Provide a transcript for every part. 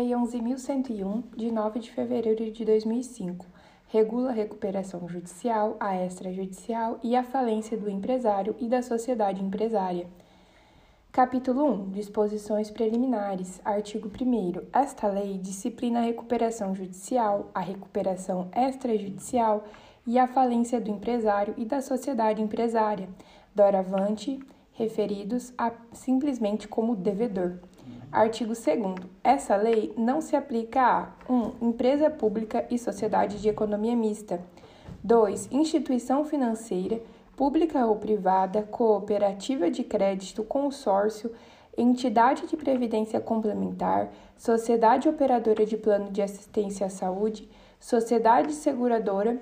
Lei 11.101, de 9 de fevereiro de 2005, regula a recuperação judicial, a extrajudicial e a falência do empresário e da sociedade empresária. Capítulo 1 Disposições preliminares. Artigo 1. Esta lei disciplina a recuperação judicial, a recuperação extrajudicial e a falência do empresário e da sociedade empresária, doravante referidos a, simplesmente como devedor. Artigo 2. Essa lei não se aplica a 1. Um, empresa pública e sociedade de economia mista. 2. Instituição financeira pública ou privada, cooperativa de crédito, consórcio, entidade de previdência complementar, sociedade operadora de plano de assistência à saúde, sociedade seguradora,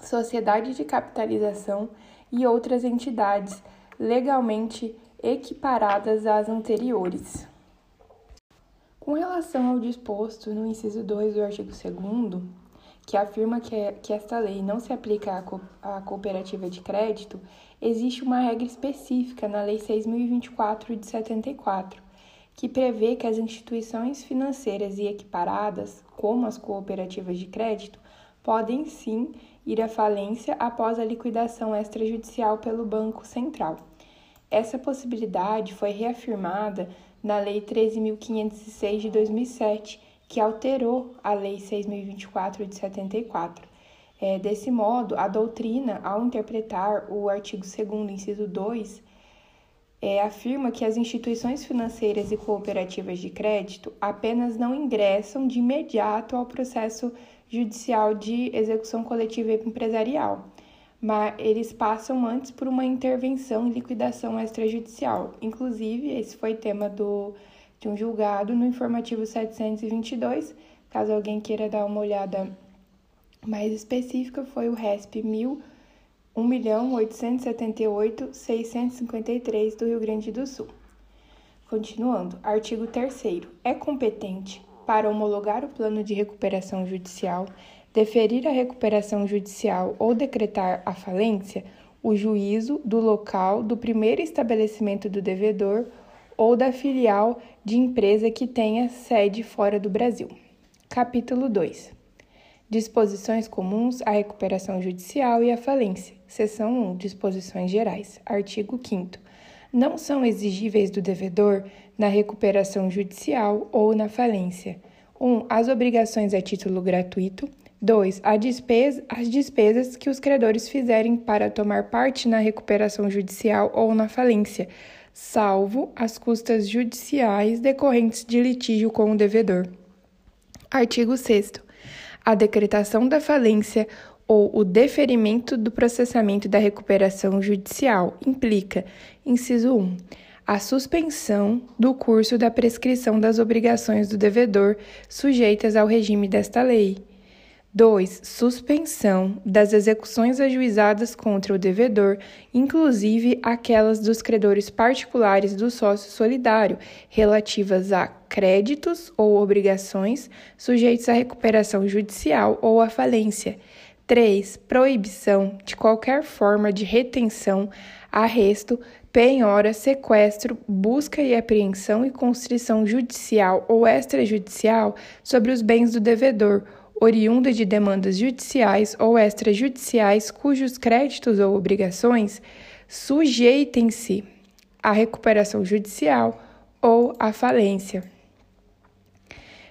sociedade de capitalização e outras entidades legalmente equiparadas às anteriores. Com relação ao disposto no inciso 2 do artigo 2 que afirma que, é, que esta lei não se aplica à, co à cooperativa de crédito, existe uma regra específica na Lei 6.024 de 74, que prevê que as instituições financeiras e equiparadas, como as cooperativas de crédito, podem sim ir à falência após a liquidação extrajudicial pelo Banco Central. Essa possibilidade foi reafirmada na Lei 13.506 de 2007 que alterou a Lei 6.024 de 74. É, desse modo, a doutrina, ao interpretar o artigo 2, inciso 2, é, afirma que as instituições financeiras e cooperativas de crédito apenas não ingressam de imediato ao processo judicial de execução coletiva empresarial, mas eles passam antes por uma intervenção e liquidação extrajudicial. Inclusive, esse foi tema do de um julgado no informativo 722. Caso alguém queira dar uma olhada mais específica, foi o RESP 1.878.653 do Rio Grande do Sul. Continuando, artigo 3 É competente para homologar o plano de recuperação judicial, deferir a recuperação judicial ou decretar a falência o juízo do local do primeiro estabelecimento do devedor ou da filial de empresa que tenha sede fora do Brasil. Capítulo 2. Disposições comuns à recuperação judicial e à falência. Seção 1. Disposições gerais. Artigo 5 Não são exigíveis do devedor na recuperação judicial ou na falência. 1. As obrigações a título gratuito. 2. Despesa, as despesas que os credores fizerem para tomar parte na recuperação judicial ou na falência salvo as custas judiciais decorrentes de litígio com o devedor. Artigo 6. A decretação da falência ou o deferimento do processamento da recuperação judicial implica, inciso 1, a suspensão do curso da prescrição das obrigações do devedor sujeitas ao regime desta lei. 2. Suspensão das execuções ajuizadas contra o devedor, inclusive aquelas dos credores particulares do sócio solidário, relativas a créditos ou obrigações sujeitos à recuperação judicial ou à falência. 3. Proibição de qualquer forma de retenção, arresto, penhora, sequestro, busca e apreensão e constrição judicial ou extrajudicial sobre os bens do devedor oriunda de demandas judiciais ou extrajudiciais cujos créditos ou obrigações sujeitem-se à recuperação judicial ou à falência.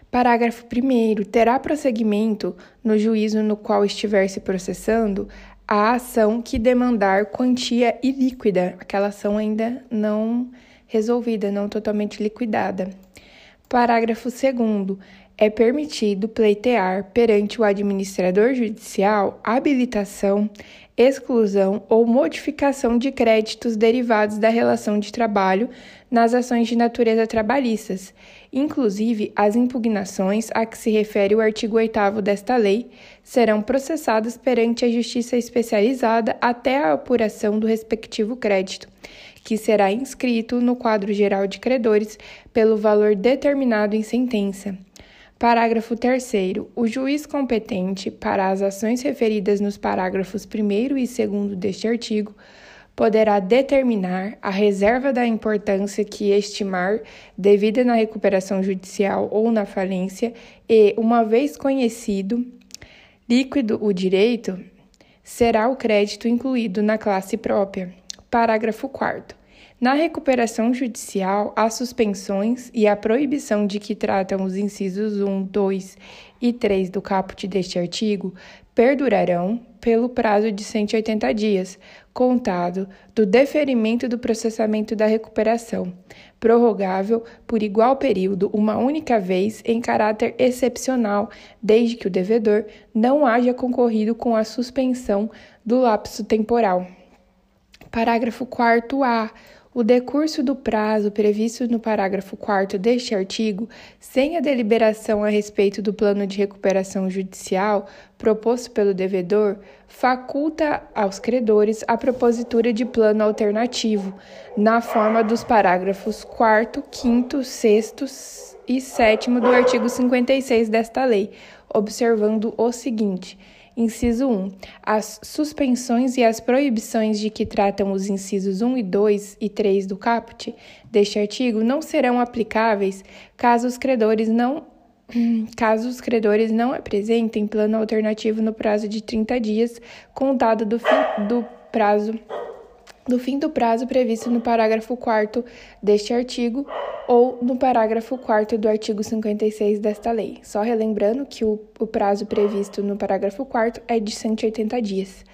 Parágrafo 1. Terá prosseguimento, no juízo no qual estiver se processando, a ação que demandar quantia ilíquida, aquela ação ainda não resolvida, não totalmente liquidada. Parágrafo 2 é permitido pleitear perante o administrador judicial habilitação, exclusão ou modificação de créditos derivados da relação de trabalho nas ações de natureza trabalhistas, inclusive as impugnações a que se refere o artigo 8 desta lei, serão processadas perante a Justiça Especializada até a apuração do respectivo crédito, que será inscrito no quadro geral de credores pelo valor determinado em sentença. Parágrafo 3. O juiz competente para as ações referidas nos parágrafos 1 e 2 deste artigo poderá determinar a reserva da importância que estimar devida na recuperação judicial ou na falência e, uma vez conhecido líquido o direito, será o crédito incluído na classe própria. Parágrafo 4 na recuperação judicial, as suspensões e a proibição de que tratam os incisos 1, 2 e 3 do caput deste artigo perdurarão pelo prazo de 180 dias, contado do deferimento do processamento da recuperação, prorrogável por igual período uma única vez em caráter excepcional, desde que o devedor não haja concorrido com a suspensão do lapso temporal. Parágrafo 4A o decurso do prazo previsto no parágrafo 4 deste artigo, sem a deliberação a respeito do plano de recuperação judicial proposto pelo devedor, faculta aos credores a propositura de plano alternativo, na forma dos parágrafos 4, 5, 6 e 7 do artigo 56 desta lei, observando o seguinte Inciso 1. As suspensões e as proibições de que tratam os incisos 1 e 2 e 3 do caput deste artigo não serão aplicáveis caso os credores não caso os credores não apresentem plano alternativo no prazo de 30 dias contado do fim do prazo do fim do prazo previsto no parágrafo 4 deste artigo ou no parágrafo 4 do artigo 56 desta lei. Só relembrando que o, o prazo previsto no parágrafo 4 é de 180 dias.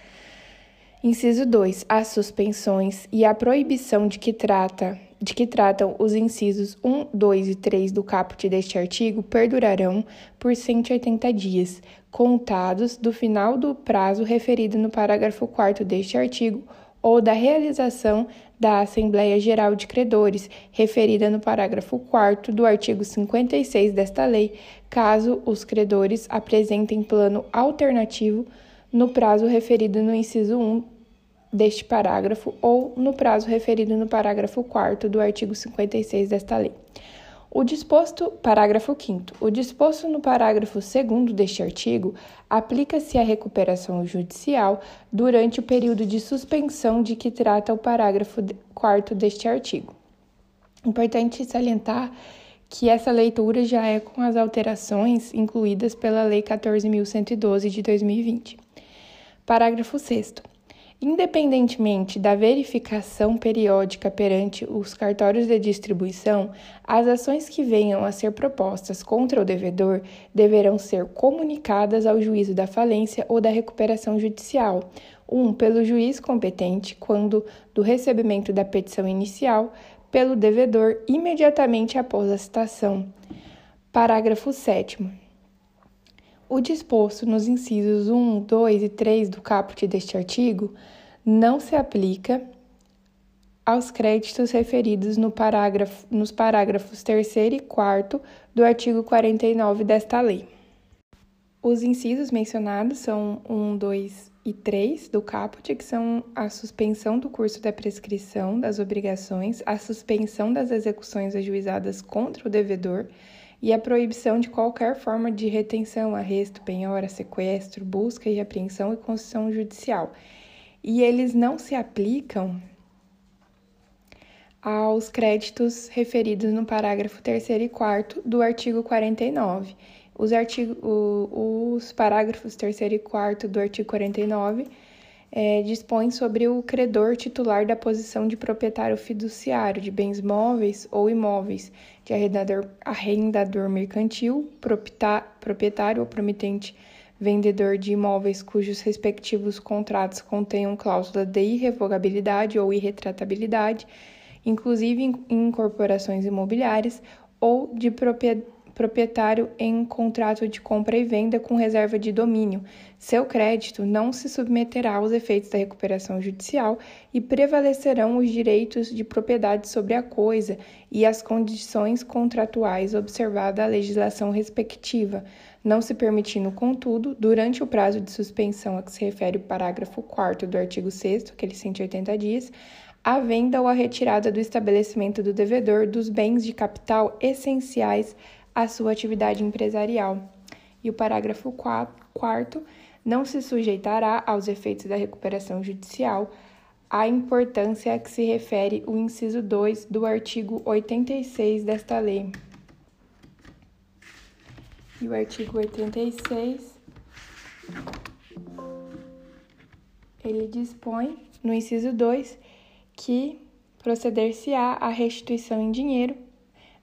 Inciso 2. As suspensões e a proibição de que trata de que tratam os incisos 1, 2 e 3 do caput deste artigo perdurarão por 180 dias, contados do final do prazo referido no parágrafo 4 deste artigo ou da realização da Assembleia Geral de Credores, referida no parágrafo 4 do artigo 56 desta lei, caso os credores apresentem plano alternativo no prazo referido no inciso 1 deste parágrafo ou no prazo referido no parágrafo 4 do artigo 56 desta lei. O disposto, parágrafo 5 o disposto no parágrafo 2 deste artigo aplica-se à recuperação judicial durante o período de suspensão de que trata o parágrafo 4 deste artigo. Importante salientar que essa leitura já é com as alterações incluídas pela Lei 14.112 de 2020. Parágrafo 6 Independentemente da verificação periódica perante os cartórios de distribuição, as ações que venham a ser propostas contra o devedor deverão ser comunicadas ao juízo da falência ou da recuperação judicial. 1. Um, pelo juiz competente, quando do recebimento da petição inicial, pelo devedor imediatamente após a citação. Parágrafo 7. O disposto nos incisos 1, 2 e 3 do caput deste artigo não se aplica aos créditos referidos no parágrafo, nos parágrafos 3 e 4 do artigo 49 desta lei. Os incisos mencionados são 1, 2 e 3 do caput, que são a suspensão do curso da prescrição das obrigações, a suspensão das execuções ajuizadas contra o devedor e a proibição de qualquer forma de retenção, arresto, penhora, sequestro, busca e apreensão e concessão judicial. E eles não se aplicam aos créditos referidos no parágrafo 3 e 4 do artigo 49. Os, artigo, os parágrafos 3 e 4 do artigo 49 é, sobre o credor titular da posição de proprietário fiduciário de bens móveis ou imóveis, de arrendador, arrendador mercantil, proprietário ou promitente vendedor de imóveis cujos respectivos contratos contenham cláusula de irrevogabilidade ou irretratabilidade, inclusive em incorporações imobiliárias, ou de propriedade proprietário em contrato de compra e venda com reserva de domínio. Seu crédito não se submeterá aos efeitos da recuperação judicial e prevalecerão os direitos de propriedade sobre a coisa e as condições contratuais observada a legislação respectiva, não se permitindo, contudo, durante o prazo de suspensão a que se refere o parágrafo 4 do artigo 6 aqueles 180 dias, a venda ou a retirada do estabelecimento do devedor dos bens de capital essenciais a sua atividade empresarial. E o parágrafo 4 não se sujeitará aos efeitos da recuperação judicial a importância a que se refere o inciso 2 do artigo 86 desta lei. E o artigo 86 ele dispõe no inciso 2 que proceder-se-á à restituição em dinheiro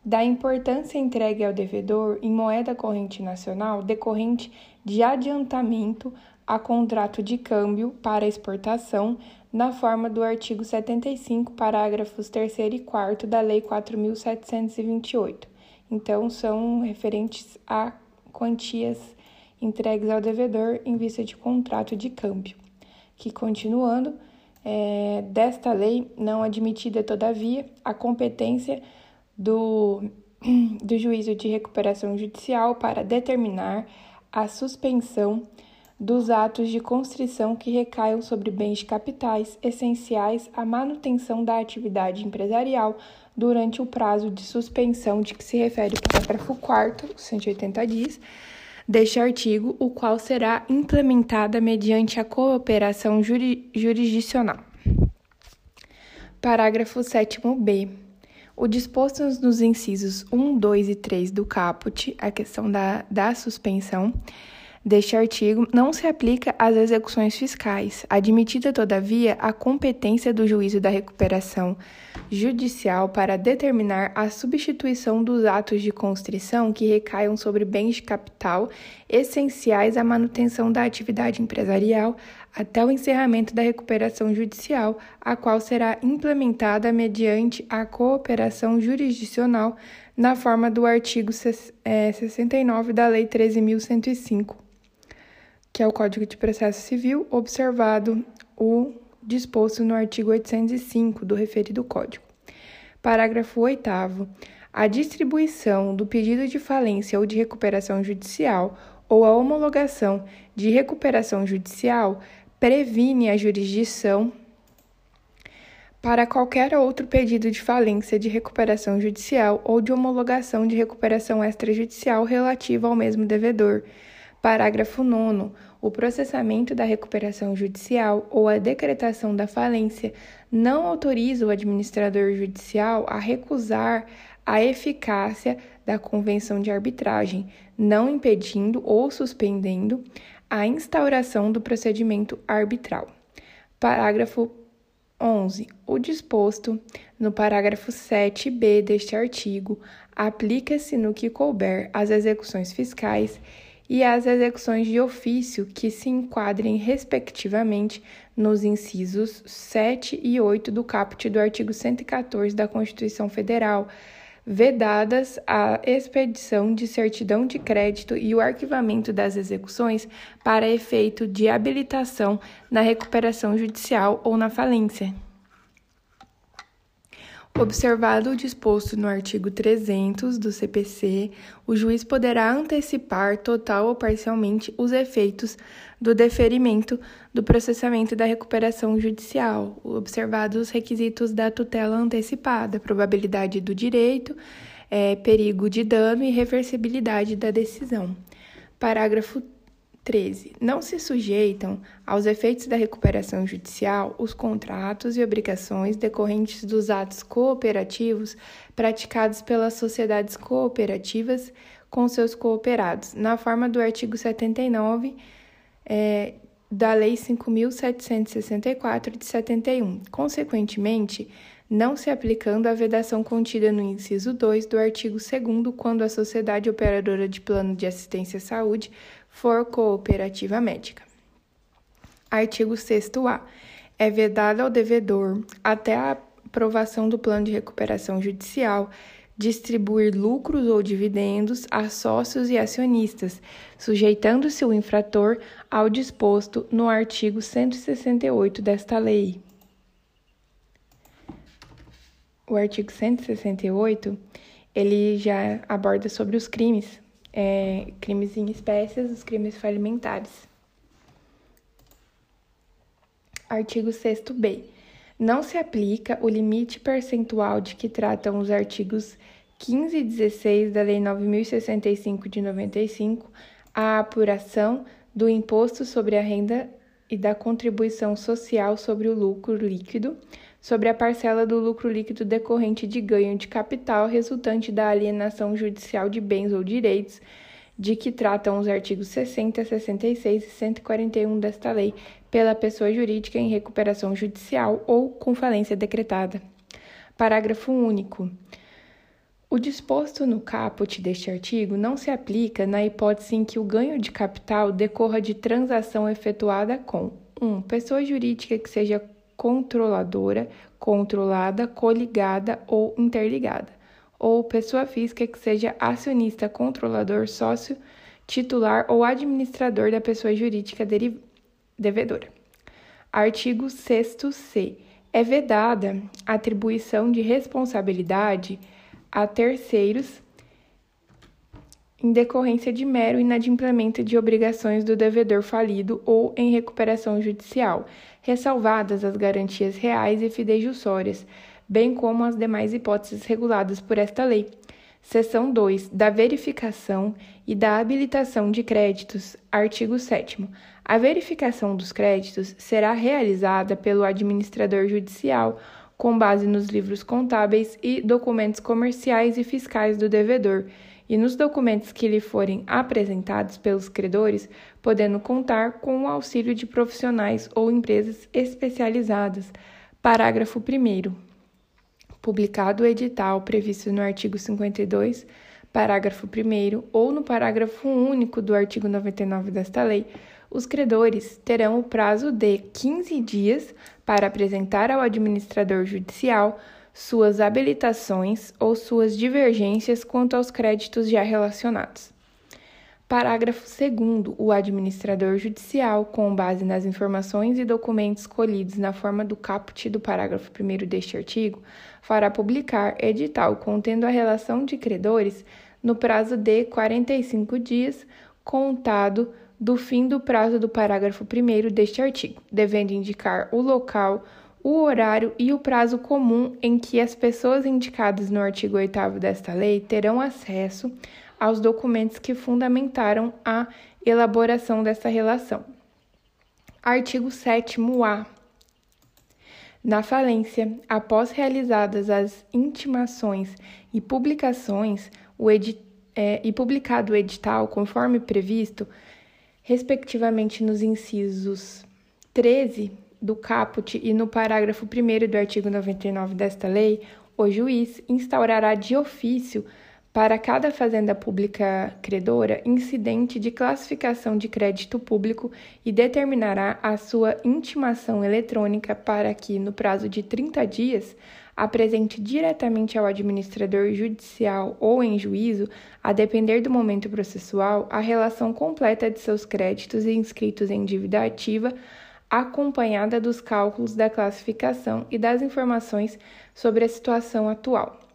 da importância entregue ao devedor em moeda corrente nacional decorrente de adiantamento a contrato de câmbio para exportação na forma do artigo 75, parágrafos 3 e 4 da Lei 4.728. Então, são referentes a quantias entregues ao devedor em vista de contrato de câmbio. Que, continuando, é, desta lei, não admitida, todavia, a competência do, do juízo de recuperação judicial para determinar a suspensão dos atos de constrição que recaiam sobre bens capitais essenciais à manutenção da atividade empresarial durante o prazo de suspensão de que se refere o parágrafo 4 180 dias, deste artigo, o qual será implementada mediante a cooperação juri jurisdicional. Parágrafo 7b. O disposto nos incisos 1, 2 e 3 do caput, a questão da, da suspensão, deste artigo não se aplica às execuções fiscais, admitida, todavia, a competência do juízo da recuperação judicial para determinar a substituição dos atos de constrição que recaiam sobre bens de capital essenciais à manutenção da atividade empresarial até o encerramento da recuperação judicial, a qual será implementada mediante a cooperação jurisdicional na forma do artigo 69 eh, da Lei 13.105 que é o Código de Processo Civil, observado o disposto no artigo 805 do referido Código. Parágrafo 8. A distribuição do pedido de falência ou de recuperação judicial ou a homologação de recuperação judicial previne a jurisdição para qualquer outro pedido de falência de recuperação judicial ou de homologação de recuperação extrajudicial relativa ao mesmo devedor. Parágrafo 9 o processamento da recuperação judicial ou a decretação da falência não autoriza o administrador judicial a recusar a eficácia da convenção de arbitragem, não impedindo ou suspendendo a instauração do procedimento arbitral. Parágrafo 11. O disposto no parágrafo 7b deste artigo aplica-se no que couber às execuções fiscais e as execuções de ofício que se enquadrem, respectivamente, nos incisos 7 e 8 do caput do artigo 114 da Constituição Federal, vedadas a expedição de certidão de crédito e o arquivamento das execuções para efeito de habilitação na recuperação judicial ou na falência. Observado o disposto no artigo 300 do CPC, o juiz poderá antecipar total ou parcialmente os efeitos do deferimento do processamento da recuperação judicial, observados os requisitos da tutela antecipada, probabilidade do direito, é, perigo de dano e reversibilidade da decisão. Parágrafo 13. Não se sujeitam aos efeitos da recuperação judicial os contratos e obrigações decorrentes dos atos cooperativos praticados pelas sociedades cooperativas com seus cooperados, na forma do artigo 79 é, da Lei 5.764 de 71. Consequentemente, não se aplicando a vedação contida no inciso 2 do artigo 2 quando a sociedade operadora de plano de assistência à saúde for cooperativa médica. Artigo 6a. É vedado ao devedor, até a aprovação do plano de recuperação judicial, distribuir lucros ou dividendos a sócios e acionistas, sujeitando-se o infrator ao disposto no artigo 168 desta lei. O artigo 168 ele já aborda sobre os crimes é, crimes em espécies, os crimes falimentares. Artigo 6b. Não se aplica o limite percentual de que tratam os artigos 15 e 16 da Lei 9065 de 95 à apuração do imposto sobre a renda e da contribuição social sobre o lucro líquido, sobre a parcela do lucro líquido decorrente de ganho de capital resultante da alienação judicial de bens ou direitos, de que tratam os artigos 60, 66 e 141 desta lei, pela pessoa jurídica em recuperação judicial ou com falência decretada. Parágrafo único. O disposto no caput deste artigo não se aplica na hipótese em que o ganho de capital decorra de transação efetuada com 1. Um, pessoa jurídica que seja controladora, controlada, coligada ou interligada, ou pessoa física que seja acionista, controlador, sócio, titular ou administrador da pessoa jurídica devedora. Artigo 6c. É vedada a atribuição de responsabilidade a terceiros em decorrência de mero inadimplemento de obrigações do devedor falido ou em recuperação judicial, ressalvadas as garantias reais e fidejussórias, bem como as demais hipóteses reguladas por esta lei. Seção 2. Da verificação e da habilitação de créditos. Artigo 7. A verificação dos créditos será realizada pelo administrador judicial com base nos livros contábeis e documentos comerciais e fiscais do devedor, e nos documentos que lhe forem apresentados pelos credores, podendo contar com o auxílio de profissionais ou empresas especializadas. Parágrafo 1. Publicado o edital previsto no artigo 52, parágrafo 1 ou no parágrafo único do artigo 99 desta lei, os credores terão o prazo de 15 dias para apresentar ao administrador judicial suas habilitações ou suas divergências quanto aos créditos já relacionados. Parágrafo 2. O administrador judicial, com base nas informações e documentos colhidos na forma do caput do parágrafo 1 deste artigo, fará publicar edital contendo a relação de credores no prazo de 45 dias, contado do fim do prazo do parágrafo 1 deste artigo, devendo indicar o local, o horário e o prazo comum em que as pessoas indicadas no artigo 8 desta lei terão acesso aos documentos que fundamentaram a elaboração dessa relação. Artigo 7-A. Na falência, após realizadas as intimações e publicações o é, e publicado o edital conforme previsto, respectivamente nos incisos 13 do caput e no parágrafo 1 do artigo 99 desta lei, o juiz instaurará de ofício para cada fazenda pública credora incidente de classificação de crédito público e determinará a sua intimação eletrônica para que, no prazo de 30 dias, apresente diretamente ao administrador judicial ou em juízo, a depender do momento processual, a relação completa de seus créditos inscritos em dívida ativa, acompanhada dos cálculos da classificação e das informações sobre a situação atual.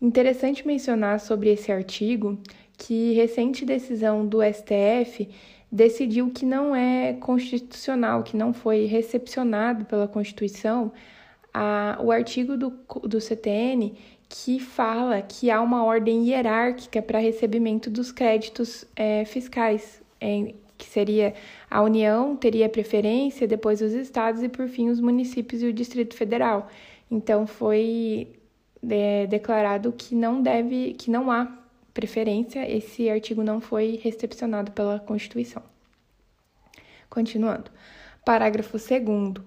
Interessante mencionar sobre esse artigo que recente decisão do STF decidiu que não é constitucional, que não foi recepcionado pela Constituição a, o artigo do, do CTN que fala que há uma ordem hierárquica para recebimento dos créditos é, fiscais, é, que seria a União teria preferência, depois os estados e por fim os municípios e o Distrito Federal. Então foi declarado que não deve, que não há preferência. Esse artigo não foi recepcionado pela Constituição. Continuando. Parágrafo 2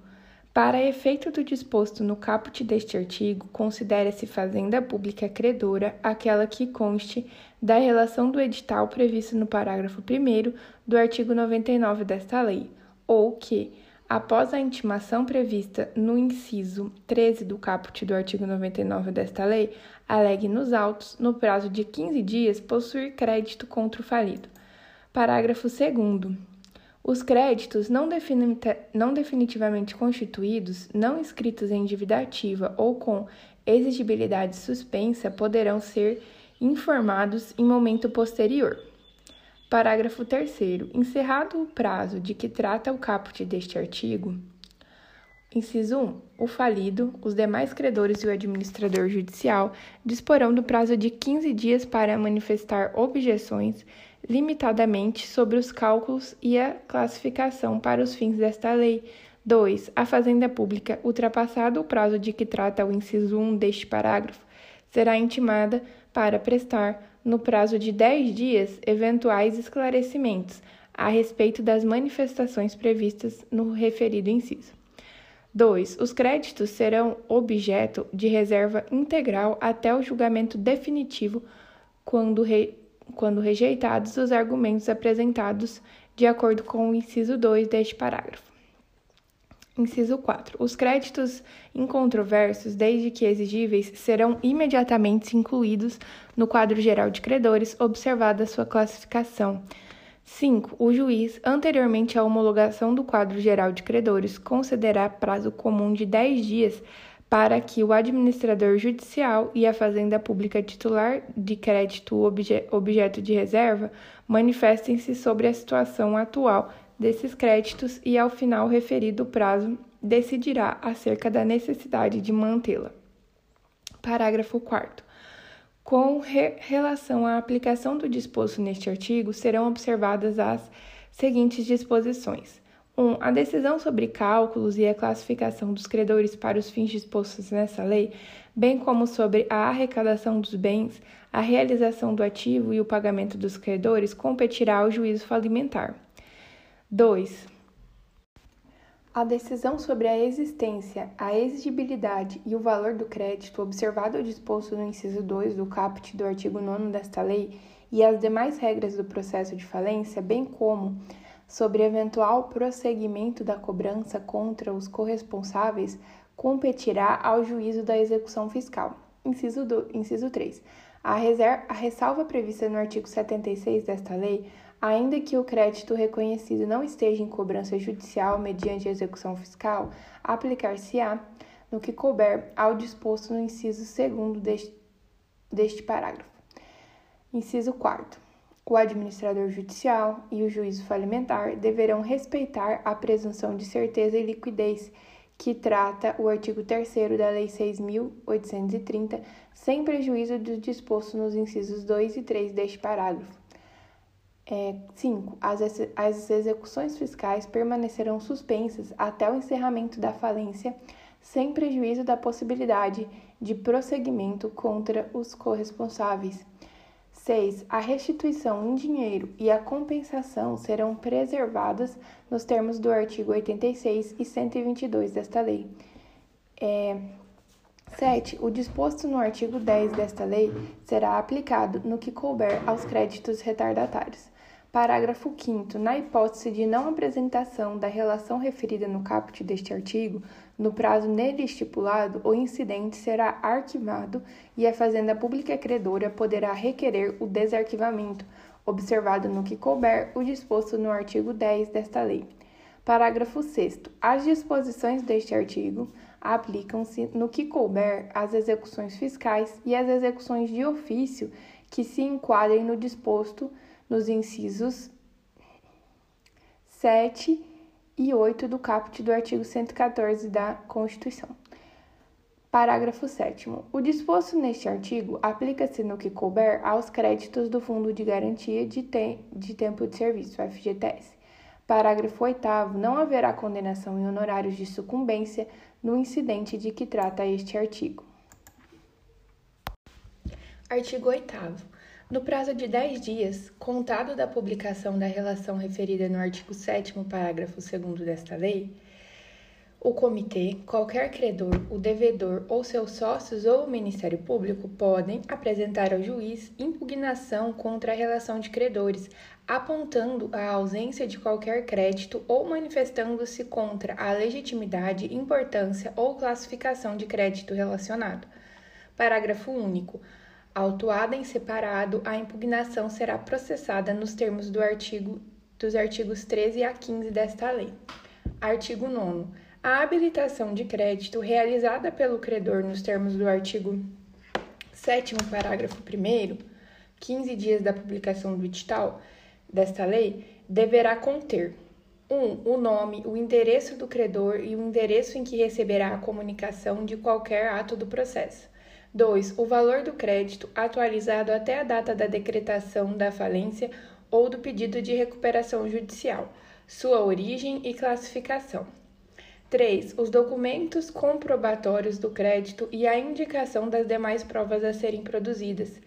para efeito do disposto no caput deste artigo, considera-se fazenda pública credora aquela que conste da relação do edital previsto no parágrafo 1 do artigo 99 desta lei, ou que, após a intimação prevista no inciso 13 do caput do artigo 99 desta lei, alegue nos autos, no prazo de 15 dias, possuir crédito contra o falido. Parágrafo 2. Os créditos não, não, definitivamente constituídos, não inscritos em dívida ativa ou com exigibilidade suspensa poderão ser informados em momento posterior. Parágrafo 3. Encerrado o prazo de que trata o caput deste artigo, Inciso 1. O falido, os demais credores e o administrador judicial disporão do prazo de 15 dias para manifestar objeções, limitadamente sobre os cálculos e a classificação para os fins desta lei. 2. A Fazenda Pública, ultrapassado o prazo de que trata o inciso 1 deste parágrafo, será intimada para prestar, no prazo de 10 dias, eventuais esclarecimentos a respeito das manifestações previstas no referido inciso. 2. Os créditos serão objeto de reserva integral até o julgamento definitivo, quando, re... quando rejeitados os argumentos apresentados de acordo com o inciso 2 deste parágrafo. Inciso 4. Os créditos incontroversos, desde que exigíveis, serão imediatamente incluídos no quadro geral de credores, observada sua classificação. 5. O juiz, anteriormente à homologação do quadro geral de credores, concederá prazo comum de 10 dias para que o administrador judicial e a fazenda pública titular de crédito obje objeto de reserva manifestem-se sobre a situação atual desses créditos e, ao final referido prazo, decidirá acerca da necessidade de mantê-la. Parágrafo 4. Com re relação à aplicação do disposto neste artigo, serão observadas as seguintes disposições. 1. Um, a decisão sobre cálculos e a classificação dos credores para os fins dispostos nessa lei, bem como sobre a arrecadação dos bens, a realização do ativo e o pagamento dos credores, competirá ao juízo falimentar. 2. A decisão sobre a existência, a exigibilidade e o valor do crédito, observado o disposto no inciso 2 do caput do artigo 9 desta lei e as demais regras do processo de falência, bem como sobre eventual prosseguimento da cobrança contra os corresponsáveis, competirá ao juízo da execução fiscal. Inciso, do, inciso 3. A, a ressalva prevista no artigo 76 desta lei Ainda que o crédito reconhecido não esteja em cobrança judicial mediante execução fiscal, aplicar-se-á no que couber ao disposto no inciso 2 deste, deste parágrafo. Inciso 4. O administrador judicial e o juízo falimentar deverão respeitar a presunção de certeza e liquidez que trata o artigo 3 da Lei 6.830, sem prejuízo do disposto nos incisos 2 e 3 deste parágrafo. 5. É, as, as execuções fiscais permanecerão suspensas até o encerramento da falência, sem prejuízo da possibilidade de prosseguimento contra os corresponsáveis. 6. A restituição em dinheiro e a compensação serão preservadas nos termos do artigo 86 e 122 desta lei. É, 7. O disposto no artigo 10 desta lei será aplicado no que couber aos créditos retardatários. Parágrafo 5. Na hipótese de não apresentação da relação referida no caput deste artigo, no prazo nele estipulado, o incidente será arquivado e a Fazenda Pública Credora poderá requerer o desarquivamento, observado no que couber o disposto no artigo 10 desta lei. Parágrafo 6. As disposições deste artigo aplicam-se no que couber às execuções fiscais e às execuções de ofício que se enquadrem no disposto nos incisos 7 e 8 do caput do artigo 114 da Constituição. Parágrafo 7. O disposto neste artigo aplica-se no que couber aos créditos do Fundo de Garantia de, te de Tempo de Serviço, FGTS. Parágrafo 8. Não haverá condenação em honorários de sucumbência no incidente de que trata este artigo. Artigo 8. No prazo de 10 dias, contado da publicação da relação referida no artigo 7, parágrafo 2 desta lei, o comitê, qualquer credor, o devedor ou seus sócios ou o Ministério Público podem apresentar ao juiz impugnação contra a relação de credores, apontando a ausência de qualquer crédito ou manifestando-se contra a legitimidade, importância ou classificação de crédito relacionado. Parágrafo único. Autuada em separado, a impugnação será processada nos termos do artigo, dos artigos 13 a 15 desta lei. Artigo 9. A habilitação de crédito realizada pelo credor nos termos do artigo 7 parágrafo 1 15 dias da publicação do edital desta lei, deverá conter 1. Um, o nome, o endereço do credor e o endereço em que receberá a comunicação de qualquer ato do processo. 2. O valor do crédito atualizado até a data da decretação da falência ou do pedido de recuperação judicial, sua origem e classificação. 3. Os documentos comprobatórios do crédito e a indicação das demais provas a serem produzidas.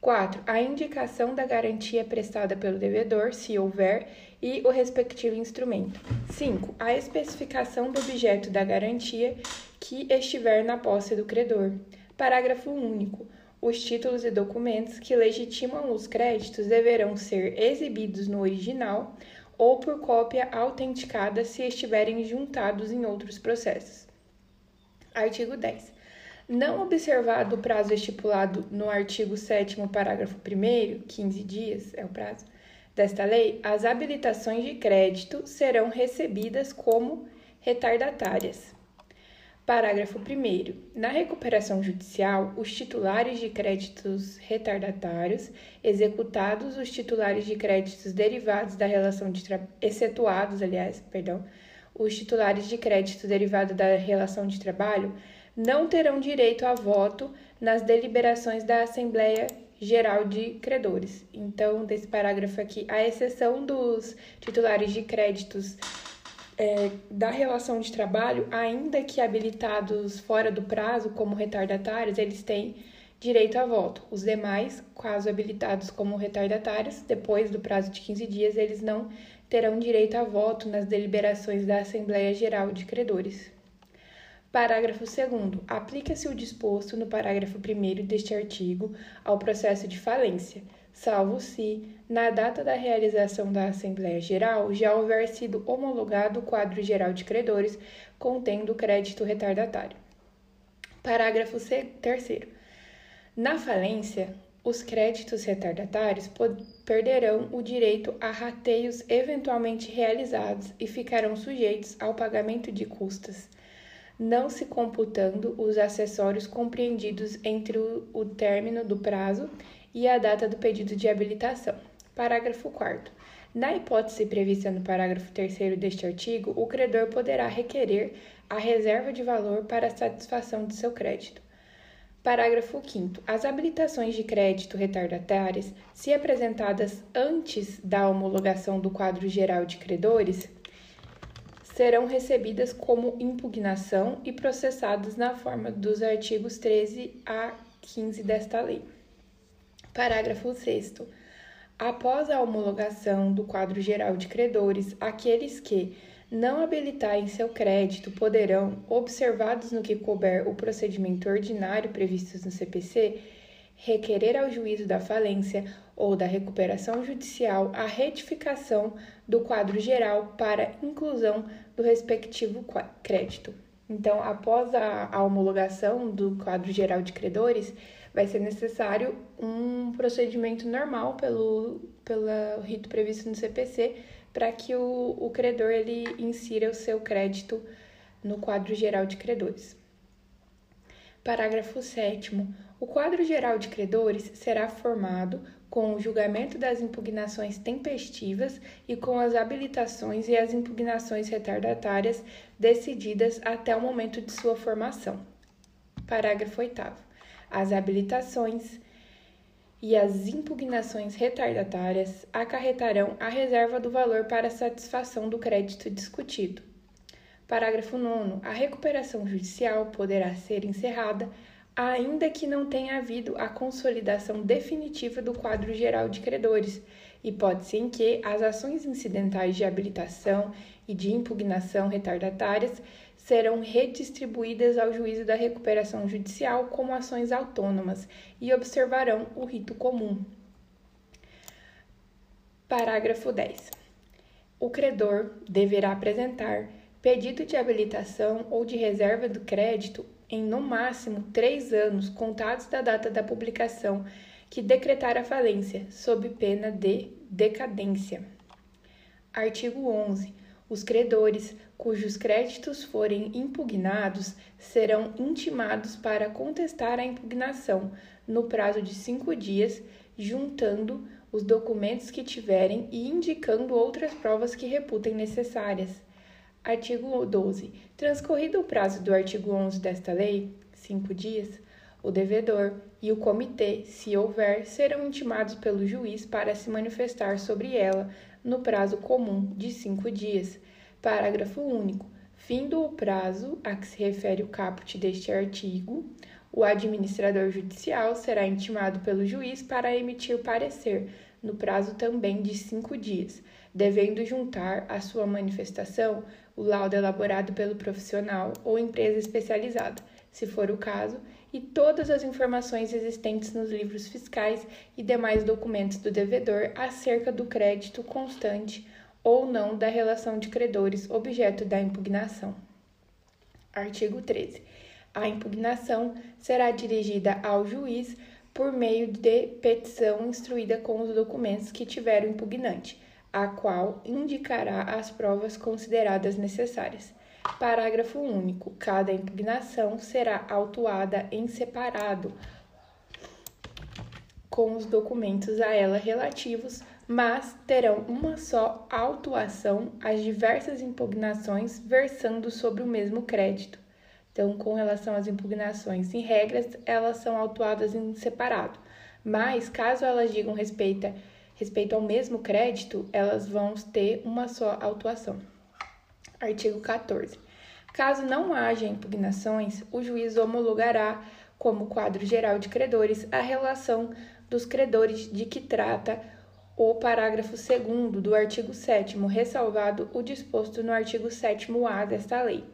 4. A indicação da garantia prestada pelo devedor, se houver, e o respectivo instrumento. 5. A especificação do objeto da garantia que estiver na posse do credor. Parágrafo único. Os títulos e documentos que legitimam os créditos deverão ser exibidos no original ou por cópia autenticada se estiverem juntados em outros processos. Artigo 10. Não observado o prazo estipulado no artigo 7 parágrafo 1 15 dias é o prazo desta lei, as habilitações de crédito serão recebidas como retardatárias. Parágrafo 1. Na recuperação judicial, os titulares de créditos retardatários, executados os titulares de créditos derivados da relação de trabalho, excetuados, aliás, perdão, os titulares de crédito derivado da relação de trabalho, não terão direito a voto nas deliberações da Assembleia Geral de Credores. Então, desse parágrafo aqui, a exceção dos titulares de créditos é, da relação de trabalho, ainda que habilitados fora do prazo como retardatários, eles têm direito a voto. Os demais, caso habilitados como retardatários, depois do prazo de 15 dias, eles não terão direito a voto nas deliberações da Assembleia Geral de Credores. Parágrafo 2. Aplica-se o disposto no parágrafo 1 deste artigo ao processo de falência salvo se, na data da realização da Assembleia Geral, já houver sido homologado o quadro geral de credores contendo crédito retardatário. Parágrafo 3. Na falência, os créditos retardatários perderão o direito a rateios eventualmente realizados e ficarão sujeitos ao pagamento de custas, não se computando os acessórios compreendidos entre o, o término do prazo e a data do pedido de habilitação. Parágrafo 4. Na hipótese prevista no parágrafo 3 deste artigo, o credor poderá requerer a reserva de valor para a satisfação de seu crédito. Parágrafo 5. As habilitações de crédito retardatárias, se apresentadas antes da homologação do quadro geral de credores, serão recebidas como impugnação e processadas na forma dos artigos 13 a 15 desta lei. Parágrafo 6. Após a homologação do quadro geral de credores, aqueles que não habilitarem seu crédito poderão, observados no que couber o procedimento ordinário previsto no CPC, requerer ao juízo da falência ou da recuperação judicial a retificação do quadro geral para inclusão do respectivo crédito. Então, após a, a homologação do quadro geral de credores, vai ser necessário um procedimento normal pelo, pelo rito previsto no CPC para que o, o credor ele insira o seu crédito no quadro geral de credores. Parágrafo 7 o quadro geral de credores será formado com o julgamento das impugnações tempestivas e com as habilitações e as impugnações retardatárias decididas até o momento de sua formação. Parágrafo 8 as habilitações e as impugnações retardatárias acarretarão a reserva do valor para satisfação do crédito discutido. Parágrafo 9. A recuperação judicial poderá ser encerrada ainda que não tenha havido a consolidação definitiva do quadro geral de credores, hipótese em que as ações incidentais de habilitação e de impugnação retardatárias serão redistribuídas ao juízo da recuperação judicial como ações autônomas e observarão o rito comum. Parágrafo 10. O credor deverá apresentar pedido de habilitação ou de reserva do crédito em no máximo três anos contados da data da publicação que decretar a falência, sob pena de decadência. Artigo 11. Os credores cujos créditos forem impugnados serão intimados para contestar a impugnação no prazo de cinco dias, juntando os documentos que tiverem e indicando outras provas que reputem necessárias. Artigo 12. Transcorrido o prazo do artigo 11 desta lei, cinco dias, O devedor e o comitê, se houver, serão intimados pelo juiz para se manifestar sobre ela no prazo comum de cinco dias. Parágrafo único. Findo o prazo a que se refere o caput deste artigo, o administrador judicial será intimado pelo juiz para emitir parecer, no prazo também de cinco dias, devendo juntar à sua manifestação o laudo elaborado pelo profissional ou empresa especializada, se for o caso, e todas as informações existentes nos livros fiscais e demais documentos do devedor acerca do crédito constante ou não da relação de credores objeto da impugnação. Artigo 13. A impugnação será dirigida ao juiz por meio de petição instruída com os documentos que tiver o impugnante, a qual indicará as provas consideradas necessárias. Parágrafo único. Cada impugnação será autuada em separado com os documentos a ela relativos, mas terão uma só autuação as diversas impugnações versando sobre o mesmo crédito. Então, com relação às impugnações, em regras, elas são autuadas em separado. Mas, caso elas digam respeito respeito ao mesmo crédito, elas vão ter uma só autuação. Artigo 14. Caso não haja impugnações, o juiz homologará como quadro geral de credores a relação dos credores de que trata o parágrafo 2 do artigo 7, ressalvado o disposto no artigo 7A desta lei.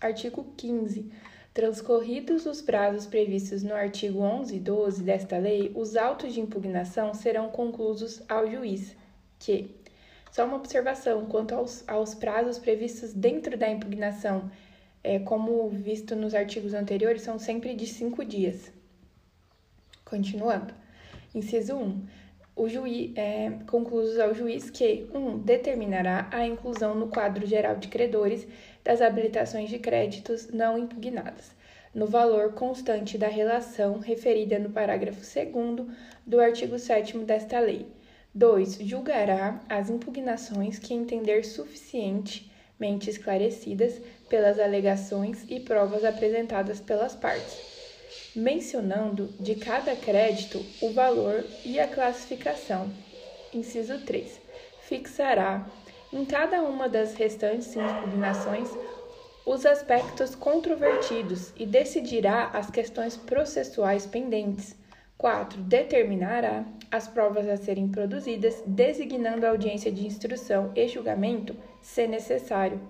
Artigo 15. Transcorridos os prazos previstos no artigo 11 e 12 desta lei, os autos de impugnação serão conclusos ao juiz, que, só uma observação quanto aos, aos prazos previstos dentro da impugnação, é, como visto nos artigos anteriores, são sempre de cinco dias. Continuando. Inciso 1. O juiz, é, conclusos ao juiz que 1. Um, determinará a inclusão no quadro geral de credores das habilitações de créditos não impugnadas, no valor constante da relação referida no parágrafo 2 do artigo 7 desta lei. 2. Julgará as impugnações que entender suficientemente esclarecidas pelas alegações e provas apresentadas pelas partes, mencionando de cada crédito o valor e a classificação. Inciso 3. Fixará em cada uma das restantes impugnações os aspectos controvertidos e decidirá as questões processuais pendentes. 4. Determinará as provas a serem produzidas, designando a audiência de instrução e julgamento, se necessário.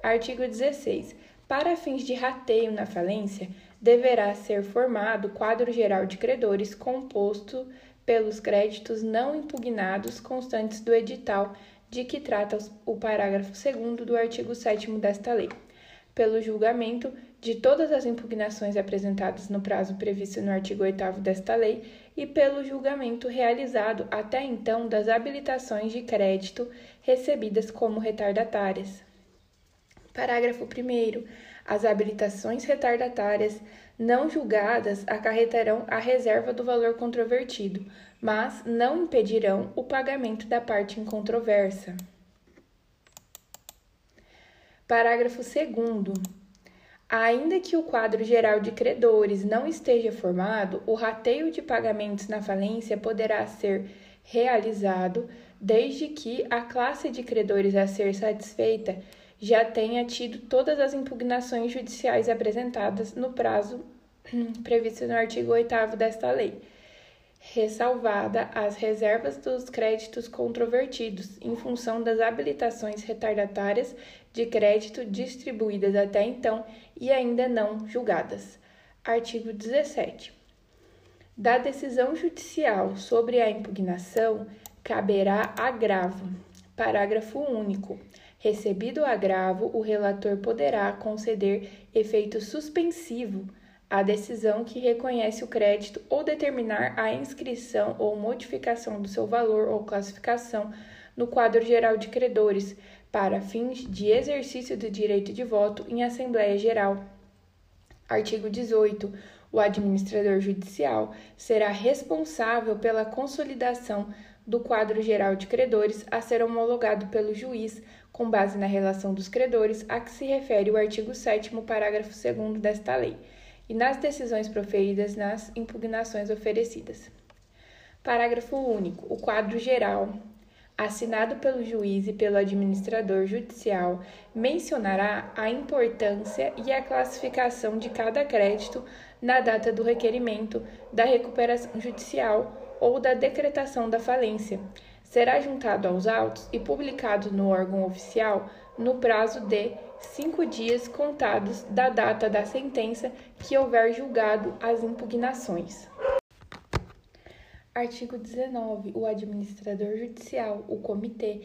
Artigo 16. Para fins de rateio na falência, deverá ser formado quadro geral de credores composto pelos créditos não impugnados constantes do edital de que trata o parágrafo 2 do artigo 7 desta lei, pelo julgamento de todas as impugnações apresentadas no prazo previsto no artigo 8 desta lei e pelo julgamento realizado até então das habilitações de crédito recebidas como retardatárias. Parágrafo 1. As habilitações retardatárias não julgadas acarretarão a reserva do valor controvertido, mas não impedirão o pagamento da parte em controvérsia. Parágrafo 2. Ainda que o quadro geral de credores não esteja formado, o rateio de pagamentos na falência poderá ser realizado desde que a classe de credores a ser satisfeita já tenha tido todas as impugnações judiciais apresentadas no prazo previsto no artigo 8 desta lei ressalvada as reservas dos créditos controvertidos em função das habilitações retardatárias de crédito distribuídas até então e ainda não julgadas. Artigo 17. Da decisão judicial sobre a impugnação caberá agravo. Parágrafo único. Recebido o agravo, o relator poderá conceder efeito suspensivo a decisão que reconhece o crédito ou determinar a inscrição ou modificação do seu valor ou classificação no quadro geral de credores para fins de exercício do direito de voto em Assembleia Geral. Artigo 18. O administrador judicial será responsável pela consolidação do quadro geral de credores a ser homologado pelo juiz com base na relação dos credores a que se refere o artigo 7 parágrafo 2 desta lei e nas decisões proferidas nas impugnações oferecidas. Parágrafo único. O quadro geral assinado pelo juiz e pelo administrador judicial, mencionará a importância e a classificação de cada crédito na data do requerimento, da recuperação judicial ou da decretação da falência. Será juntado aos autos e publicado no órgão oficial no prazo de cinco dias contados da data da sentença que houver julgado as impugnações. Artigo 19. O administrador judicial, o comitê,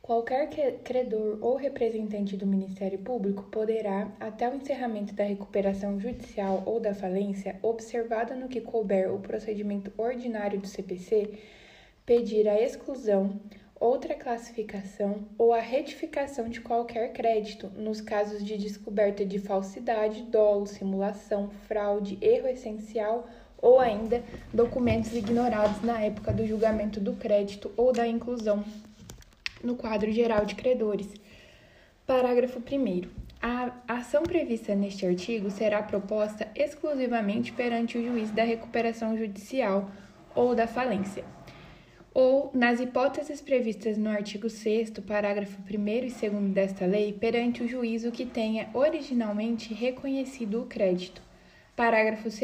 qualquer credor ou representante do Ministério Público poderá, até o encerramento da recuperação judicial ou da falência, observado no que couber o procedimento ordinário do CPC, pedir a exclusão, outra classificação ou a retificação de qualquer crédito nos casos de descoberta de falsidade, dolo, simulação, fraude, erro essencial ou ainda documentos ignorados na época do julgamento do crédito ou da inclusão no quadro geral de credores. Parágrafo 1. A ação prevista neste artigo será proposta exclusivamente perante o juiz da recuperação judicial ou da falência, ou, nas hipóteses previstas no artigo 6, parágrafo 1 e 2 desta lei, perante o juízo que tenha originalmente reconhecido o crédito. Parágrafo 2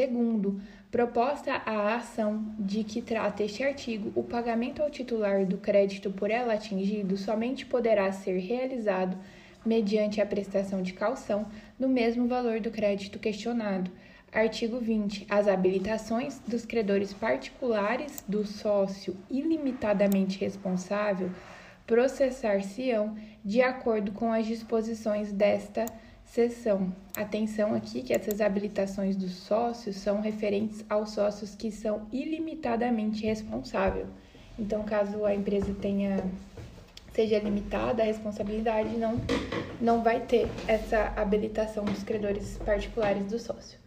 Proposta a ação de que trata este artigo, o pagamento ao titular do crédito por ela atingido somente poderá ser realizado mediante a prestação de calção no mesmo valor do crédito questionado. Artigo 20. As habilitações dos credores particulares do sócio ilimitadamente responsável processar-se-ão de acordo com as disposições desta Seção. Atenção aqui que essas habilitações dos sócios são referentes aos sócios que são ilimitadamente responsáveis. Então, caso a empresa tenha seja limitada a responsabilidade, não não vai ter essa habilitação dos credores particulares do sócio.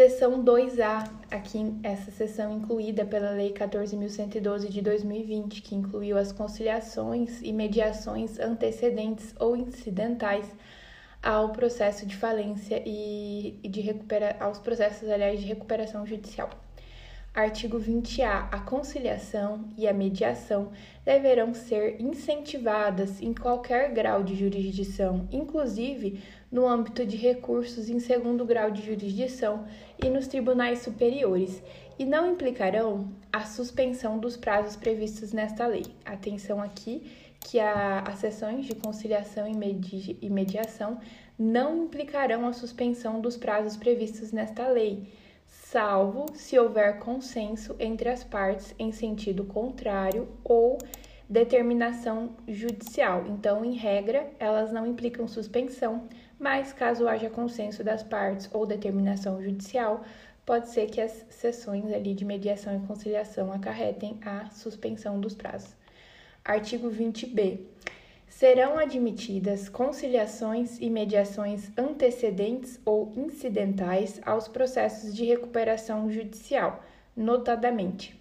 Seção 2A, aqui essa seção incluída pela Lei 14.112 de 2020, que incluiu as conciliações e mediações antecedentes ou incidentais ao processo de falência e, de recupera aos processos, aliás, de recuperação judicial. Artigo 20-A. A conciliação e a mediação deverão ser incentivadas em qualquer grau de jurisdição, inclusive no âmbito de recursos em segundo grau de jurisdição e nos tribunais superiores, e não implicarão a suspensão dos prazos previstos nesta lei. Atenção aqui que a, as sessões de conciliação e, medi e mediação não implicarão a suspensão dos prazos previstos nesta lei, salvo se houver consenso entre as partes em sentido contrário ou determinação judicial. Então, em regra, elas não implicam suspensão, mas caso haja consenso das partes ou determinação judicial, pode ser que as sessões ali de mediação e conciliação acarretem a suspensão dos prazos. Artigo 20b. Serão admitidas conciliações e mediações antecedentes ou incidentais aos processos de recuperação judicial, notadamente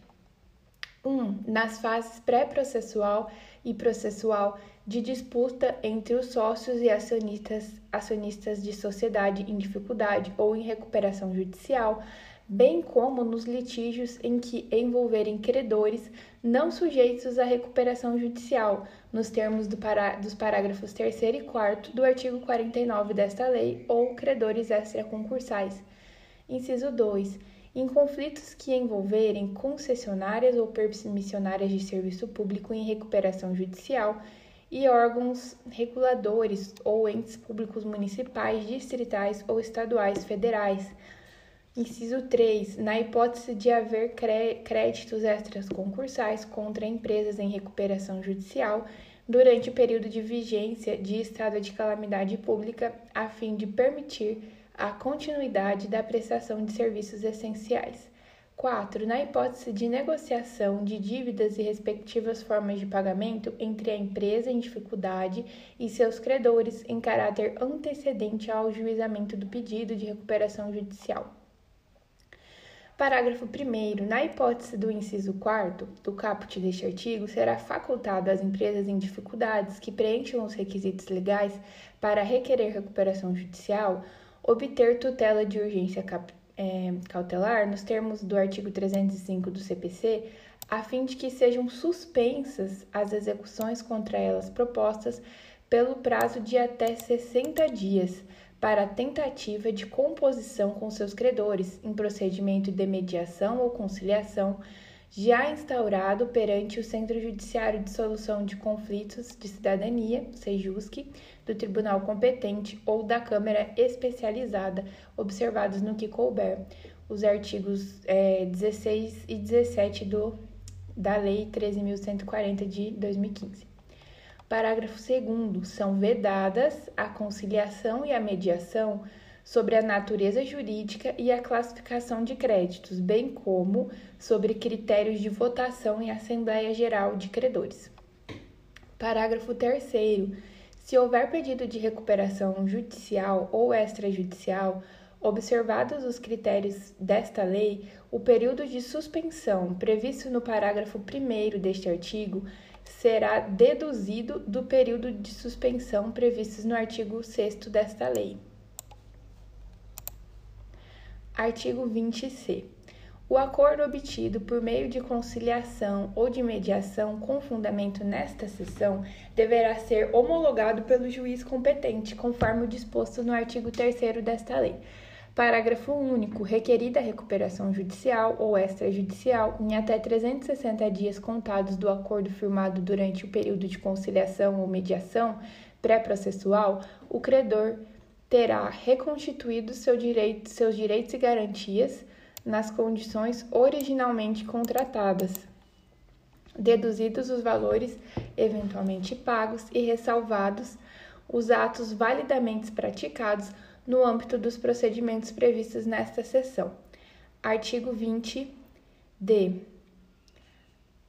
1. Um, nas fases pré-processual e processual de disputa entre os sócios e acionistas, acionistas de sociedade em dificuldade ou em recuperação judicial, bem como nos litígios em que envolverem credores não sujeitos à recuperação judicial, nos termos do dos parágrafos 3 e 4 do artigo 49 desta lei, ou credores extraconcursais. Inciso 2. Em conflitos que envolverem concessionárias ou permissionárias de serviço público em recuperação judicial e órgãos reguladores ou entes públicos municipais, distritais ou estaduais federais Inciso 3. Na hipótese de haver créditos extras concursais contra empresas em recuperação judicial durante o período de vigência de estado de calamidade pública, a fim de permitir a continuidade da prestação de serviços essenciais. 4. Na hipótese de negociação de dívidas e respectivas formas de pagamento entre a empresa em dificuldade e seus credores em caráter antecedente ao juizamento do pedido de recuperação judicial. Parágrafo 1. Na hipótese do inciso 4 do caput deste artigo, será facultado às empresas em dificuldades que preencham os requisitos legais para requerer recuperação judicial obter tutela de urgência é, cautelar nos termos do artigo 305 do CPC, a fim de que sejam suspensas as execuções contra elas propostas pelo prazo de até 60 dias para a tentativa de composição com seus credores em procedimento de mediação ou conciliação já instaurado perante o Centro Judiciário de Solução de Conflitos de Cidadania, SEJUSC, do tribunal competente ou da Câmara especializada, observados no que couber os artigos é, 16 e 17 do, da Lei 13.140 de 2015. Parágrafo 2. São vedadas a conciliação e a mediação sobre a natureza jurídica e a classificação de créditos, bem como sobre critérios de votação em Assembleia Geral de Credores. Parágrafo 3. Se houver pedido de recuperação judicial ou extrajudicial, observados os critérios desta lei, o período de suspensão previsto no parágrafo 1 deste artigo será deduzido do período de suspensão previstos no artigo 6 desta lei. Artigo 20c. O acordo obtido por meio de conciliação ou de mediação com fundamento nesta seção deverá ser homologado pelo juiz competente, conforme o disposto no artigo 3 desta lei. Parágrafo único. Requerida recuperação judicial ou extrajudicial em até 360 dias contados do acordo firmado durante o período de conciliação ou mediação pré-processual, o credor terá reconstituído seu direito, seus direitos e garantias nas condições originalmente contratadas, deduzidos os valores eventualmente pagos e ressalvados os atos validamente praticados no âmbito dos procedimentos previstos nesta seção. Artigo 20d.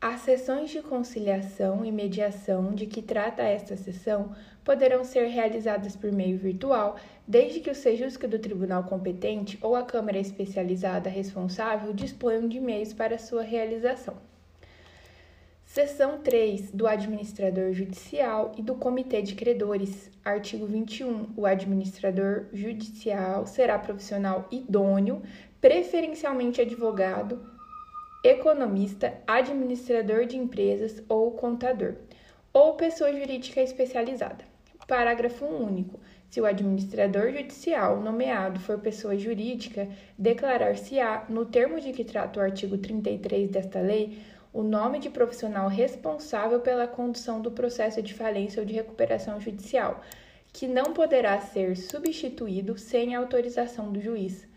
As sessões de conciliação e mediação de que trata esta sessão poderão ser realizadas por meio virtual, desde que o sejusca do tribunal competente ou a Câmara especializada responsável disponham de meios para sua realização. Seção 3 do Administrador Judicial e do Comitê de Credores. Artigo 21. O administrador judicial será profissional idôneo, preferencialmente advogado, economista, administrador de empresas ou contador, ou pessoa jurídica especializada. Parágrafo único. Se o administrador judicial nomeado for pessoa jurídica, declarar-se-á, no termo de que trata o artigo 33 desta lei, o nome de profissional responsável pela condução do processo de falência ou de recuperação judicial, que não poderá ser substituído sem autorização do juiz.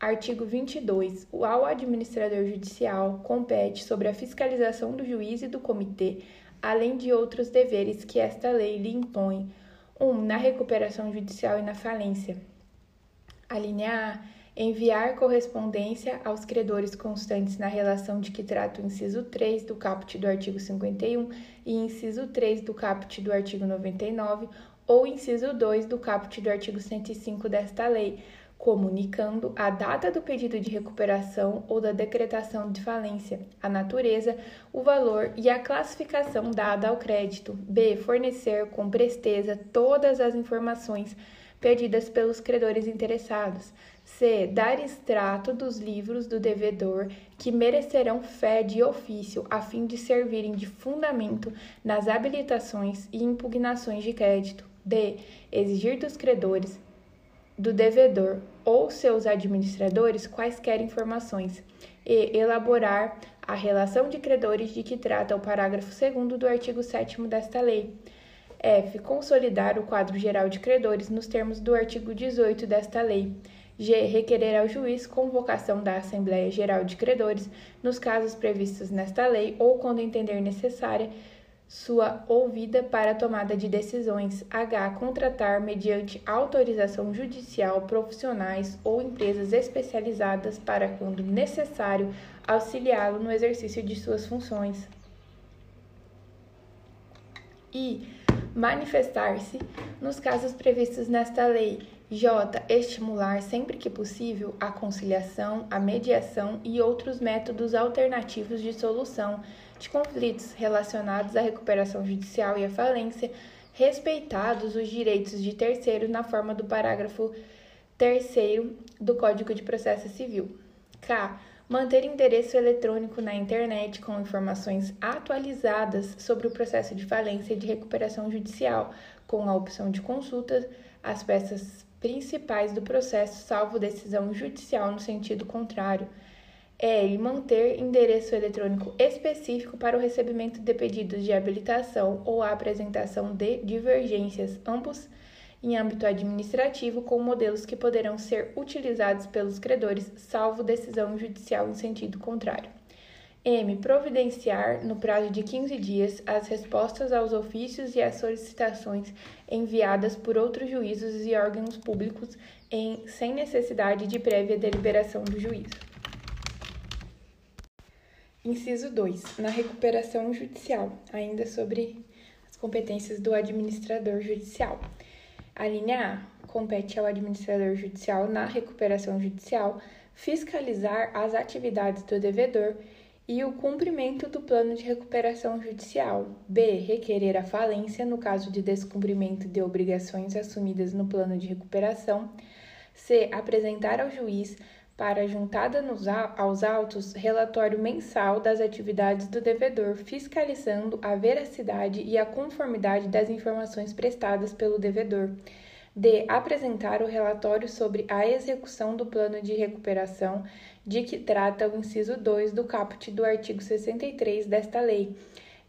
Artigo 22. Ao administrador judicial compete sobre a fiscalização do juiz e do comitê, além de outros deveres que esta lei lhe impõe. 1. Um, na recuperação judicial e na falência. A linha A. Enviar correspondência aos credores constantes na relação de que trata o inciso 3 do caput do artigo 51 e inciso 3 do caput do artigo 99 ou inciso 2 do caput do artigo 105 desta lei comunicando a data do pedido de recuperação ou da decretação de falência, a natureza, o valor e a classificação dada ao crédito. B. Fornecer com presteza todas as informações pedidas pelos credores interessados. C. Dar extrato dos livros do devedor que merecerão fé de ofício, a fim de servirem de fundamento nas habilitações e impugnações de crédito. D. Exigir dos credores do devedor ou seus administradores quaisquer informações e elaborar a relação de credores de que trata o parágrafo 2 do artigo 7 desta lei. F. Consolidar o quadro geral de credores nos termos do artigo 18 desta lei. G. Requerer ao juiz convocação da Assembleia Geral de Credores nos casos previstos nesta lei ou quando entender necessária sua ouvida para tomada de decisões. H. Contratar, mediante autorização judicial, profissionais ou empresas especializadas para, quando necessário, auxiliá-lo no exercício de suas funções. I. Manifestar-se nos casos previstos nesta lei. J. Estimular, sempre que possível, a conciliação, a mediação e outros métodos alternativos de solução de conflitos relacionados à recuperação judicial e à falência, respeitados os direitos de terceiros na forma do parágrafo terceiro do Código de Processo Civil. K. Manter endereço eletrônico na internet com informações atualizadas sobre o processo de falência e de recuperação judicial, com a opção de consulta às peças principais do processo, salvo decisão judicial no sentido contrário. L. Manter endereço eletrônico específico para o recebimento de pedidos de habilitação ou a apresentação de divergências, ambos em âmbito administrativo, com modelos que poderão ser utilizados pelos credores, salvo decisão judicial em sentido contrário. M. Providenciar, no prazo de 15 dias, as respostas aos ofícios e às solicitações enviadas por outros juízos e órgãos públicos em, sem necessidade de prévia deliberação do juízo. Inciso 2. Na recuperação judicial, ainda sobre as competências do administrador judicial. A linha A compete ao administrador judicial na recuperação judicial fiscalizar as atividades do devedor e o cumprimento do plano de recuperação judicial. B. Requerer a falência no caso de descumprimento de obrigações assumidas no plano de recuperação. C. Apresentar ao juiz para juntada nos, aos autos relatório mensal das atividades do devedor, fiscalizando a veracidade e a conformidade das informações prestadas pelo devedor. D. Apresentar o relatório sobre a execução do plano de recuperação de que trata o inciso 2 do caput do artigo 63 desta lei.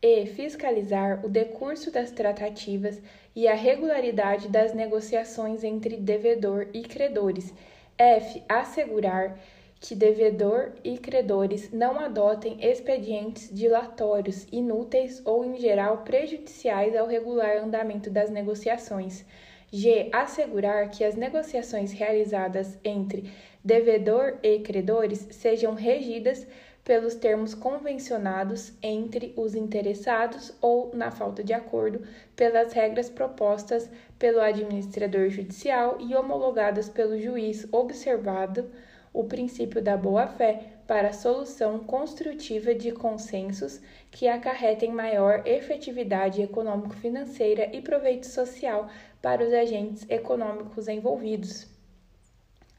E. Fiscalizar o decurso das tratativas e a regularidade das negociações entre devedor e credores F. Assegurar que devedor e credores não adotem expedientes dilatórios, inúteis ou, em geral, prejudiciais ao regular andamento das negociações. G. Assegurar que as negociações realizadas entre devedor e credores sejam regidas pelos termos convencionados entre os interessados ou, na falta de acordo, pelas regras propostas pelo administrador judicial e homologadas pelo juiz, observado o princípio da boa-fé para a solução construtiva de consensos que acarretem maior efetividade econômico-financeira e proveito social para os agentes econômicos envolvidos.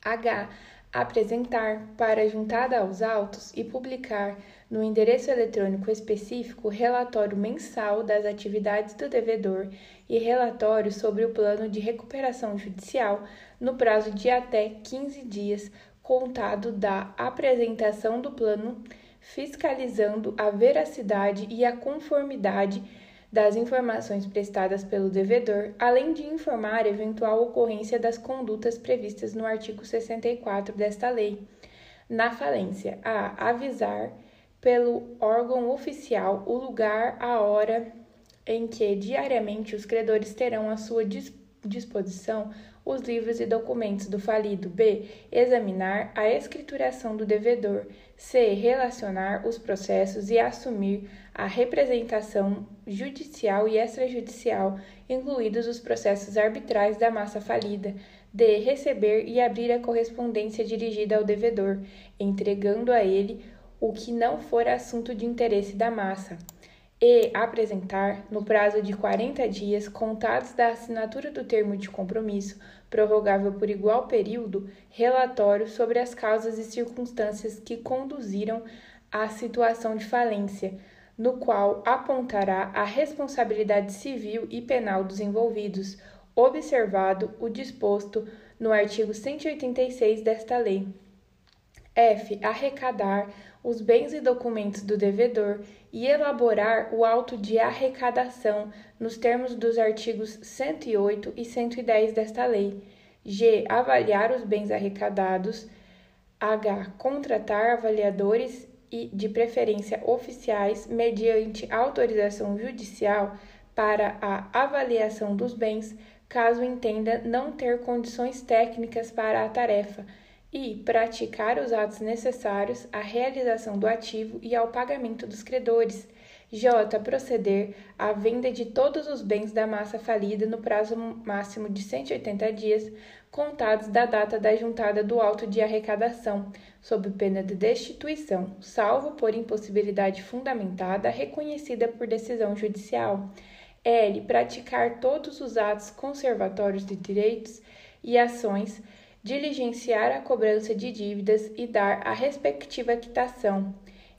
H apresentar para juntada aos autos e publicar no endereço eletrônico específico relatório mensal das atividades do devedor e relatório sobre o plano de recuperação judicial no prazo de até 15 dias contado da apresentação do plano, fiscalizando a veracidade e a conformidade das informações prestadas pelo devedor, além de informar eventual ocorrência das condutas previstas no artigo 64 desta lei. Na falência, a avisar pelo órgão oficial o lugar, a hora em que diariamente os credores terão à sua disposição os livros e documentos do falido. B. Examinar a escrituração do devedor. C. Relacionar os processos e assumir a representação judicial e extrajudicial, incluídos os processos arbitrais da massa falida. D. Receber e abrir a correspondência dirigida ao devedor, entregando a ele o que não for assunto de interesse da massa. E apresentar, no prazo de 40 dias contados da assinatura do termo de compromisso, prorrogável por igual período, relatório sobre as causas e circunstâncias que conduziram à situação de falência no qual apontará a responsabilidade civil e penal dos envolvidos, observado o disposto no artigo 186 desta lei. F. Arrecadar os bens e documentos do devedor e elaborar o auto de arrecadação nos termos dos artigos 108 e 110 desta lei. G. Avaliar os bens arrecadados. H. Contratar avaliadores e, de preferência, oficiais, mediante autorização judicial para a avaliação dos bens, caso entenda não ter condições técnicas para a tarefa, e praticar os atos necessários à realização do ativo e ao pagamento dos credores. J. Proceder à venda de todos os bens da massa falida no prazo máximo de 180 dias, contados da data da juntada do auto de arrecadação, sob pena de destituição, salvo por impossibilidade fundamentada reconhecida por decisão judicial. L. Praticar todos os atos conservatórios de direitos e ações diligenciar a cobrança de dívidas e dar a respectiva quitação.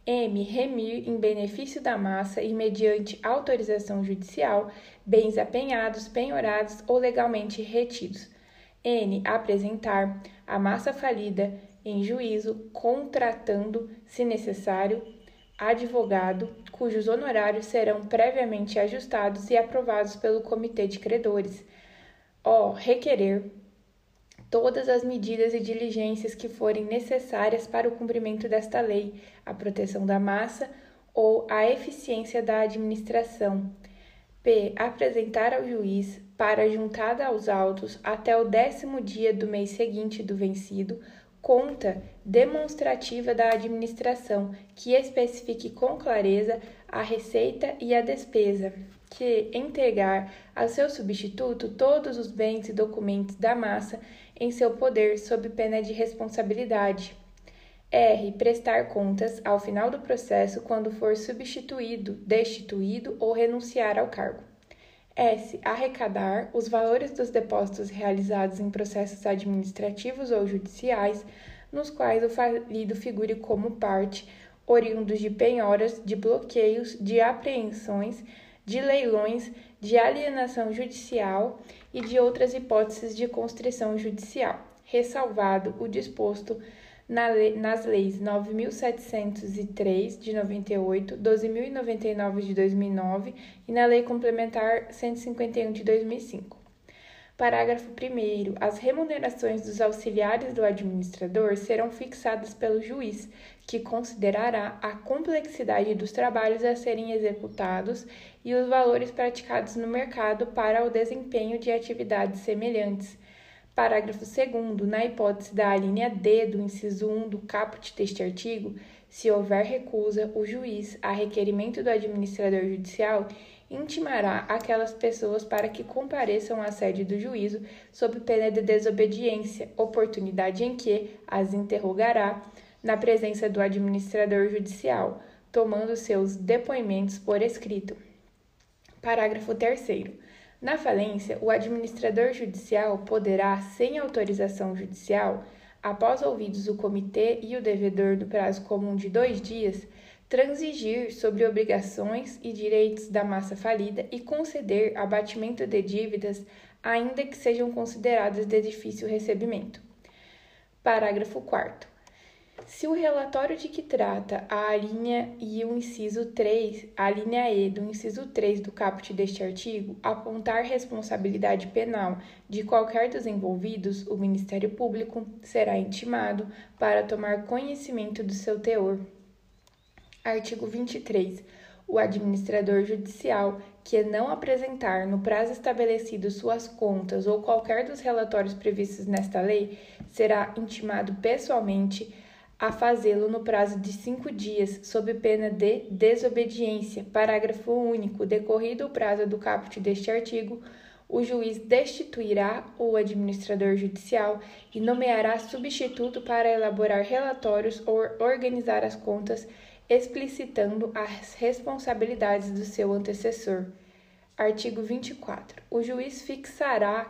M. Remir em benefício da massa e mediante autorização judicial bens apenhados, penhorados ou legalmente retidos. N. Apresentar a massa falida em juízo, contratando, se necessário, advogado, cujos honorários serão previamente ajustados e aprovados pelo Comitê de Credores. O. Requerer todas as medidas e diligências que forem necessárias para o cumprimento desta lei, a proteção da massa ou a eficiência da administração. P. Apresentar ao juiz, para juntada aos autos até o décimo dia do mês seguinte do vencido, conta demonstrativa da administração que especifique com clareza a receita e a despesa, que entregar a seu substituto todos os bens e documentos da massa em seu poder sob pena de responsabilidade. R. Prestar contas ao final do processo quando for substituído, destituído ou renunciar ao cargo. S. Arrecadar os valores dos depósitos realizados em processos administrativos ou judiciais nos quais o falido figure como parte, oriundos de penhoras, de bloqueios, de apreensões, de leilões, de alienação judicial e de outras hipóteses de constrição judicial, ressalvado o disposto na lei, nas leis 9.703 de 98, 12.099 de 2009 e na Lei Complementar 151 de 2005. Parágrafo 1. As remunerações dos auxiliares do administrador serão fixadas pelo juiz, que considerará a complexidade dos trabalhos a serem executados e os valores praticados no mercado para o desempenho de atividades semelhantes Parágrafo 2. Na hipótese da alínea D do inciso 1 do caput deste artigo, se houver recusa, o juiz, a requerimento do administrador judicial, intimará aquelas pessoas para que compareçam à sede do juízo sob pena de desobediência, oportunidade em que as interrogará na presença do administrador judicial, tomando seus depoimentos por escrito. Parágrafo 3. Na falência, o administrador judicial poderá, sem autorização judicial, após ouvidos o comitê e o devedor no prazo comum de dois dias, transigir sobre obrigações e direitos da massa falida e conceder abatimento de dívidas, ainda que sejam consideradas de difícil recebimento. Parágrafo 4. Se o relatório de que trata a linha e o inciso 3, a linha E do inciso 3 do caput deste artigo, apontar responsabilidade penal de qualquer dos envolvidos, o Ministério Público será intimado para tomar conhecimento do seu teor. Artigo 23. O administrador judicial que não apresentar no prazo estabelecido suas contas ou qualquer dos relatórios previstos nesta lei será intimado pessoalmente a fazê-lo no prazo de cinco dias, sob pena de desobediência. Parágrafo único. Decorrido o prazo do caput deste artigo, o juiz destituirá o administrador judicial e nomeará substituto para elaborar relatórios ou organizar as contas, explicitando as responsabilidades do seu antecessor. Artigo 24. O juiz fixará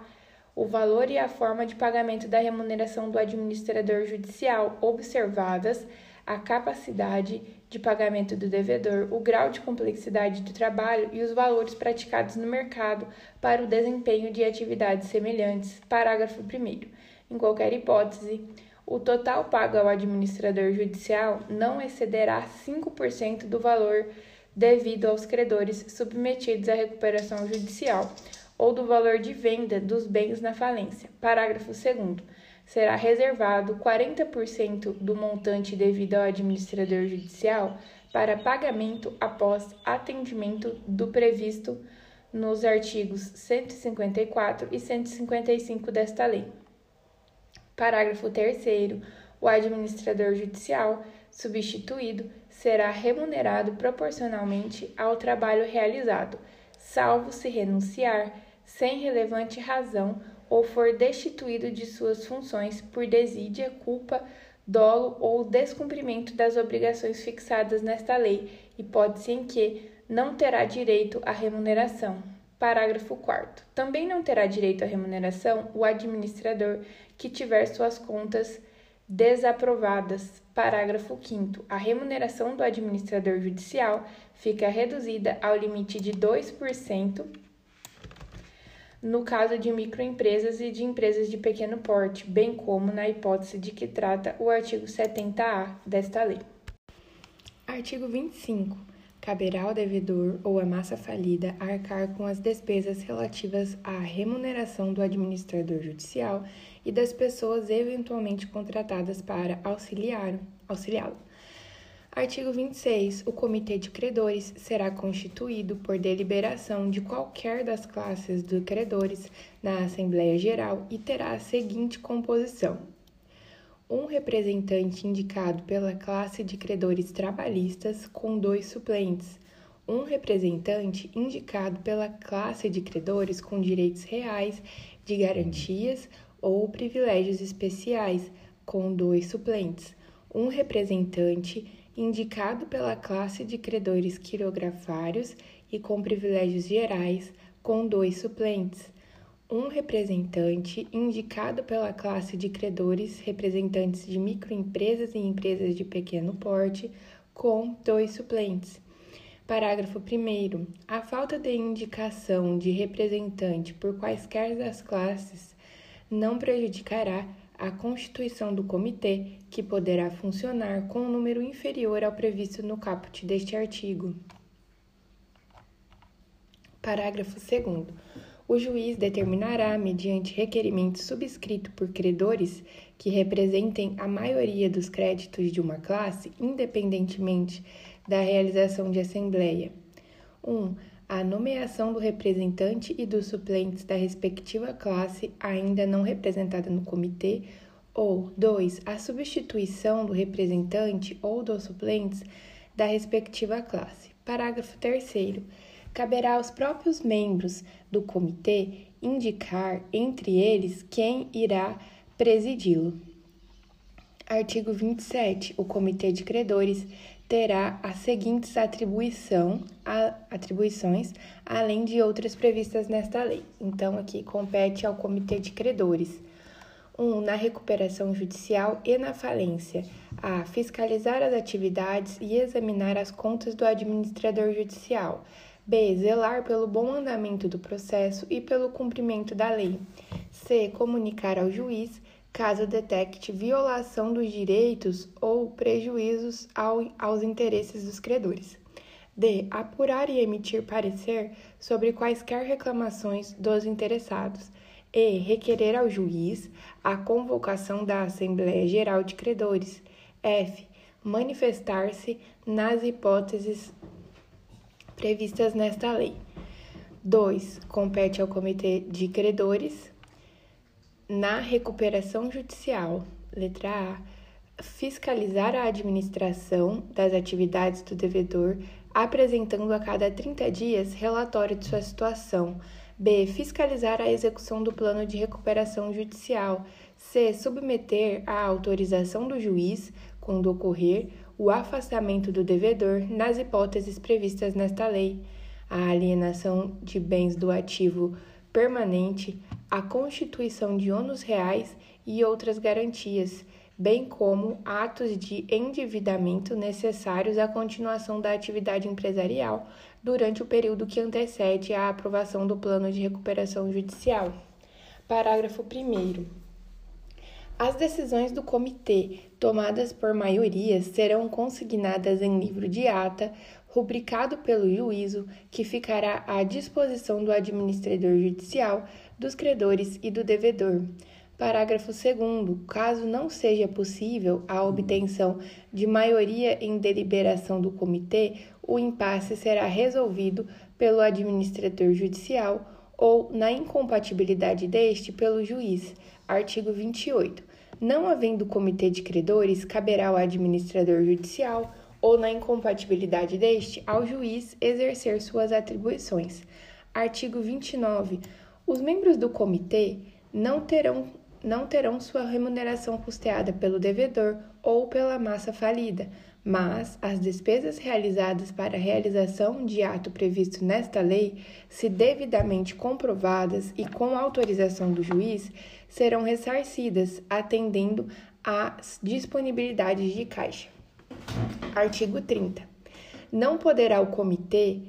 o valor e a forma de pagamento da remuneração do administrador judicial, observadas a capacidade de pagamento do devedor, o grau de complexidade do trabalho e os valores praticados no mercado para o desempenho de atividades semelhantes. Parágrafo 1. Em qualquer hipótese, o total pago ao administrador judicial não excederá 5% do valor devido aos credores submetidos à recuperação judicial ou do valor de venda dos bens na falência. Parágrafo 2. Será reservado 40% do montante devido ao administrador judicial para pagamento após atendimento do previsto nos artigos 154 e 155 desta lei. Parágrafo 3. O administrador judicial substituído será remunerado proporcionalmente ao trabalho realizado, salvo se renunciar sem relevante razão ou for destituído de suas funções por desídia, culpa, dolo ou descumprimento das obrigações fixadas nesta lei, hipótese em que não terá direito à remuneração. Parágrafo 4. Também não terá direito à remuneração o administrador que tiver suas contas desaprovadas. Parágrafo 5. A remuneração do administrador judicial fica reduzida ao limite de 2% no caso de microempresas e de empresas de pequeno porte, bem como na hipótese de que trata o artigo 70-A desta lei. Artigo 25. Caberá ao devedor ou à massa falida arcar com as despesas relativas à remuneração do administrador judicial e das pessoas eventualmente contratadas para auxiliá-lo. Artigo 26. O Comitê de Credores será constituído por deliberação de qualquer das classes de credores na Assembleia Geral e terá a seguinte composição: um representante indicado pela classe de credores trabalhistas com dois suplentes, um representante indicado pela classe de credores com direitos reais de garantias ou privilégios especiais com dois suplentes, um representante indicado pela classe de credores quirografários e com privilégios gerais com dois suplentes um representante indicado pela classe de credores representantes de microempresas e empresas de pequeno porte, com dois suplentes. Parágrafo 1. A falta de indicação de representante por quaisquer das classes não prejudicará a constituição do comitê, que poderá funcionar com um número inferior ao previsto no caput deste artigo. Parágrafo 2 o juiz determinará, mediante requerimento subscrito por credores que representem a maioria dos créditos de uma classe, independentemente da realização de assembleia. 1. Um, a nomeação do representante e dos suplentes da respectiva classe ainda não representada no comitê, ou 2. A substituição do representante ou dos suplentes da respectiva classe. Parágrafo 3 caberá aos próprios membros do comitê indicar entre eles quem irá presidi-lo. Artigo 27. O comitê de credores terá as seguintes atribuição, a, atribuições, além de outras previstas nesta lei. Então, aqui compete ao comitê de credores. 1. Um, na recuperação judicial e na falência. A. Fiscalizar as atividades e examinar as contas do administrador judicial. B. Zelar pelo bom andamento do processo e pelo cumprimento da lei. C. Comunicar ao juiz caso detecte violação dos direitos ou prejuízos ao, aos interesses dos credores. D. Apurar e emitir parecer sobre quaisquer reclamações dos interessados. E. Requerer ao juiz a convocação da Assembleia Geral de Credores. F. Manifestar-se nas hipóteses previstas nesta lei. 2. Compete ao Comitê de Credores na recuperação judicial. Letra A. Fiscalizar a administração das atividades do devedor, apresentando a cada 30 dias relatório de sua situação. B. Fiscalizar a execução do plano de recuperação judicial. C. Submeter à autorização do juiz, quando ocorrer, o afastamento do devedor nas hipóteses previstas nesta lei, a alienação de bens do ativo permanente, a constituição de ônus reais e outras garantias, bem como atos de endividamento necessários à continuação da atividade empresarial durante o período que antecede a aprovação do plano de recuperação judicial. Parágrafo 1. As decisões do comitê, tomadas por maioria, serão consignadas em livro de ata, rubricado pelo juízo, que ficará à disposição do administrador judicial, dos credores e do devedor. Parágrafo 2. Caso não seja possível a obtenção de maioria em deliberação do comitê, o impasse será resolvido pelo administrador judicial ou, na incompatibilidade deste, pelo juiz. Artigo 28. Não havendo comitê de credores, caberá ao administrador judicial ou, na incompatibilidade deste, ao juiz exercer suas atribuições. Artigo 29. Os membros do comitê não terão não terão sua remuneração custeada pelo devedor ou pela massa falida, mas as despesas realizadas para a realização de ato previsto nesta lei, se devidamente comprovadas e com autorização do juiz, serão ressarcidas, atendendo às disponibilidades de caixa. Artigo 30. Não poderá o comitê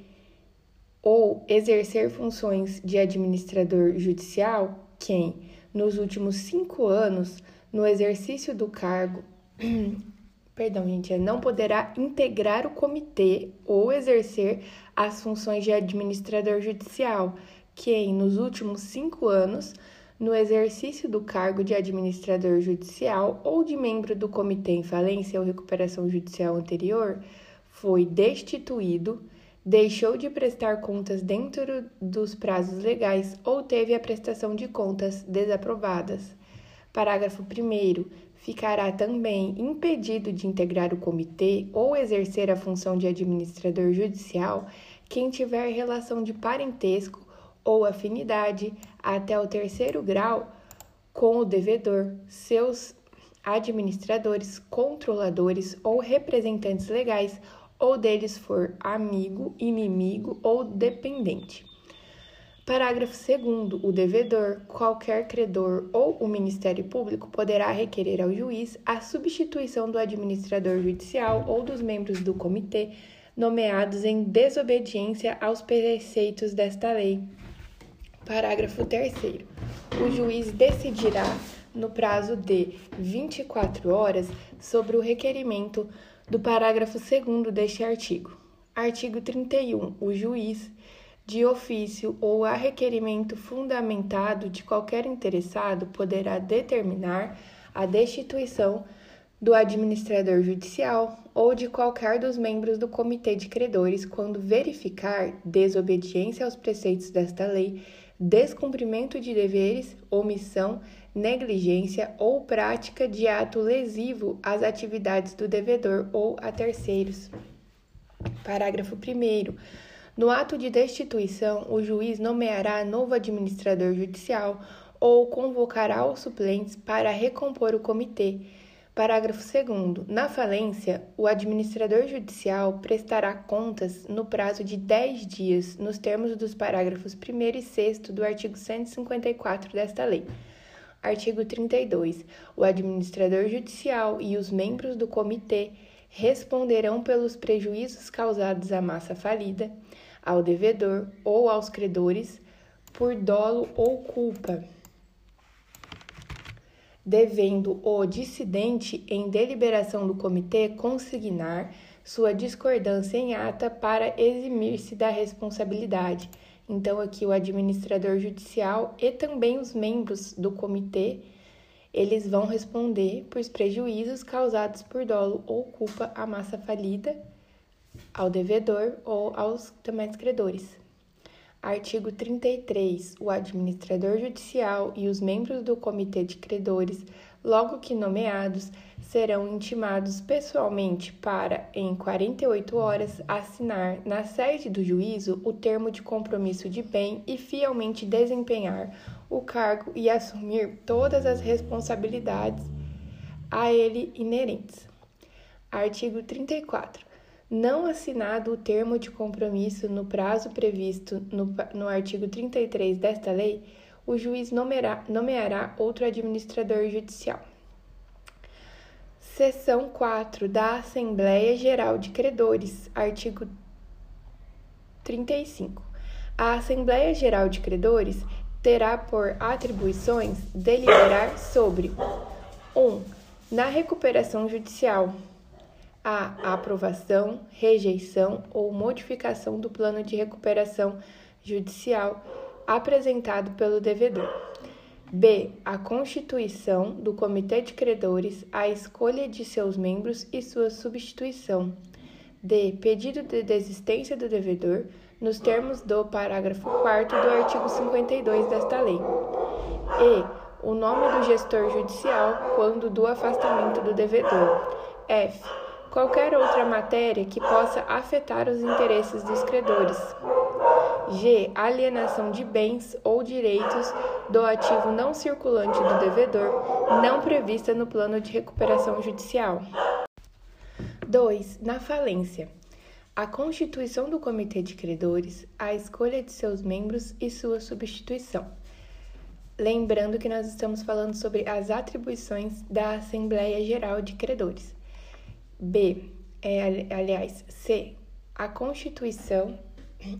ou exercer funções de administrador judicial quem, nos últimos cinco anos, no exercício do cargo, perdão, gente, é, não poderá integrar o comitê ou exercer as funções de administrador judicial quem, nos últimos cinco anos, no exercício do cargo de administrador judicial ou de membro do comitê em falência ou recuperação judicial anterior, foi destituído, deixou de prestar contas dentro dos prazos legais ou teve a prestação de contas desaprovadas. Parágrafo 1. Ficará também impedido de integrar o comitê ou exercer a função de administrador judicial quem tiver relação de parentesco ou afinidade até o terceiro grau com o devedor, seus administradores, controladores ou representantes legais, ou deles for amigo, inimigo ou dependente. Parágrafo 2. O devedor, qualquer credor ou o Ministério Público poderá requerer ao juiz a substituição do administrador judicial ou dos membros do comitê nomeados em desobediência aos preceitos desta lei. Parágrafo 3. O juiz decidirá, no prazo de 24 horas, sobre o requerimento do parágrafo 2 deste artigo. Artigo 31. O juiz, de ofício ou a requerimento fundamentado de qualquer interessado, poderá determinar a destituição do administrador judicial ou de qualquer dos membros do comitê de credores quando verificar desobediência aos preceitos desta lei descumprimento de deveres, omissão, negligência ou prática de ato lesivo às atividades do devedor ou a terceiros. Parágrafo 1. No ato de destituição, o juiz nomeará novo administrador judicial ou convocará os suplentes para recompor o comitê Parágrafo 2. Na falência, o administrador judicial prestará contas no prazo de 10 dias, nos termos dos parágrafos 1 e 6 do artigo 154 desta lei. Artigo 32. O administrador judicial e os membros do comitê responderão pelos prejuízos causados à massa falida, ao devedor ou aos credores, por dolo ou culpa devendo o dissidente, em deliberação do comitê, consignar sua discordância em ata para eximir-se da responsabilidade. Então, aqui o administrador judicial e também os membros do comitê, eles vão responder por prejuízos causados por dolo ou culpa à massa falida, ao devedor ou aos demais credores. Artigo 33. O administrador judicial e os membros do comitê de credores, logo que nomeados, serão intimados pessoalmente para, em 48 horas, assinar na sede do juízo o termo de compromisso de bem e fielmente desempenhar o cargo e assumir todas as responsabilidades a ele inerentes. Artigo 34 não assinado o termo de compromisso no prazo previsto no, no artigo 33 desta lei, o juiz nomeará, nomeará outro administrador judicial. Seção 4 da Assembleia Geral de Credores, artigo 35. A Assembleia Geral de Credores terá por atribuições deliberar sobre 1. Um, na recuperação judicial, a aprovação, rejeição ou modificação do plano de recuperação judicial apresentado pelo devedor. B. A constituição do Comitê de Credores, a escolha de seus membros e sua substituição. D. Pedido de desistência do devedor, nos termos do parágrafo 4 do artigo 52 desta lei. E. O nome do gestor judicial quando do afastamento do devedor. F qualquer outra matéria que possa afetar os interesses dos credores. G. Alienação de bens ou direitos do ativo não circulante do devedor, não prevista no plano de recuperação judicial. 2. Na falência. A constituição do Comitê de Credores, a escolha de seus membros e sua substituição. Lembrando que nós estamos falando sobre as atribuições da Assembleia Geral de Credores. B. É, aliás, C. A constituição,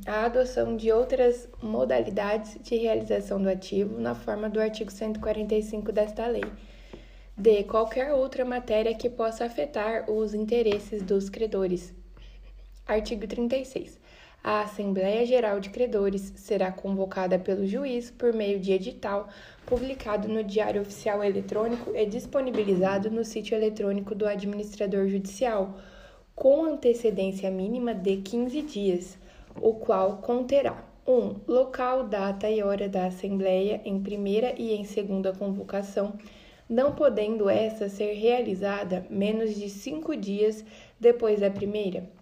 a adoção de outras modalidades de realização do ativo na forma do artigo 145 desta lei. D. Qualquer outra matéria que possa afetar os interesses dos credores. Artigo 36. A Assembleia Geral de Credores será convocada pelo juiz por meio de edital publicado no Diário Oficial Eletrônico e disponibilizado no sítio eletrônico do administrador judicial, com antecedência mínima de 15 dias, o qual conterá 1. Um, local, data e hora da Assembleia em primeira e em segunda convocação, não podendo essa ser realizada menos de cinco dias depois da primeira.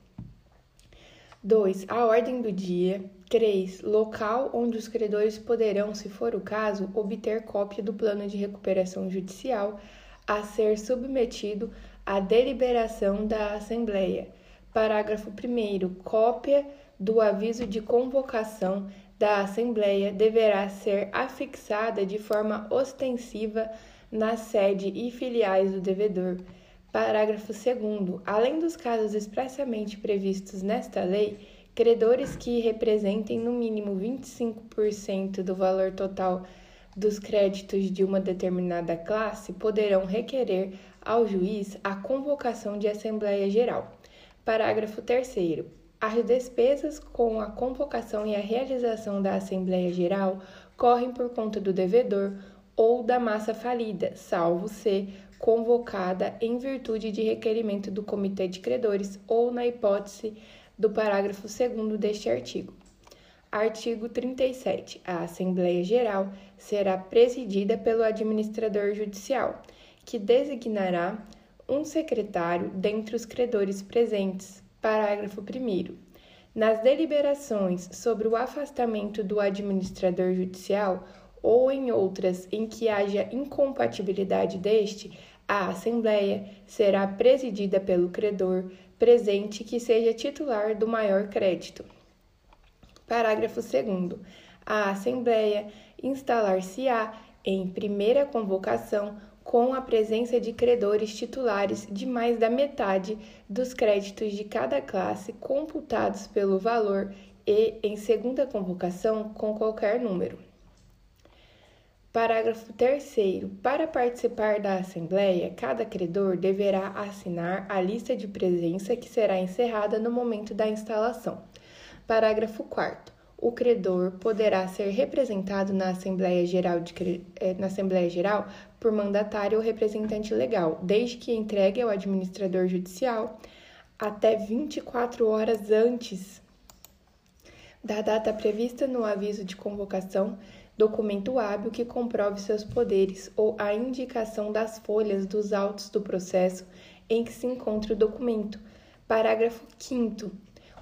2. A ordem do dia. 3. Local onde os credores poderão, se for o caso, obter cópia do plano de recuperação judicial a ser submetido à deliberação da Assembleia. Parágrafo 1. Cópia do aviso de convocação da Assembleia deverá ser afixada de forma ostensiva na sede e filiais do devedor Parágrafo 2. Além dos casos expressamente previstos nesta lei, credores que representem no mínimo 25% do valor total dos créditos de uma determinada classe poderão requerer ao juiz a convocação de Assembleia Geral. Parágrafo 3. As despesas com a convocação e a realização da Assembleia Geral correm por conta do devedor ou da massa falida, salvo se convocada em virtude de requerimento do Comitê de Credores ou na hipótese do parágrafo 2 deste artigo. Artigo 37. A Assembleia Geral será presidida pelo administrador judicial, que designará um secretário dentre os credores presentes. Parágrafo 1. Nas deliberações sobre o afastamento do administrador judicial, ou em outras em que haja incompatibilidade deste, a Assembleia será presidida pelo credor presente que seja titular do maior crédito. Parágrafo 2. A Assembleia instalar-se-á em primeira convocação com a presença de credores titulares de mais da metade dos créditos de cada classe computados pelo valor e, em segunda convocação, com qualquer número. Parágrafo 3. Para participar da Assembleia, cada credor deverá assinar a lista de presença que será encerrada no momento da instalação. Parágrafo 4. O credor poderá ser representado na Assembleia Geral, de, eh, na Assembleia Geral por mandatário ou representante legal, desde que entregue ao administrador judicial até 24 horas antes da data prevista no aviso de convocação documento hábil que comprove seus poderes ou a indicação das folhas dos autos do processo em que se encontra o documento. Parágrafo 5.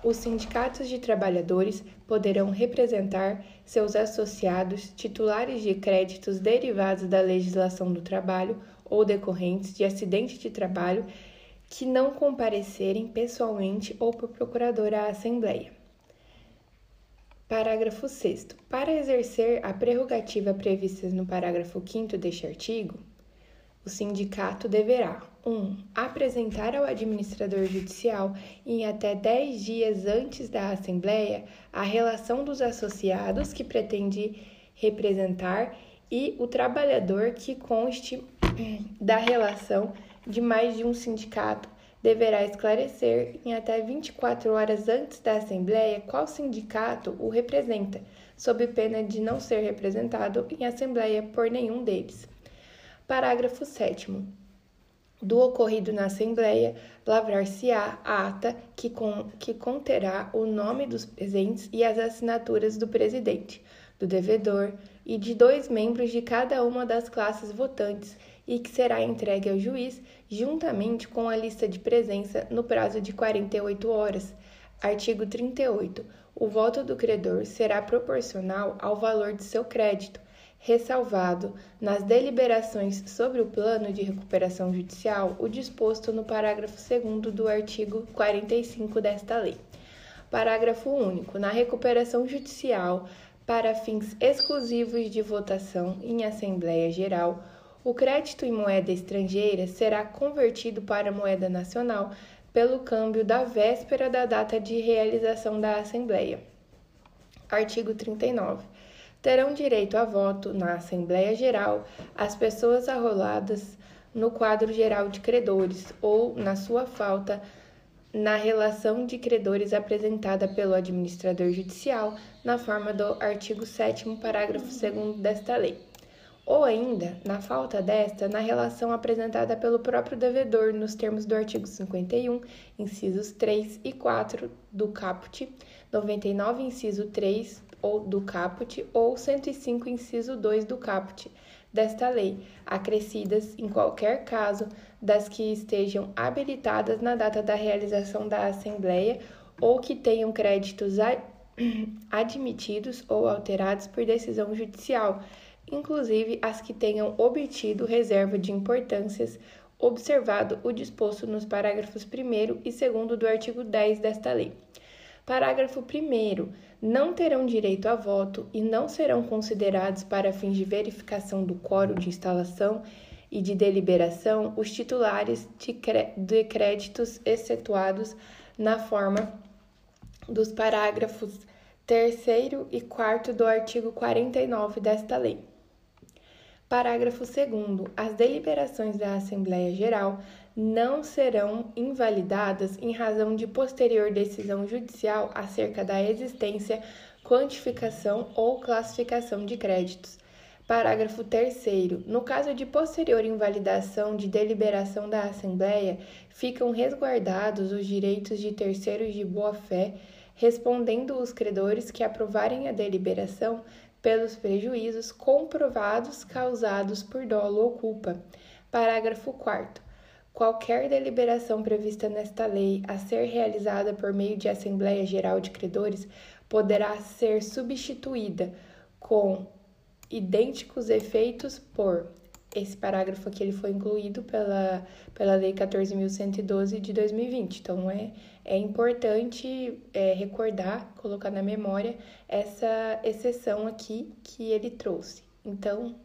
Os sindicatos de trabalhadores poderão representar seus associados titulares de créditos derivados da legislação do trabalho ou decorrentes de acidente de trabalho que não comparecerem pessoalmente ou por procurador à Assembleia. Parágrafo 6. Para exercer a prerrogativa prevista no parágrafo 5 deste artigo, o sindicato deverá 1. Um, apresentar ao administrador judicial, em até 10 dias antes da Assembleia, a relação dos associados que pretende representar e o trabalhador que conste da relação de mais de um sindicato deverá esclarecer em até 24 horas antes da Assembleia qual sindicato o representa, sob pena de não ser representado em Assembleia por nenhum deles. Parágrafo 7. Do ocorrido na Assembleia, lavrar-se-á a ata que, com, que conterá o nome dos presentes e as assinaturas do presidente, do devedor e de dois membros de cada uma das classes votantes e que será entregue ao juiz juntamente com a lista de presença no prazo de 48 horas. Artigo 38. O voto do credor será proporcional ao valor de seu crédito, ressalvado nas deliberações sobre o plano de recuperação judicial o disposto no parágrafo 2 do artigo 45 desta lei. Parágrafo único. Na recuperação judicial, para fins exclusivos de votação em Assembleia Geral, o crédito em moeda estrangeira será convertido para moeda nacional pelo câmbio da véspera da data de realização da Assembleia. Artigo 39 terão direito a voto na Assembleia Geral as pessoas arroladas no quadro geral de credores ou, na sua falta, na relação de credores apresentada pelo administrador judicial na forma do artigo 7 parágrafo 2 desta lei. Ou ainda, na falta desta, na relação apresentada pelo próprio devedor nos termos do artigo 51, incisos 3 e 4 do caput, 99, inciso 3 ou do caput ou 105, inciso 2 do caput desta lei, acrescidas, em qualquer caso, das que estejam habilitadas na data da realização da Assembleia ou que tenham créditos admitidos ou alterados por decisão judicial, inclusive as que tenham obtido reserva de importâncias, observado o disposto nos parágrafos 1 e 2 do artigo 10 desta lei. Parágrafo 1. Não terão direito a voto e não serão considerados para fins de verificação do quórum de instalação e de deliberação os titulares de créditos excetuados na forma dos parágrafos 3 e 4 do artigo 49 desta lei. Parágrafo 2. As deliberações da Assembleia Geral não serão invalidadas em razão de posterior decisão judicial acerca da existência, quantificação ou classificação de créditos. Parágrafo 3. No caso de posterior invalidação de deliberação da Assembleia, ficam resguardados os direitos de terceiros de boa-fé, respondendo os credores que aprovarem a deliberação pelos prejuízos comprovados causados por dolo ou culpa. Parágrafo 4. Qualquer deliberação prevista nesta lei a ser realizada por meio de Assembleia Geral de Credores poderá ser substituída com idênticos efeitos por esse parágrafo aqui ele foi incluído pela, pela Lei 14.112 de 2020. Então, é, é importante é, recordar, colocar na memória essa exceção aqui que ele trouxe. Então,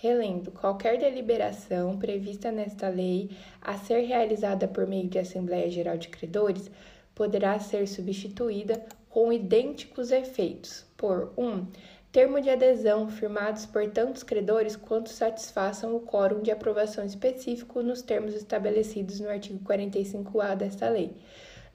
Relendo, qualquer deliberação prevista nesta lei a ser realizada por meio de Assembleia Geral de Credores poderá ser substituída com idênticos efeitos por 1. Um, termo de adesão firmados por tantos credores quanto satisfaçam o quórum de aprovação específico nos termos estabelecidos no artigo 45-A desta lei.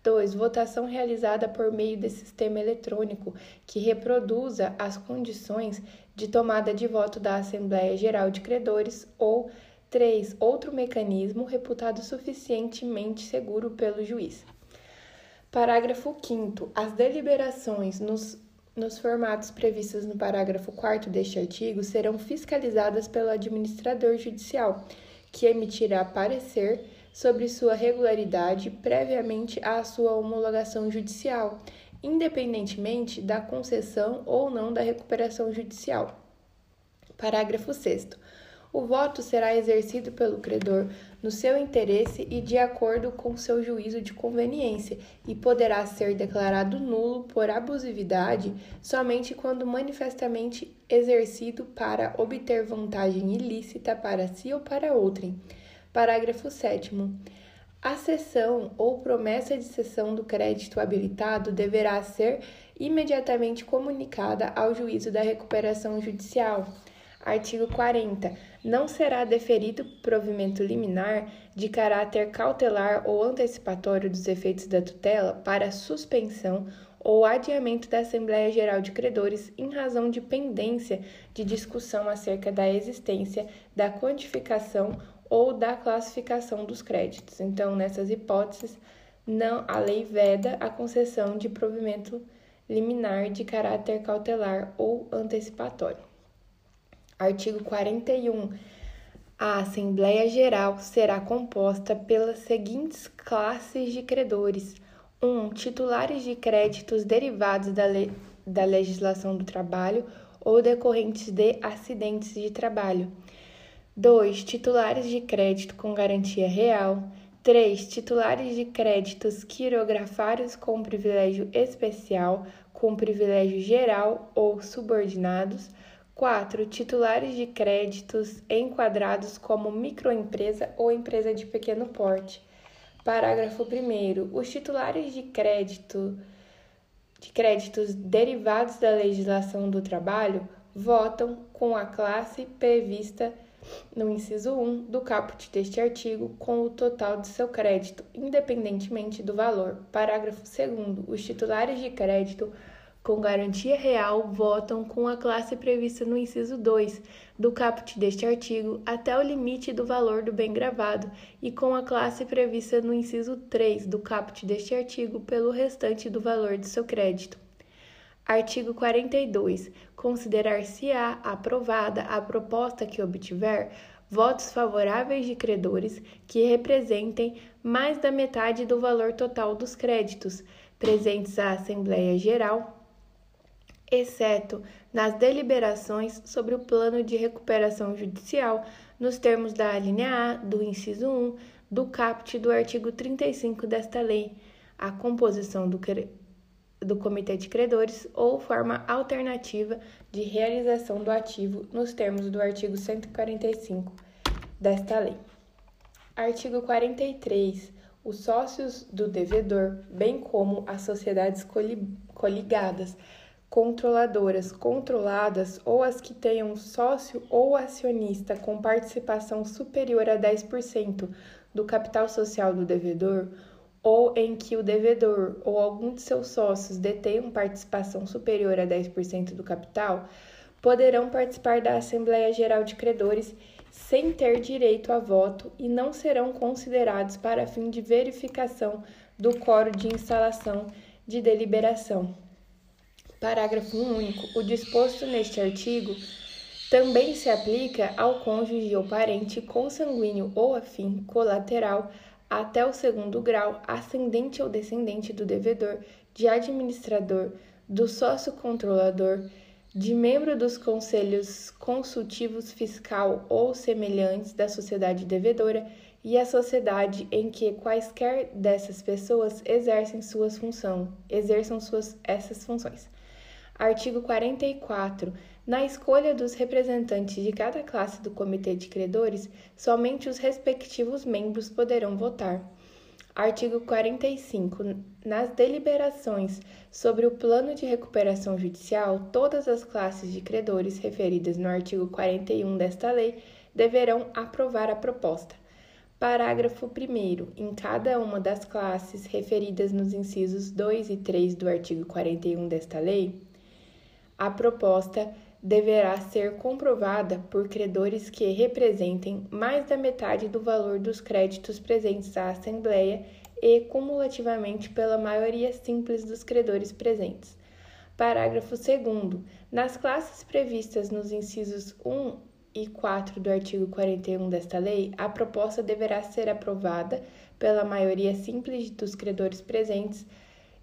2. Votação realizada por meio de sistema eletrônico que reproduza as condições de tomada de voto da Assembleia Geral de Credores ou 3. Outro mecanismo reputado suficientemente seguro pelo juiz. Parágrafo 5 As deliberações nos, nos formatos previstos no parágrafo 4 deste artigo serão fiscalizadas pelo administrador judicial, que emitirá parecer sobre sua regularidade previamente à sua homologação judicial, independentemente da concessão ou não da recuperação judicial. Parágrafo 6. O voto será exercido pelo credor no seu interesse e de acordo com seu juízo de conveniência e poderá ser declarado nulo por abusividade somente quando manifestamente exercido para obter vantagem ilícita para si ou para outrem. Parágrafo 7. A cessão ou promessa de cessão do crédito habilitado deverá ser imediatamente comunicada ao juízo da recuperação judicial. Artigo 40. Não será deferido provimento liminar de caráter cautelar ou antecipatório dos efeitos da tutela para suspensão ou adiamento da Assembleia Geral de Credores em razão de pendência de discussão acerca da existência, da quantificação ou da classificação dos créditos. Então, nessas hipóteses, não, a lei veda a concessão de provimento liminar de caráter cautelar ou antecipatório. Artigo 41. A Assembleia Geral será composta pelas seguintes classes de credores: 1. Um, titulares de créditos derivados da, le da legislação do trabalho ou decorrentes de acidentes de trabalho. 2. Titulares de crédito com garantia real. 3. Titulares de créditos quirografários com privilégio especial, com privilégio geral ou subordinados. 4. Titulares de créditos enquadrados como microempresa ou empresa de pequeno porte. Parágrafo 1. Os titulares de crédito de créditos derivados da legislação do trabalho votam com a classe prevista no inciso 1 do caput deste artigo com o total de seu crédito, independentemente do valor. Parágrafo 2. Os titulares de crédito com garantia real votam com a classe prevista no inciso 2 do caput deste artigo até o limite do valor do bem gravado e com a classe prevista no inciso 3 do caput deste artigo pelo restante do valor de seu crédito. Artigo 42. Considerar-se-á aprovada a proposta que obtiver votos favoráveis de credores que representem mais da metade do valor total dos créditos presentes à Assembleia Geral exceto nas deliberações sobre o plano de recuperação judicial, nos termos da alínea A do inciso 1 do caput do artigo 35 desta lei, a composição do, do comitê de credores ou forma alternativa de realização do ativo nos termos do artigo 145 desta lei. Artigo 43. Os sócios do devedor, bem como as sociedades coligadas, controladoras controladas ou as que tenham sócio ou acionista com participação superior a 10% do capital social do devedor, ou em que o devedor ou algum de seus sócios detenham participação superior a 10% do capital, poderão participar da Assembleia Geral de Credores sem ter direito a voto e não serão considerados para fim de verificação do coro de instalação de deliberação. Parágrafo único. O disposto neste artigo também se aplica ao cônjuge ou parente consanguíneo ou afim colateral até o segundo grau, ascendente ou descendente do devedor, de administrador, do sócio controlador, de membro dos conselhos consultivos fiscal ou semelhantes da sociedade devedora e a sociedade em que quaisquer dessas pessoas exercem suas funções, exerçam suas essas funções. Artigo 44. Na escolha dos representantes de cada classe do Comitê de Credores, somente os respectivos membros poderão votar. Artigo 45. Nas deliberações sobre o plano de recuperação judicial, todas as classes de credores referidas no artigo 41 desta lei deverão aprovar a proposta. Parágrafo 1. Em cada uma das classes referidas nos incisos 2 e 3 do artigo 41 desta lei, a proposta deverá ser comprovada por credores que representem mais da metade do valor dos créditos presentes à Assembleia e cumulativamente pela maioria simples dos credores presentes. Parágrafo 2. Nas classes previstas nos incisos 1 e 4 do artigo 41 desta lei, a proposta deverá ser aprovada pela maioria simples dos credores presentes,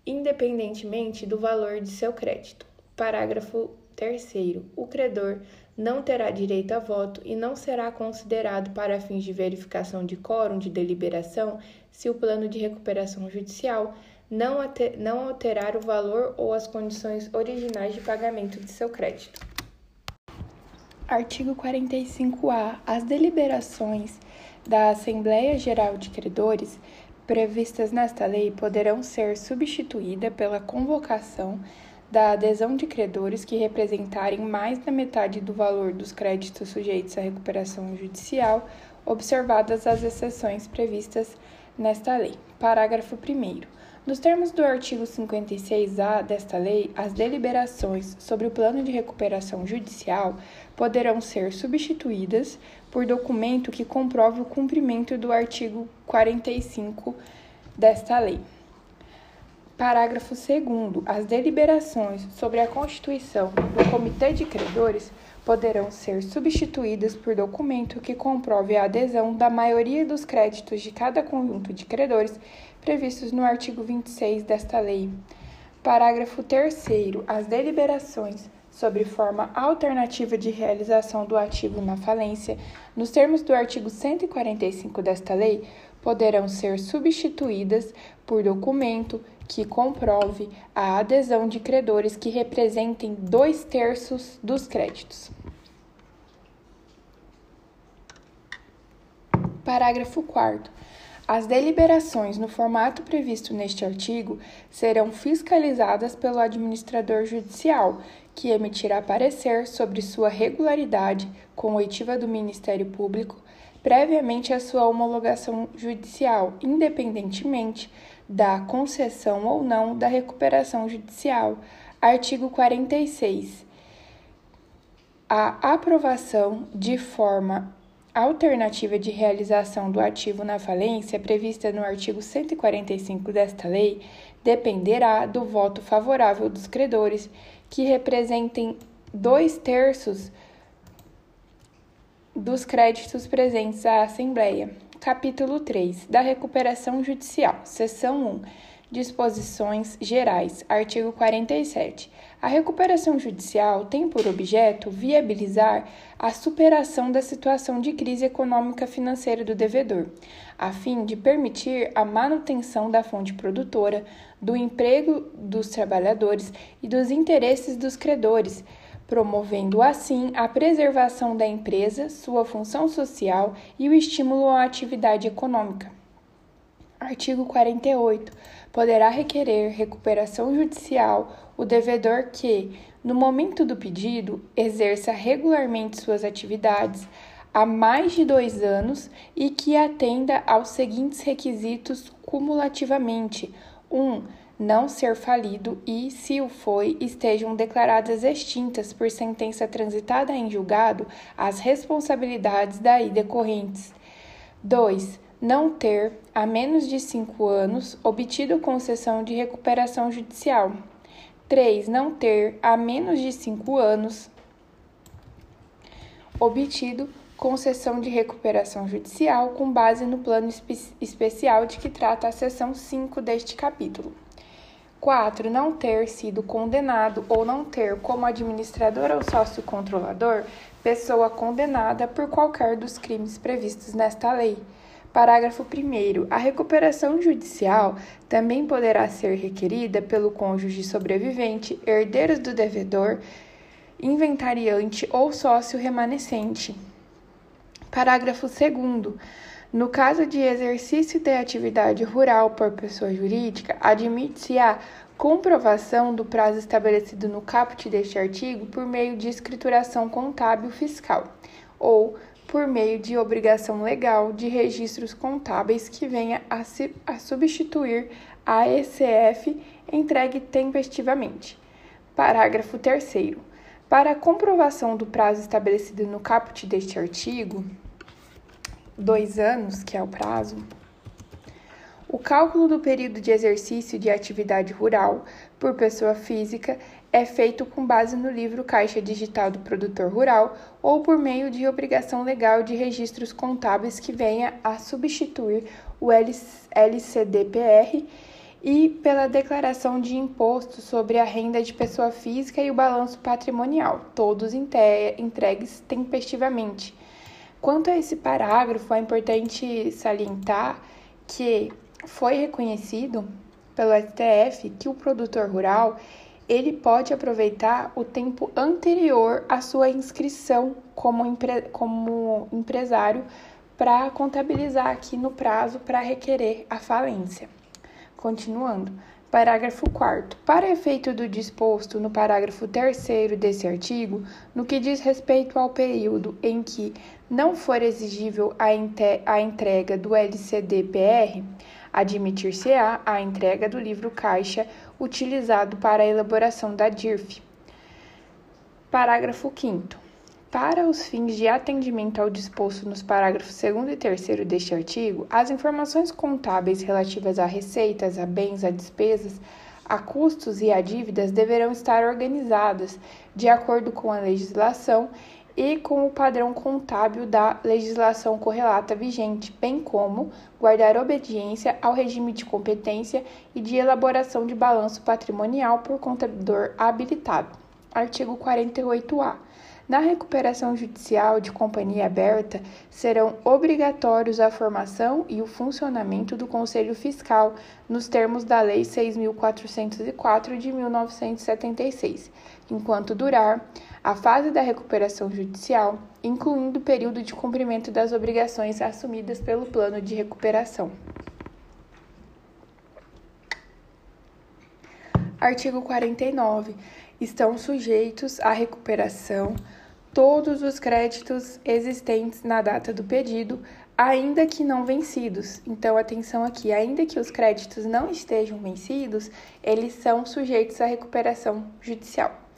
independentemente do valor de seu crédito. Parágrafo 3. O credor não terá direito a voto e não será considerado para fins de verificação de quórum de deliberação se o plano de recuperação judicial não, alterar o valor ou as condições originais de pagamento de seu crédito. Artigo 45-A. As deliberações da Assembleia Geral de Credores previstas nesta lei poderão ser substituídas pela convocação da adesão de credores que representarem mais da metade do valor dos créditos sujeitos à recuperação judicial, observadas as exceções previstas nesta lei. Parágrafo 1. Nos termos do artigo 56-A desta lei, as deliberações sobre o plano de recuperação judicial poderão ser substituídas por documento que comprove o cumprimento do artigo 45 desta lei. Parágrafo 2. As deliberações sobre a constituição do Comitê de Credores poderão ser substituídas por documento que comprove a adesão da maioria dos créditos de cada conjunto de credores previstos no artigo 26 desta lei. Parágrafo 3. As deliberações sobre forma alternativa de realização do ativo na falência, nos termos do artigo 145 desta lei, poderão ser substituídas por documento que comprove a adesão de credores que representem dois terços dos créditos. Parágrafo 4. As deliberações no formato previsto neste artigo serão fiscalizadas pelo administrador judicial, que emitirá parecer sobre sua regularidade com oitiva do Ministério Público, previamente à sua homologação judicial, independentemente da concessão ou não da recuperação judicial. Artigo 46. A aprovação de forma alternativa de realização do ativo na falência prevista no artigo 145 desta lei dependerá do voto favorável dos credores, que representem dois terços dos créditos presentes à Assembleia. Capítulo 3 da Recuperação Judicial, Seção 1 Disposições Gerais, artigo 47. A recuperação judicial tem por objeto viabilizar a superação da situação de crise econômica financeira do devedor, a fim de permitir a manutenção da fonte produtora, do emprego dos trabalhadores e dos interesses dos credores, promovendo assim a preservação da empresa, sua função social e o estímulo à atividade econômica. Artigo 48. Poderá requerer recuperação judicial o devedor que, no momento do pedido, exerça regularmente suas atividades há mais de dois anos e que atenda aos seguintes requisitos cumulativamente: 1. Um, não ser falido e, se o foi, estejam declaradas extintas por sentença transitada em julgado as responsabilidades daí decorrentes. 2. Não ter, há menos de cinco anos, obtido concessão de recuperação judicial. 3. Não ter, há menos de cinco anos, obtido concessão de recuperação judicial com base no plano espe especial de que trata a seção 5 deste capítulo. 4. Não ter sido condenado ou não ter como administrador ou sócio controlador pessoa condenada por qualquer dos crimes previstos nesta lei. Parágrafo 1. A recuperação judicial também poderá ser requerida pelo cônjuge sobrevivente, herdeiros do devedor, inventariante ou sócio remanescente. Parágrafo 2. No caso de exercício de atividade rural por pessoa jurídica, admite-se a comprovação do prazo estabelecido no caput deste artigo por meio de escrituração contábil fiscal ou por meio de obrigação legal de registros contábeis que venha a, se, a substituir a ECF entregue tempestivamente. Parágrafo 3. Para a comprovação do prazo estabelecido no caput deste artigo, dois anos, que é o prazo, o cálculo do período de exercício de atividade rural por pessoa física é feito com base no livro Caixa Digital do Produtor Rural ou por meio de obrigação legal de registros contábeis que venha a substituir o LCDPR e pela declaração de imposto sobre a renda de pessoa física e o balanço patrimonial, todos entregues tempestivamente Quanto a esse parágrafo, é importante salientar que foi reconhecido pelo STF que o produtor rural ele pode aproveitar o tempo anterior à sua inscrição como, empre como empresário para contabilizar aqui no prazo para requerer a falência. Continuando, Parágrafo 4. Para efeito do disposto no parágrafo 3 desse artigo, no que diz respeito ao período em que não for exigível a entrega do LCD-PR, admitir-se-á a entrega do livro caixa utilizado para a elaboração da DIRF. Parágrafo 5. Para os fins de atendimento ao disposto nos parágrafos 2 e 3 deste artigo, as informações contábeis relativas a receitas, a bens, a despesas, a custos e a dívidas deverão estar organizadas de acordo com a legislação e com o padrão contábil da legislação correlata vigente, bem como guardar obediência ao regime de competência e de elaboração de balanço patrimonial por contador habilitado. Artigo 48-A. Na recuperação judicial de companhia aberta, serão obrigatórios a formação e o funcionamento do Conselho Fiscal, nos termos da Lei 6.404 de 1976, enquanto durar a fase da recuperação judicial, incluindo o período de cumprimento das obrigações assumidas pelo plano de recuperação. Artigo 49. Estão sujeitos à recuperação todos os créditos existentes na data do pedido, ainda que não vencidos. Então, atenção aqui, ainda que os créditos não estejam vencidos, eles são sujeitos à recuperação judicial.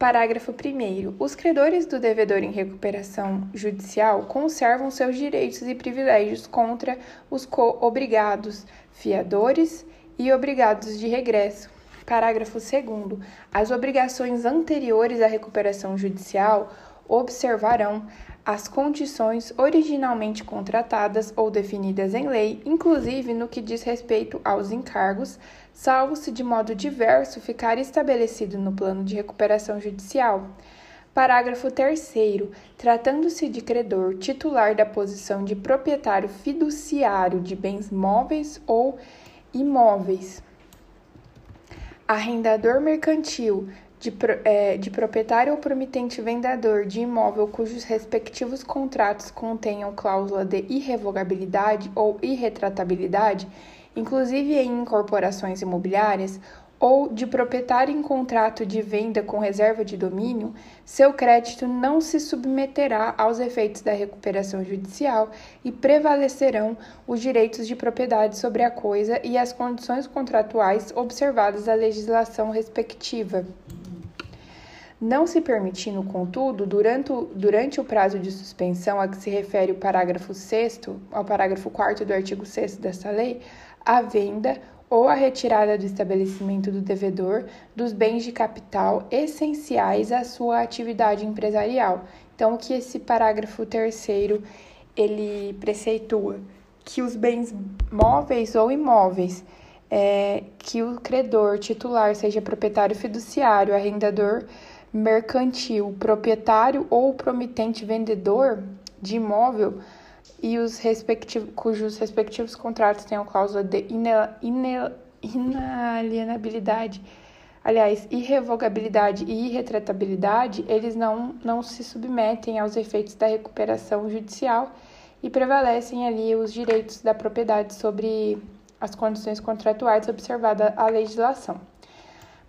Parágrafo 1. Os credores do devedor em recuperação judicial conservam seus direitos e privilégios contra os co-obrigados, fiadores e obrigados de regresso, Parágrafo 2. As obrigações anteriores à recuperação judicial observarão as condições originalmente contratadas ou definidas em lei, inclusive no que diz respeito aos encargos, salvo se de modo diverso ficar estabelecido no plano de recuperação judicial. Parágrafo 3. Tratando-se de credor titular da posição de proprietário fiduciário de bens móveis ou imóveis, arrendador mercantil, de, é, de, proprietário ou promitente vendedor de imóvel cujos respectivos contratos contenham cláusula de irrevogabilidade ou irretratabilidade, inclusive em incorporações imobiliárias, ou de proprietário em contrato de venda com reserva de domínio, seu crédito não se submeterá aos efeitos da recuperação judicial e prevalecerão os direitos de propriedade sobre a coisa e as condições contratuais observadas a legislação respectiva. Não se permitindo, contudo, durante o, durante o prazo de suspensão a que se refere o parágrafo 6 ao parágrafo 4 do artigo 6 desta lei, a venda ou a retirada do estabelecimento do devedor dos bens de capital essenciais à sua atividade empresarial. Então, o que esse parágrafo terceiro ele preceitua que os bens móveis ou imóveis é, que o credor titular seja proprietário fiduciário, arrendador mercantil, proprietário ou promitente vendedor de imóvel e os respectivos, cujos respectivos contratos tenham cláusula de inalienabilidade, aliás, irrevogabilidade e irretratabilidade, eles não, não se submetem aos efeitos da recuperação judicial e prevalecem ali os direitos da propriedade sobre as condições contratuais observada a legislação.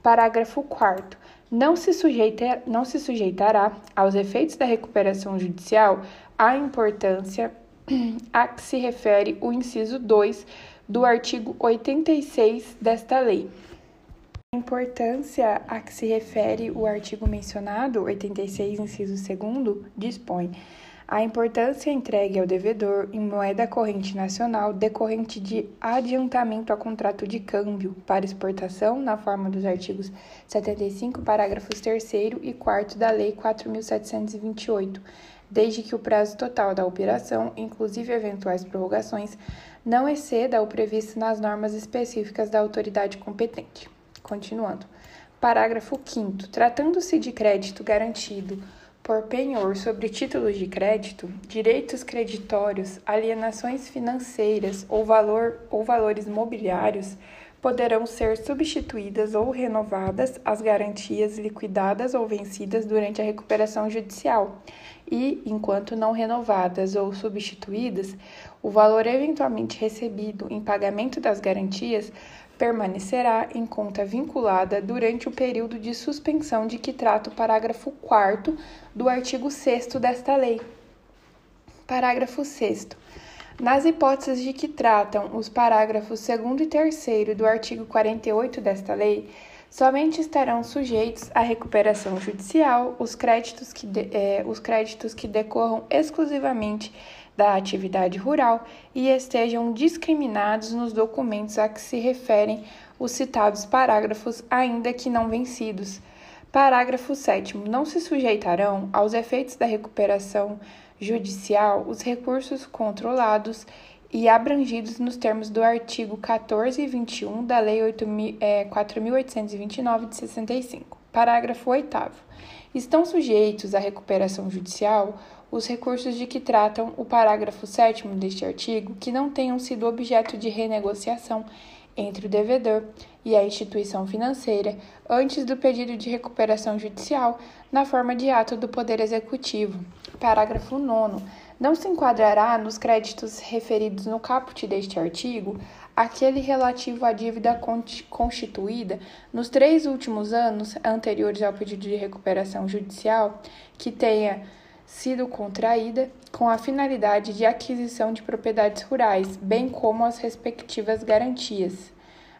Parágrafo 4 não se, sujeita, não se sujeitará aos efeitos da recuperação judicial a importância a que se refere o inciso 2 do artigo 86 desta lei. A importância a que se refere o artigo mencionado, 86, inciso 2, dispõe a importância entregue ao devedor em moeda corrente nacional decorrente de adiantamento a contrato de câmbio para exportação na forma dos artigos 75, parágrafos 3 e 4 da Lei 4.728 desde que o prazo total da operação, inclusive eventuais prorrogações, não exceda o previsto nas normas específicas da autoridade competente. Continuando. Parágrafo 5. Tratando-se de crédito garantido por penhor sobre títulos de crédito, direitos creditórios, alienações financeiras ou, valor, ou valores mobiliários, poderão ser substituídas ou renovadas as garantias liquidadas ou vencidas durante a recuperação judicial. E, enquanto não renovadas ou substituídas, o valor eventualmente recebido em pagamento das garantias permanecerá em conta vinculada durante o período de suspensão de que trata o parágrafo 4 do artigo 6 desta lei. Parágrafo 6. Nas hipóteses de que tratam os parágrafos 2 e 3 do artigo 48 desta lei, Somente estarão sujeitos à recuperação judicial os créditos que, de, é, os créditos que decorram exclusivamente da atividade rural e estejam discriminados nos documentos a que se referem os citados parágrafos, ainda que não vencidos. Parágrafo 7. Não se sujeitarão aos efeitos da recuperação judicial os recursos controlados e abrangidos nos termos do artigo 14 e 21 da Lei 4.829 é, de 65. Parágrafo 8. Estão sujeitos à recuperação judicial os recursos de que tratam o parágrafo 7 deste artigo que não tenham sido objeto de renegociação entre o devedor e a instituição financeira antes do pedido de recuperação judicial na forma de ato do Poder Executivo. Parágrafo 9. Não se enquadrará nos créditos referidos no caput deste artigo aquele relativo à dívida constituída nos três últimos anos anteriores ao pedido de recuperação judicial que tenha sido contraída com a finalidade de aquisição de propriedades rurais, bem como as respectivas garantias.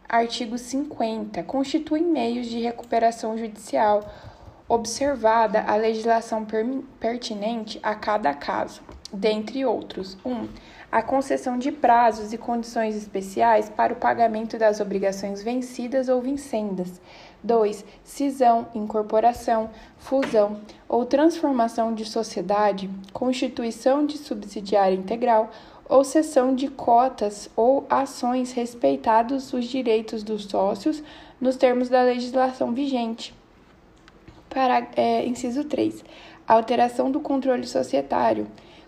Artigo 50. Constituem meios de recuperação judicial, observada a legislação pertinente a cada caso, dentre outros: 1. Um, a concessão de prazos e condições especiais para o pagamento das obrigações vencidas ou vincendas. 2. Cisão, incorporação, fusão ou transformação de sociedade, constituição de subsidiária integral ou cessão de cotas ou ações respeitados os direitos dos sócios nos termos da legislação vigente. Para, é, inciso 3. Alteração do controle societário.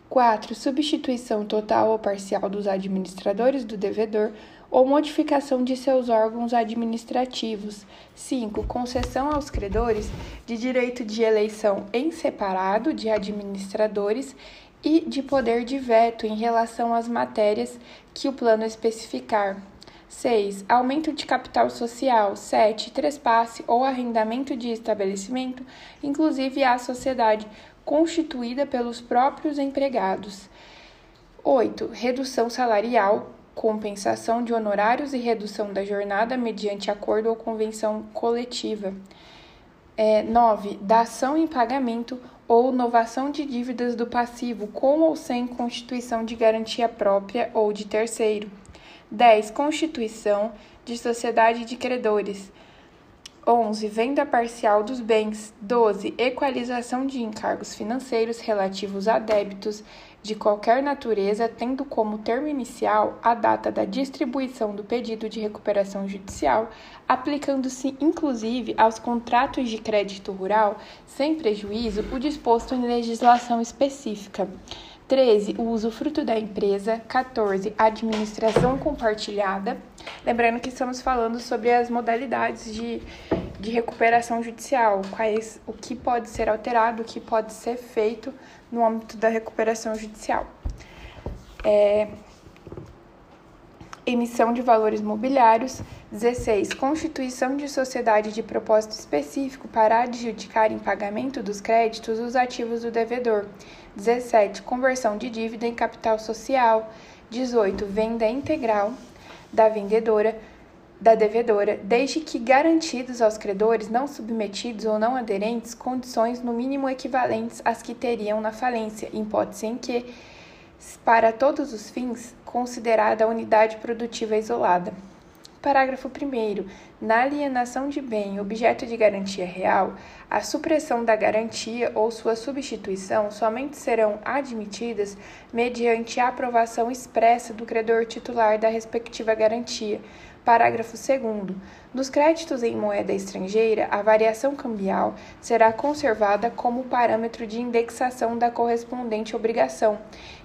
4. Substituição total ou parcial dos administradores do devedor ou modificação de seus órgãos administrativos. 5. Concessão aos credores de direito de eleição em separado de administradores e de poder de veto em relação às matérias que o plano especificar. 6. Aumento de capital social. 7. Trespasse ou arrendamento de estabelecimento, inclusive à sociedade, constituída pelos próprios empregados. 8. Redução salarial, compensação de honorários e redução da jornada mediante acordo ou convenção coletiva. É, 9. Dação em pagamento ou novação de dívidas do passivo com ou sem constituição de garantia própria ou de terceiro. 10. Constituição de sociedade de credores. 11. Venda parcial dos bens. 12. Equalização de encargos financeiros relativos a débitos de qualquer natureza, tendo como termo inicial a data da distribuição do pedido de recuperação judicial, aplicando-se inclusive aos contratos de crédito rural, sem prejuízo o disposto em legislação específica. 13. O usufruto da empresa. 14. Administração compartilhada. Lembrando que estamos falando sobre as modalidades de, de recuperação judicial, quais o que pode ser alterado, o que pode ser feito no âmbito da recuperação judicial. É, emissão de valores mobiliários. 16. Constituição de sociedade de propósito específico para adjudicar em pagamento dos créditos os ativos do devedor. 17. Conversão de dívida em capital social. 18. Venda integral da vendedora da devedora, desde que garantidos aos credores não submetidos ou não aderentes condições no mínimo equivalentes às que teriam na falência, hipótese em que, para todos os fins, considerada a unidade produtiva isolada. Parágrafo 1. Na alienação de bem objeto de garantia real, a supressão da garantia ou sua substituição somente serão admitidas mediante a aprovação expressa do credor titular da respectiva garantia. Parágrafo 2. Nos créditos em moeda estrangeira, a variação cambial será conservada como parâmetro de indexação da correspondente obrigação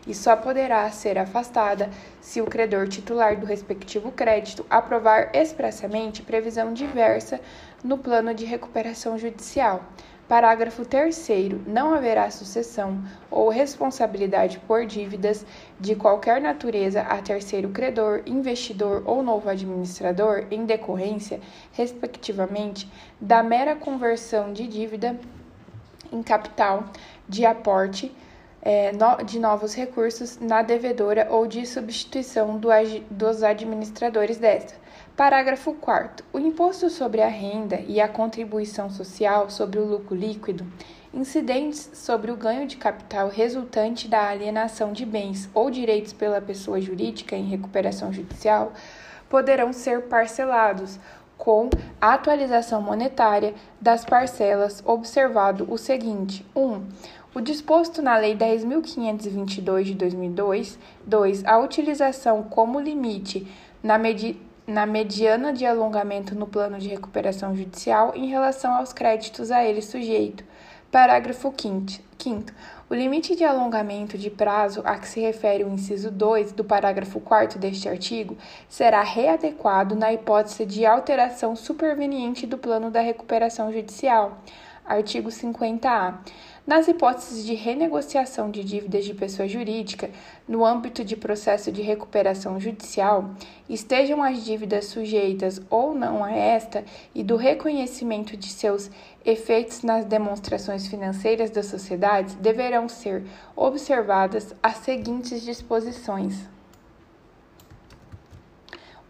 e só poderá ser afastada se o credor titular do respectivo crédito aprovar expressamente previsão diversa no plano de recuperação judicial. Parágrafo 3. Não haverá sucessão ou responsabilidade por dívidas de qualquer natureza a terceiro credor, investidor ou novo administrador em decorrência, respectivamente, da mera conversão de dívida em capital de aporte no, de novos recursos na devedora ou de substituição do, dos administradores desta. Parágrafo 4. O imposto sobre a renda e a contribuição social sobre o lucro líquido, incidentes sobre o ganho de capital resultante da alienação de bens ou direitos pela pessoa jurídica em recuperação judicial, poderão ser parcelados com atualização monetária das parcelas, observado o seguinte: 1. Um, o disposto na Lei 10.522 de 2002, 2. A utilização como limite na medida na mediana de alongamento no plano de recuperação judicial em relação aos créditos a ele sujeito. Parágrafo 5. O limite de alongamento de prazo a que se refere o inciso 2 do parágrafo 4 deste artigo será readequado na hipótese de alteração superveniente do plano da recuperação judicial. Artigo 50-A. Nas hipóteses de renegociação de dívidas de pessoa jurídica, no âmbito de processo de recuperação judicial, estejam as dívidas sujeitas ou não a esta e do reconhecimento de seus efeitos nas demonstrações financeiras das sociedades, deverão ser observadas as seguintes disposições.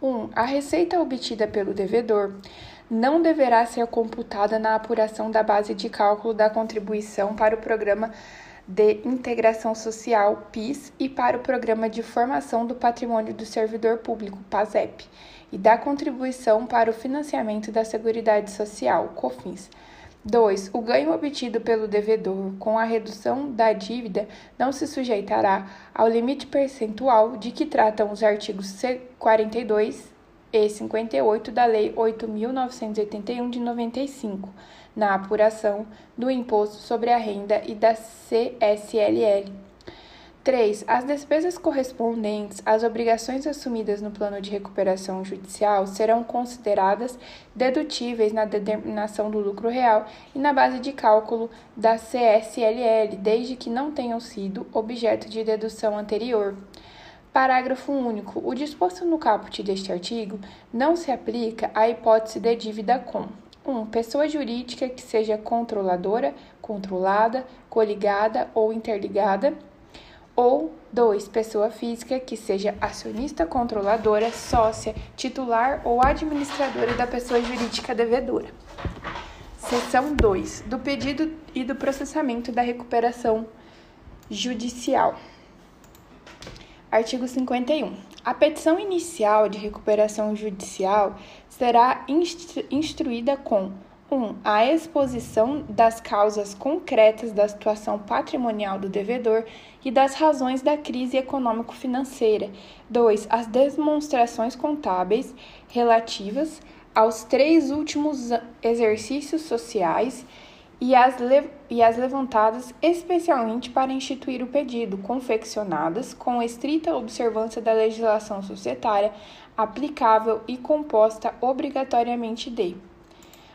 1. Um, a receita obtida pelo devedor não deverá ser computada na apuração da base de cálculo da contribuição para o Programa de Integração Social, PIS, e para o Programa de Formação do Patrimônio do Servidor Público, PASEP, e da contribuição para o financiamento da Seguridade Social, COFINS. 2. O ganho obtido pelo devedor com a redução da dívida não se sujeitará ao limite percentual de que tratam os artigos 42 e 58 da Lei 8.981 de 95, na apuração do Imposto sobre a Renda e da CSLL. 3. As despesas correspondentes às obrigações assumidas no plano de recuperação judicial serão consideradas dedutíveis na determinação do lucro real e na base de cálculo da CSLL, desde que não tenham sido objeto de dedução anterior. Parágrafo único. O disposto no caput deste artigo não se aplica à hipótese de dívida com 1. Um, pessoa jurídica que seja controladora, controlada, coligada ou interligada. Ou 2. Pessoa física que seja acionista controladora, sócia, titular ou administradora da pessoa jurídica devedora. Seção 2. Do pedido e do processamento da recuperação judicial. Artigo 51. A petição inicial de recuperação judicial será instru instruída com 1. Um, a exposição das causas concretas da situação patrimonial do devedor e das razões da crise econômico-financeira. 2. As demonstrações contábeis relativas aos três últimos exercícios sociais e as, e as levantadas especialmente para instituir o pedido, confeccionadas com estrita observância da legislação societária aplicável e composta obrigatoriamente de.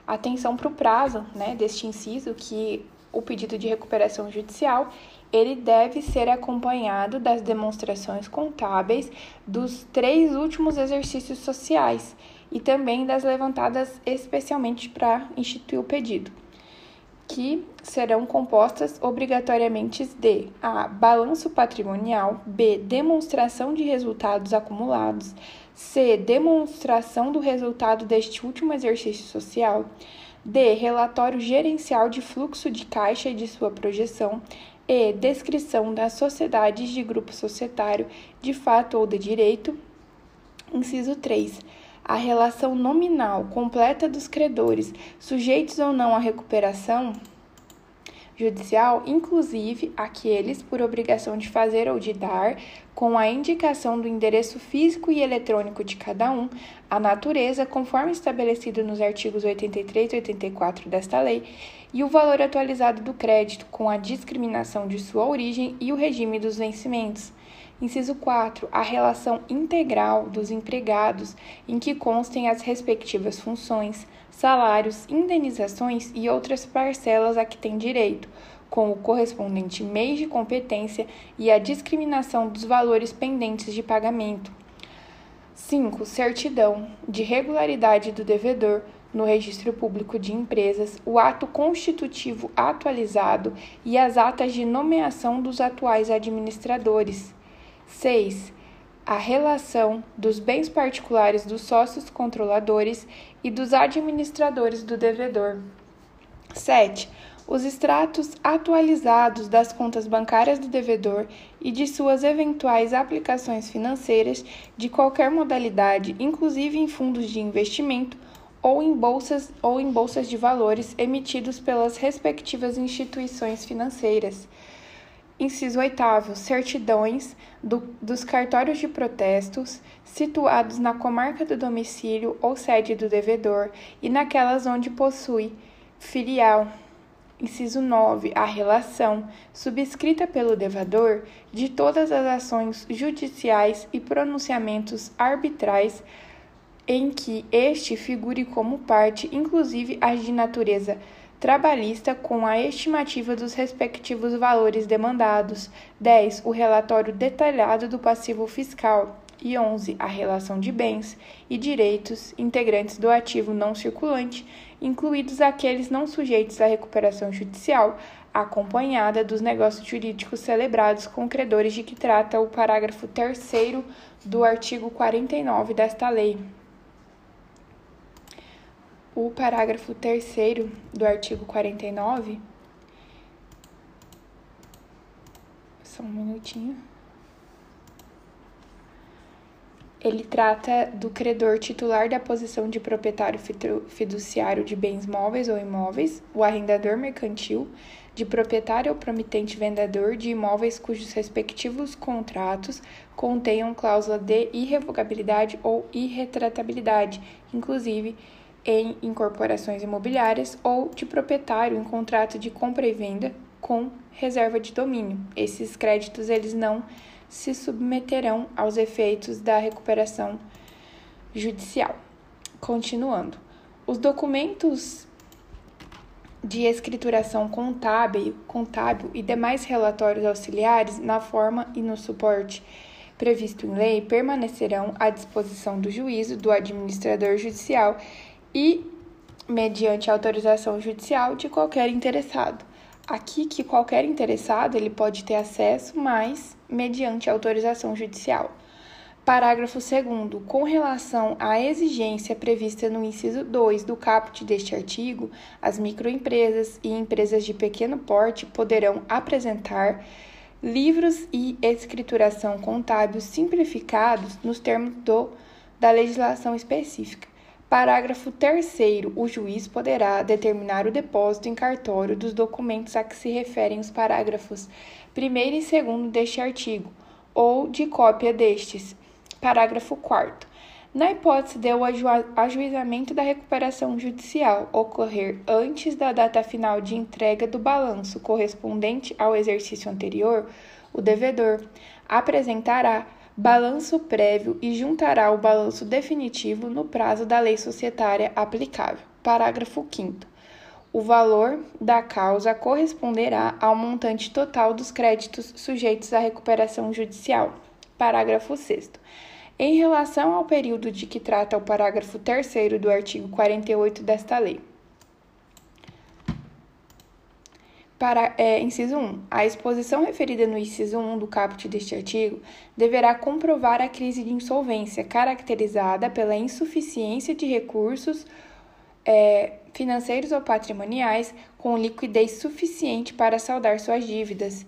Atenção para o prazo né, deste inciso, que o pedido de recuperação judicial ele deve ser acompanhado das demonstrações contábeis dos três últimos exercícios sociais e também das levantadas especialmente para instituir o pedido que serão compostas obrigatoriamente de A. Balanço patrimonial, B. Demonstração de resultados acumulados, C. Demonstração do resultado deste último exercício social, D. Relatório gerencial de fluxo de caixa e de sua projeção, E. Descrição das sociedades de grupo societário de fato ou de direito. Inciso 3 a relação nominal completa dos credores, sujeitos ou não à recuperação judicial, inclusive aqueles por obrigação de fazer ou de dar, com a indicação do endereço físico e eletrônico de cada um, a natureza, conforme estabelecido nos artigos 83 e 84 desta lei, e o valor atualizado do crédito, com a discriminação de sua origem e o regime dos vencimentos. Inciso 4. A relação integral dos empregados, em que constem as respectivas funções, salários, indenizações e outras parcelas a que tem direito, com o correspondente mês de competência e a discriminação dos valores pendentes de pagamento. 5. Certidão de regularidade do devedor no Registro Público de Empresas, o ato constitutivo atualizado e as atas de nomeação dos atuais administradores. 6. A relação dos bens particulares dos sócios controladores e dos administradores do devedor. 7. Os extratos atualizados das contas bancárias do devedor e de suas eventuais aplicações financeiras de qualquer modalidade, inclusive em fundos de investimento ou em bolsas ou em bolsas de valores emitidos pelas respectivas instituições financeiras. Inciso 8. Certidões do, dos cartórios de protestos situados na comarca do domicílio ou sede do devedor e naquelas onde possui filial. Inciso 9. A relação, subscrita pelo devedor, de todas as ações judiciais e pronunciamentos arbitrais em que este figure como parte, inclusive as de natureza trabalhista com a estimativa dos respectivos valores demandados. 10. O relatório detalhado do passivo fiscal. E 11. A relação de bens e direitos integrantes do ativo não circulante, incluídos aqueles não sujeitos à recuperação judicial, acompanhada dos negócios jurídicos celebrados com credores de que trata o parágrafo 3 do artigo 49 desta lei. O parágrafo 3 do artigo 49. Só um minutinho. Ele trata do credor titular da posição de proprietário fiduciário de bens móveis ou imóveis, o arrendador mercantil, de proprietário ou promitente vendedor de imóveis cujos respectivos contratos contenham cláusula de irrevogabilidade ou irretratabilidade, inclusive em incorporações imobiliárias ou de proprietário em contrato de compra e venda com reserva de domínio. Esses créditos eles não se submeterão aos efeitos da recuperação judicial. Continuando, os documentos de escrituração contábil, contábil e demais relatórios auxiliares na forma e no suporte previsto em lei permanecerão à disposição do juízo, do administrador judicial e mediante autorização judicial de qualquer interessado. Aqui que qualquer interessado ele pode ter acesso, mas mediante autorização judicial. Parágrafo 2 Com relação à exigência prevista no inciso 2 do caput deste artigo, as microempresas e empresas de pequeno porte poderão apresentar livros e escrituração contábil simplificados nos termos do, da legislação específica. Parágrafo 3. O juiz poderá determinar o depósito em cartório dos documentos a que se referem os parágrafos 1 e 2 deste artigo, ou de cópia destes. Parágrafo 4. Na hipótese de o ajuizamento da recuperação judicial ocorrer antes da data final de entrega do balanço correspondente ao exercício anterior, o devedor apresentará balanço prévio e juntará o balanço definitivo no prazo da lei societária aplicável. Parágrafo 5. O valor da causa corresponderá ao montante total dos créditos sujeitos à recuperação judicial. Parágrafo 6. Em relação ao período de que trata o parágrafo 3 do artigo 48 desta lei, Para, é, inciso 1. A exposição referida no inciso 1 do caput deste artigo deverá comprovar a crise de insolvência caracterizada pela insuficiência de recursos é, financeiros ou patrimoniais com liquidez suficiente para saldar suas dívidas.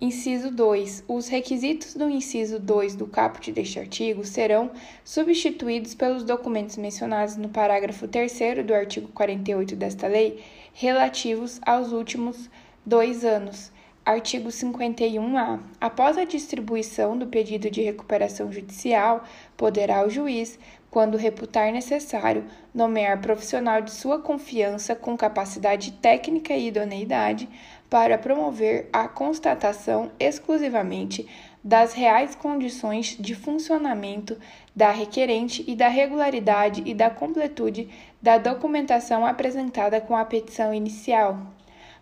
Inciso 2. Os requisitos do inciso 2 do caput deste artigo serão substituídos pelos documentos mencionados no parágrafo 3 do artigo 48 desta lei, relativos aos últimos dois anos. Artigo 51-A. Após a distribuição do pedido de recuperação judicial, poderá o juiz, quando reputar necessário, nomear profissional de sua confiança com capacidade técnica e idoneidade para promover a constatação exclusivamente das reais condições de funcionamento da requerente e da regularidade e da completude da documentação apresentada com a petição inicial.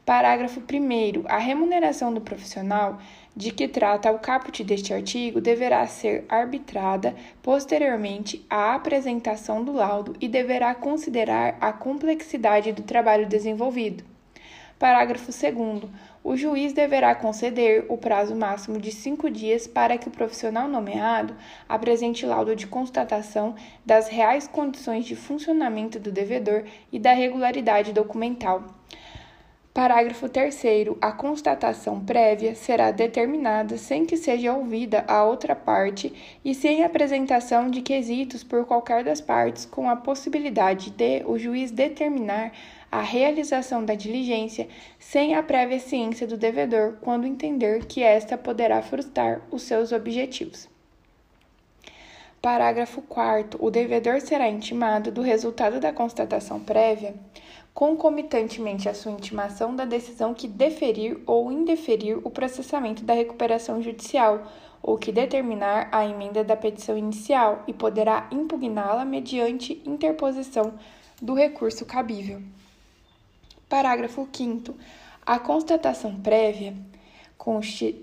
Parágrafo 1. A remuneração do profissional de que trata o caput deste artigo deverá ser arbitrada posteriormente à apresentação do laudo e deverá considerar a complexidade do trabalho desenvolvido. Parágrafo 2. O juiz deverá conceder o prazo máximo de cinco dias para que o profissional nomeado apresente laudo de constatação das reais condições de funcionamento do devedor e da regularidade documental. Parágrafo 3. A constatação prévia será determinada sem que seja ouvida a outra parte e sem apresentação de quesitos por qualquer das partes, com a possibilidade de o juiz determinar a realização da diligência sem a prévia ciência do devedor, quando entender que esta poderá frustrar os seus objetivos. Parágrafo 4. O devedor será intimado do resultado da constatação prévia concomitantemente à sua intimação da decisão que deferir ou indeferir o processamento da recuperação judicial ou que determinar a emenda da petição inicial e poderá impugná-la mediante interposição do recurso cabível. Parágrafo 5 A constatação prévia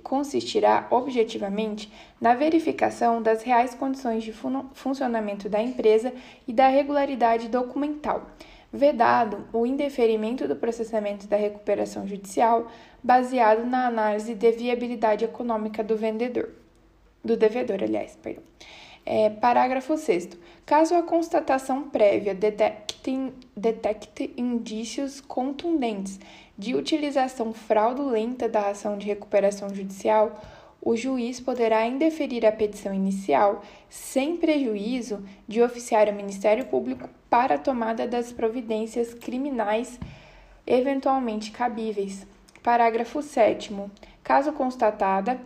consistirá objetivamente na verificação das reais condições de funcionamento da empresa e da regularidade documental vedado o indeferimento do processamento da recuperação judicial baseado na análise de viabilidade econômica do vendedor, do devedor, aliás, perdão. É, parágrafo 6 Caso a constatação prévia detecte, detecte indícios contundentes de utilização fraudulenta da ação de recuperação judicial, o juiz poderá indeferir a petição inicial sem prejuízo de oficiar o Ministério Público para a tomada das providências criminais eventualmente cabíveis. Parágrafo 7. Caso constatada,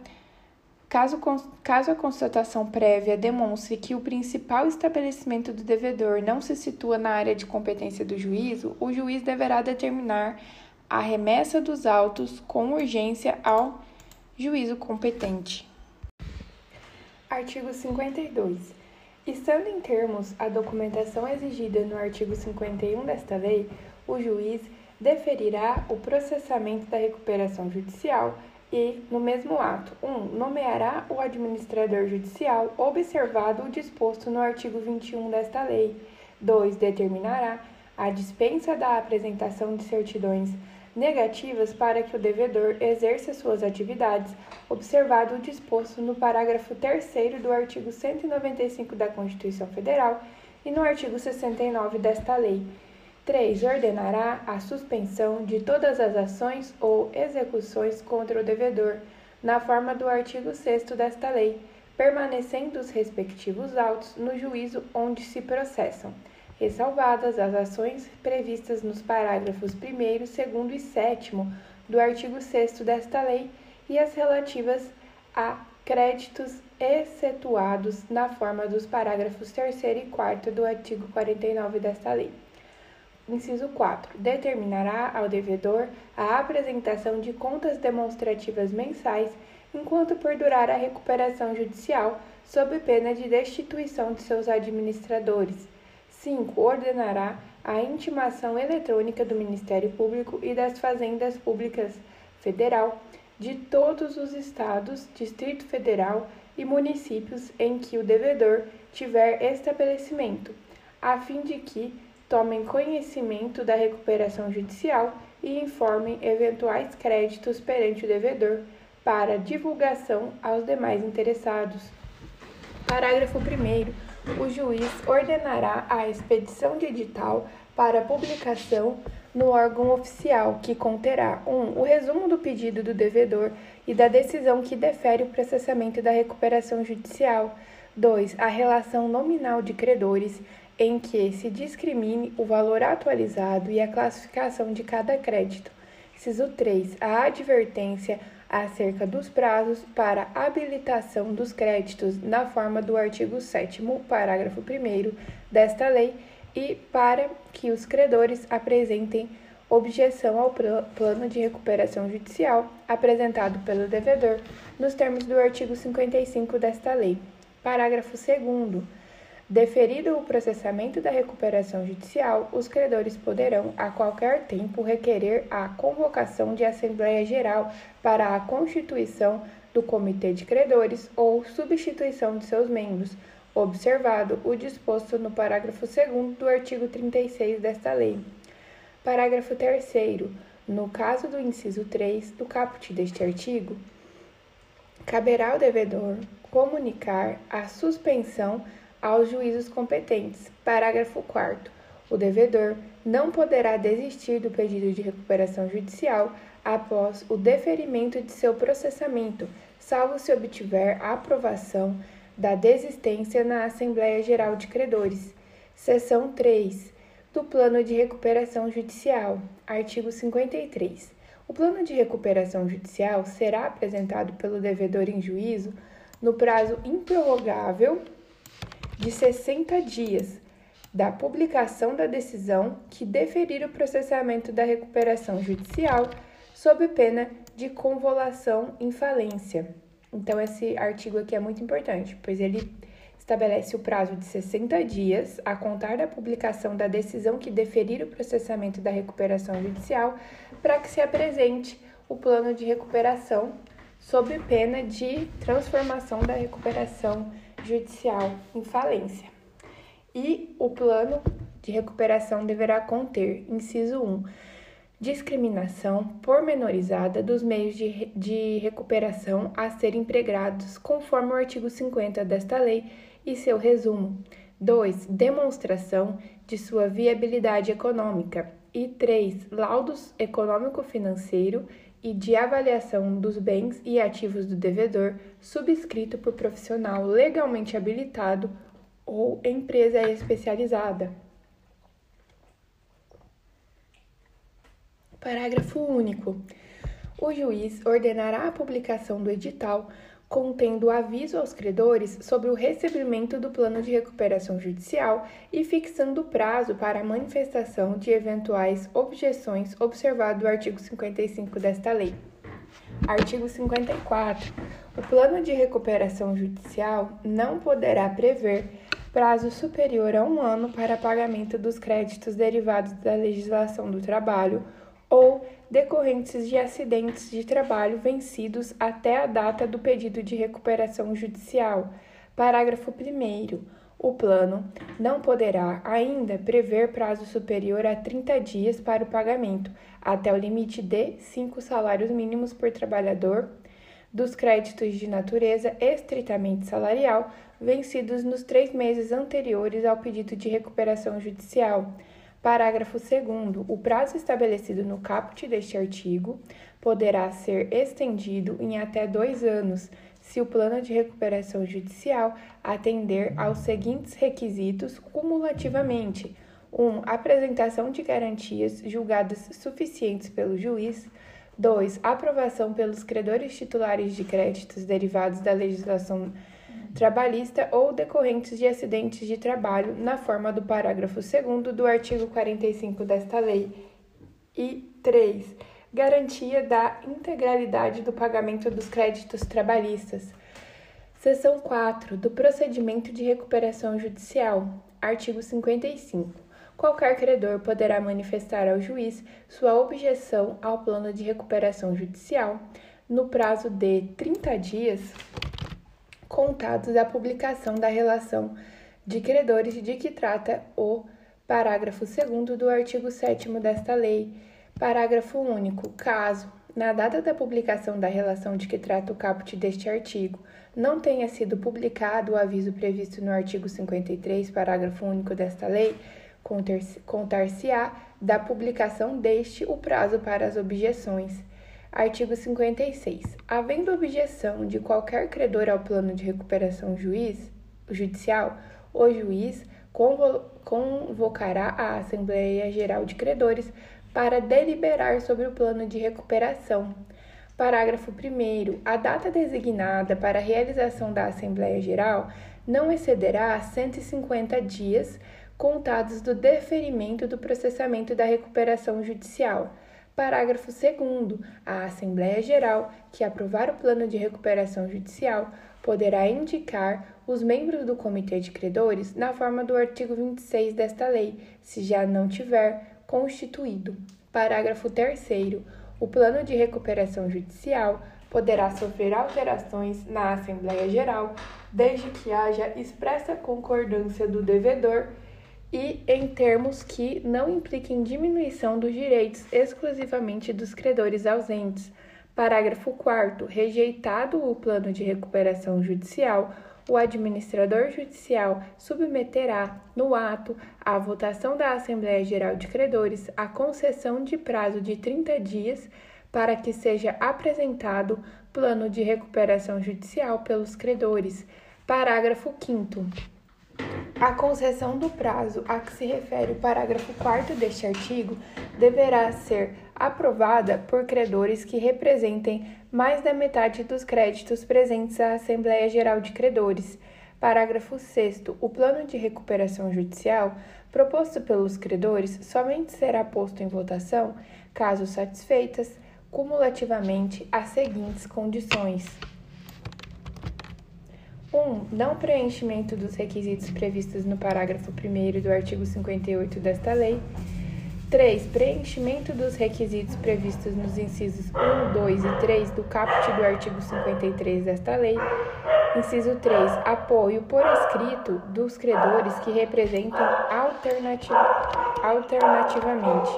caso, caso a constatação prévia demonstre que o principal estabelecimento do devedor não se situa na área de competência do juízo, o juiz deverá determinar a remessa dos autos com urgência ao juízo competente. Artigo 52. Estando em termos a documentação exigida no artigo 51 desta lei, o juiz deferirá o processamento da recuperação judicial e, no mesmo ato, 1. Um, nomeará o administrador judicial, observado o disposto no artigo 21 desta lei. 2. Determinará a dispensa da apresentação de certidões negativas para que o devedor exerça suas atividades, observado o disposto no parágrafo 3 do artigo 195 da Constituição Federal e no artigo 69 desta lei. 3. Ordenará a suspensão de todas as ações ou execuções contra o devedor, na forma do artigo 6 desta lei, permanecendo os respectivos autos no juízo onde se processam ressalvadas as ações previstas nos parágrafos 1, 2 e 7 do artigo 6 desta lei e as relativas a créditos excetuados na forma dos parágrafos 3 e 4 do artigo 49 desta lei. Inciso 4. Determinará ao devedor a apresentação de contas demonstrativas mensais enquanto perdurar a recuperação judicial, sob pena de destituição de seus administradores 5. Ordenará a intimação eletrônica do Ministério Público e das Fazendas Públicas Federal de todos os estados, Distrito Federal e municípios em que o devedor tiver estabelecimento, a fim de que tomem conhecimento da recuperação judicial e informem eventuais créditos perante o devedor para divulgação aos demais interessados. Parágrafo 1 o juiz ordenará a expedição de edital para publicação no órgão oficial, que conterá 1. Um, o resumo do pedido do devedor e da decisão que defere o processamento da recuperação judicial. 2. A relação nominal de credores, em que se discrimine o valor atualizado e a classificação de cada crédito. Inciso 3. A advertência acerca dos prazos para habilitação dos créditos na forma do artigo 7 parágrafo 1 desta lei e para que os credores apresentem objeção ao plano de recuperação judicial apresentado pelo devedor nos termos do artigo 55 desta lei. Parágrafo 2 Deferido o processamento da recuperação judicial, os credores poderão, a qualquer tempo, requerer a convocação de Assembleia Geral para a constituição do Comitê de Credores ou substituição de seus membros, observado o disposto no parágrafo 2 do artigo 36 desta lei. Parágrafo 3. No caso do inciso 3 do caput deste artigo, caberá ao devedor comunicar a suspensão aos juízos competentes. Parágrafo 4. O devedor não poderá desistir do pedido de recuperação judicial após o deferimento de seu processamento, salvo se obtiver a aprovação da desistência na Assembleia Geral de Credores. Seção 3 do Plano de Recuperação Judicial, artigo 53. O plano de recuperação judicial será apresentado pelo devedor em juízo no prazo improrrogável de 60 dias da publicação da decisão que deferir o processamento da recuperação judicial sob pena de convolução em falência. Então, esse artigo aqui é muito importante, pois ele estabelece o prazo de 60 dias a contar da publicação da decisão que deferir o processamento da recuperação judicial para que se apresente o plano de recuperação sob pena de transformação da recuperação judicial em falência. E o plano de recuperação deverá conter, inciso 1, discriminação pormenorizada dos meios de, de recuperação a serem empregados conforme o artigo 50 desta lei e seu resumo. 2. Demonstração de sua viabilidade econômica. E 3. Laudos econômico-financeiro e de avaliação dos bens e ativos do devedor, subscrito por profissional legalmente habilitado ou empresa especializada. Parágrafo único. O juiz ordenará a publicação do edital contendo aviso aos credores sobre o recebimento do plano de recuperação judicial e fixando prazo para a manifestação de eventuais objeções observado o artigo 55 desta lei. Artigo 54. O plano de recuperação judicial não poderá prever prazo superior a um ano para pagamento dos créditos derivados da legislação do trabalho ou decorrentes de acidentes de trabalho vencidos até a data do pedido de recuperação judicial. Parágrafo 1. O plano não poderá ainda prever prazo superior a 30 dias para o pagamento, até o limite de cinco salários mínimos por trabalhador, dos créditos de natureza estritamente salarial vencidos nos três meses anteriores ao pedido de recuperação judicial Parágrafo 2. O prazo estabelecido no caput deste artigo poderá ser estendido em até dois anos, se o plano de recuperação judicial atender aos seguintes requisitos cumulativamente: 1. Um, apresentação de garantias julgadas suficientes pelo juiz. 2. Aprovação pelos credores titulares de créditos derivados da legislação trabalhista ou decorrentes de acidentes de trabalho, na forma do parágrafo 2 do artigo 45 desta lei. E 3. Garantia da integralidade do pagamento dos créditos trabalhistas. Seção 4 do Procedimento de Recuperação Judicial. Artigo 55. Qualquer credor poderá manifestar ao juiz sua objeção ao plano de recuperação judicial no prazo de 30 dias contados da publicação da relação de credores de que trata o parágrafo 2 do artigo 7 desta lei. Parágrafo único. Caso, na data da publicação da relação de que trata o caput deste artigo, não tenha sido publicado o aviso previsto no artigo 53, parágrafo único desta lei, contar-se-á da publicação deste o prazo para as objeções. Artigo 56. Havendo objeção de qualquer credor ao plano de recuperação juiz, judicial, o juiz convocará a Assembleia Geral de Credores para deliberar sobre o plano de recuperação. Parágrafo 1. A data designada para a realização da Assembleia Geral não excederá 150 dias contados do deferimento do processamento da recuperação judicial Parágrafo 2. A Assembleia Geral, que aprovar o plano de recuperação judicial, poderá indicar os membros do Comitê de Credores na forma do artigo 26 desta lei, se já não tiver constituído. Parágrafo 3. O plano de recuperação judicial poderá sofrer alterações na Assembleia Geral, desde que haja expressa concordância do devedor e em termos que não impliquem diminuição dos direitos exclusivamente dos credores ausentes. Parágrafo 4. Rejeitado o plano de recuperação judicial, o administrador judicial submeterá, no ato, à votação da Assembleia Geral de Credores a concessão de prazo de 30 dias para que seja apresentado plano de recuperação judicial pelos credores. Parágrafo 5. A concessão do prazo a que se refere o parágrafo 4 deste artigo deverá ser aprovada por credores que representem mais da metade dos créditos presentes à Assembleia Geral de Credores. Parágrafo 6. O plano de recuperação judicial proposto pelos credores somente será posto em votação caso satisfeitas cumulativamente as seguintes condições. 1. Um, não preenchimento dos requisitos previstos no parágrafo 1 do artigo 58 desta lei. 3. Preenchimento dos requisitos previstos nos incisos 1, 2 e 3 do caput do artigo 53 desta lei. Inciso 3. Apoio por escrito dos credores que representem alternativ alternativamente.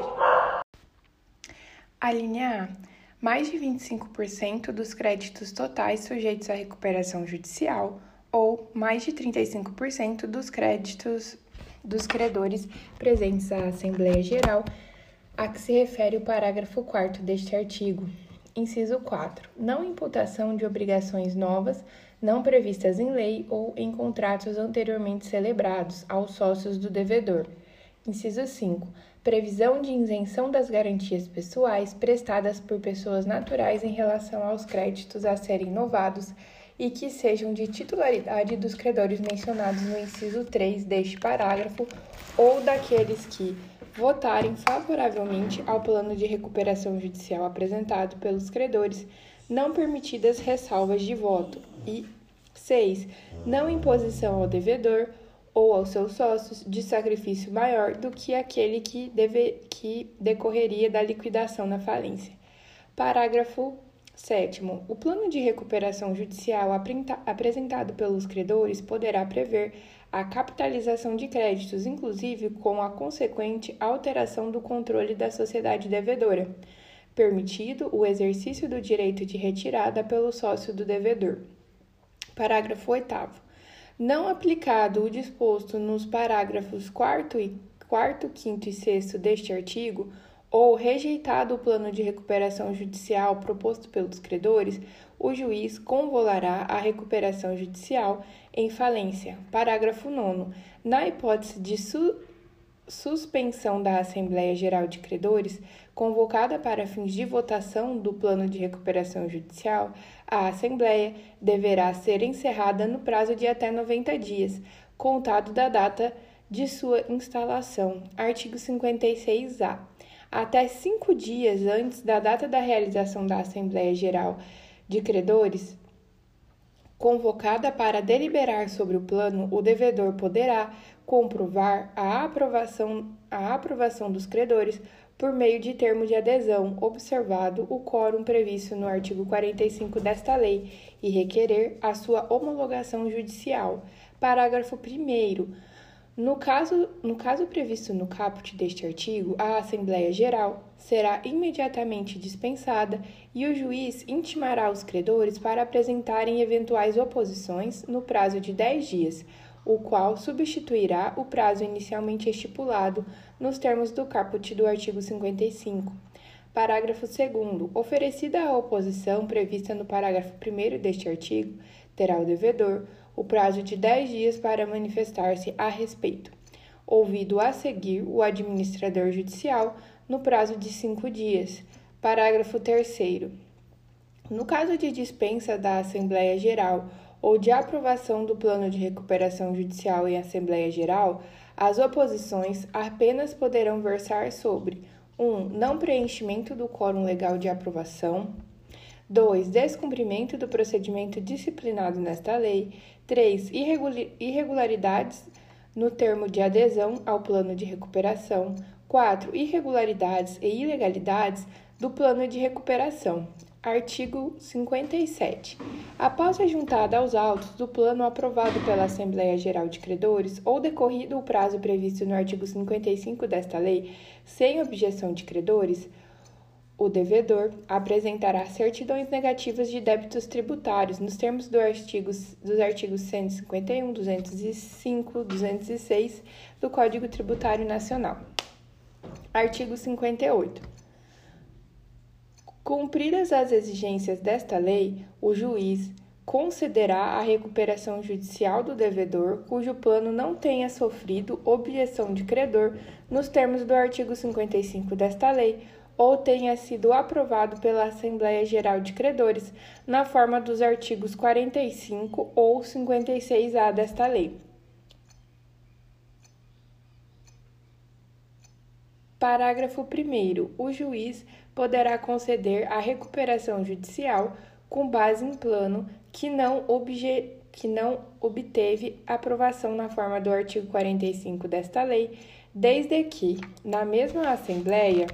A linha A mais de 25% dos créditos totais sujeitos à recuperação judicial ou mais de 35% dos créditos dos credores presentes à Assembleia Geral, a que se refere o parágrafo 4 deste artigo. Inciso 4. Não imputação de obrigações novas não previstas em lei ou em contratos anteriormente celebrados aos sócios do devedor. Inciso 5 previsão de isenção das garantias pessoais prestadas por pessoas naturais em relação aos créditos a serem novados e que sejam de titularidade dos credores mencionados no inciso 3 deste parágrafo ou daqueles que votarem favoravelmente ao plano de recuperação judicial apresentado pelos credores, não permitidas ressalvas de voto. E 6. Não imposição ao devedor ou aos seus sócios de sacrifício maior do que aquele que, deve, que decorreria da liquidação na falência. Parágrafo 7. O plano de recuperação judicial apresentado pelos credores poderá prever a capitalização de créditos, inclusive com a consequente alteração do controle da sociedade devedora, permitido o exercício do direito de retirada pelo sócio do devedor. Parágrafo 8 não aplicado o disposto nos parágrafos 4 e 4, 5 e 6 deste artigo, ou rejeitado o plano de recuperação judicial proposto pelos credores, o juiz convolará a recuperação judicial em falência. Parágrafo 9. Na hipótese de su suspensão da Assembleia Geral de Credores, convocada para fins de votação do plano de recuperação judicial, a Assembleia deverá ser encerrada no prazo de até 90 dias, contado da data de sua instalação. Artigo 56-A. Até cinco dias antes da data da realização da Assembleia Geral de Credores, convocada para deliberar sobre o plano, o devedor poderá comprovar a aprovação, a aprovação dos credores por meio de termo de adesão, observado o quórum previsto no artigo 45 desta lei e requerer a sua homologação judicial. Parágrafo 1. No caso, no caso previsto no caput deste artigo, a Assembleia Geral será imediatamente dispensada e o juiz intimará os credores para apresentarem eventuais oposições no prazo de 10 dias o qual substituirá o prazo inicialmente estipulado nos termos do caput do artigo 55. Parágrafo 2. Oferecida a oposição prevista no parágrafo 1 deste artigo, terá o devedor o prazo de 10 dias para manifestar-se a respeito, ouvido a seguir o administrador judicial no prazo de 5 dias. Parágrafo 3. No caso de dispensa da Assembleia Geral ou de aprovação do plano de recuperação judicial em Assembleia Geral, as oposições apenas poderão versar sobre 1. Um, não preenchimento do quórum legal de aprovação. 2. Descumprimento do procedimento disciplinado nesta lei. 3. Irregularidades no termo de adesão ao plano de recuperação. 4. Irregularidades e ilegalidades do plano de recuperação. Artigo 57. Após a juntada aos autos do plano aprovado pela Assembleia Geral de Credores ou decorrido o prazo previsto no artigo 55 desta lei, sem objeção de credores, O devedor apresentará certidões negativas de débitos tributários nos termos do artigos, dos artigos 151, 205, 206 do Código Tributário Nacional. Artigo 58. Cumpridas as exigências desta lei, o juiz concederá a recuperação judicial do devedor cujo plano não tenha sofrido objeção de credor nos termos do artigo 55 desta lei ou tenha sido aprovado pela Assembleia Geral de Credores na forma dos artigos 45 ou 56-A desta lei. Parágrafo 1. O juiz poderá conceder a recuperação judicial com base em plano que não, obje... que não obteve aprovação na forma do artigo 45 desta lei, desde que, na mesma Assembleia,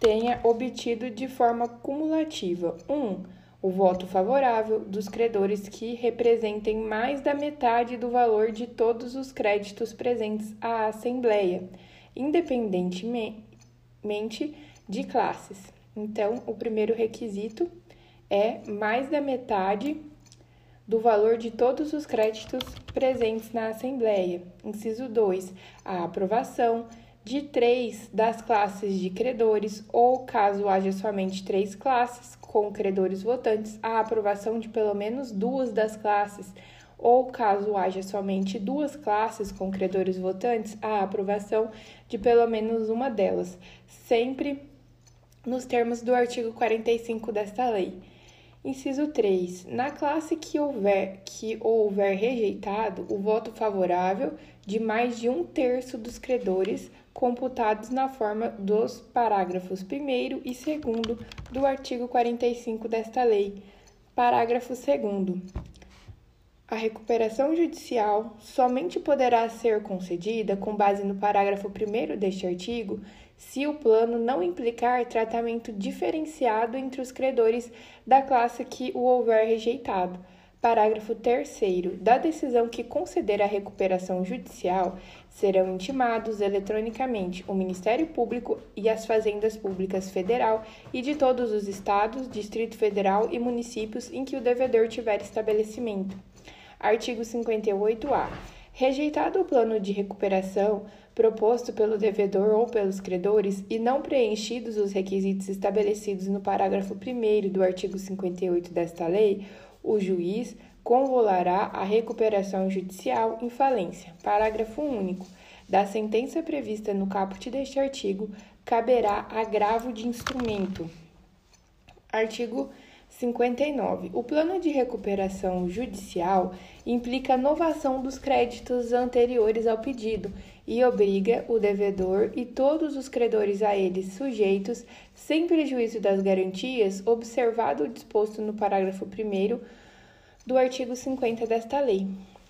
tenha obtido de forma cumulativa 1. Um, o voto favorável dos credores que representem mais da metade do valor de todos os créditos presentes à Assembleia, independentemente de classes. Então, o primeiro requisito é mais da metade do valor de todos os créditos presentes na Assembleia. Inciso 2. A aprovação de três das classes de credores, ou caso haja somente três classes com credores votantes, a aprovação de pelo menos duas das classes, ou caso haja somente duas classes com credores votantes, a aprovação de pelo menos uma delas, sempre nos termos do artigo 45 desta lei. Inciso 3. Na classe que houver, que houver rejeitado o voto favorável de mais de um terço dos credores, computados na forma dos parágrafos 1 e 2 do artigo 45 desta lei. Parágrafo 2. A recuperação judicial somente poderá ser concedida com base no parágrafo 1 deste artigo se o plano não implicar tratamento diferenciado entre os credores da classe que o houver rejeitado. Parágrafo 3. Da decisão que conceder a recuperação judicial, serão intimados eletronicamente o Ministério Público e as Fazendas Públicas Federal e de todos os estados, Distrito Federal e municípios em que o devedor tiver estabelecimento. Artigo 58-A. Rejeitado o plano de recuperação proposto pelo devedor ou pelos credores e não preenchidos os requisitos estabelecidos no parágrafo 1 do artigo 58 desta lei, o juiz convolará a recuperação judicial em falência. Parágrafo único. Da sentença prevista no caput deste artigo, caberá agravo de instrumento. Artigo 59. O plano de recuperação judicial implica novação dos créditos anteriores ao pedido e obriga o devedor e todos os credores a eles sujeitos, sem prejuízo das garantias, observado o disposto no parágrafo 1 do artigo 50 desta lei.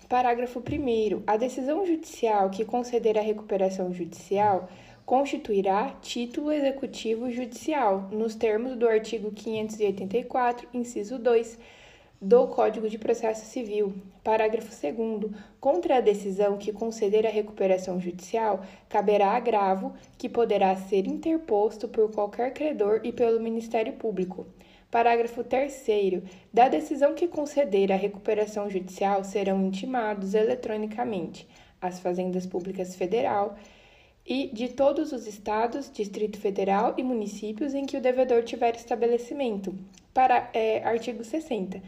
Parágrafo 1. A decisão judicial que conceder a recuperação judicial constituirá título executivo judicial, nos termos do artigo 584, inciso 2 do Código de Processo Civil. Parágrafo 2. Contra a decisão que conceder a recuperação judicial, caberá agravo que poderá ser interposto por qualquer credor e pelo Ministério Público. Parágrafo 3. Da decisão que conceder a recuperação judicial serão intimados eletronicamente as Fazendas Públicas Federal e de todos os estados, Distrito Federal e municípios em que o devedor tiver estabelecimento. Para é, artigo 60.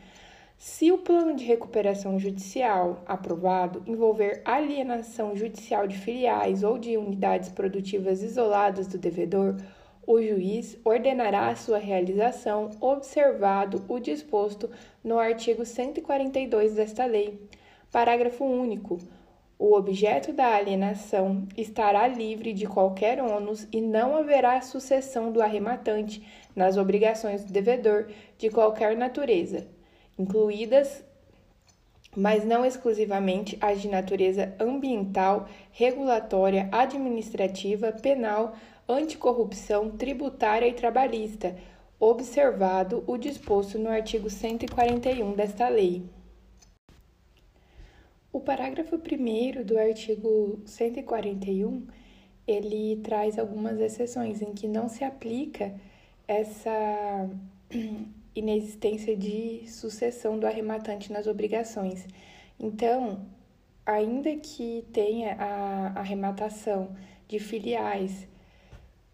Se o plano de recuperação judicial aprovado envolver alienação judicial de filiais ou de unidades produtivas isoladas do devedor, o juiz ordenará a sua realização, observado o disposto no artigo 142 desta lei. Parágrafo único. O objeto da alienação estará livre de qualquer ônus e não haverá sucessão do arrematante nas obrigações do devedor de qualquer natureza, incluídas, mas não exclusivamente as de natureza ambiental, regulatória, administrativa, penal, anticorrupção, tributária e trabalhista, observado o disposto no artigo 141 desta lei. O parágrafo 1 do artigo 141, ele traz algumas exceções em que não se aplica essa inexistência de sucessão do arrematante nas obrigações. Então, ainda que tenha a arrematação de filiais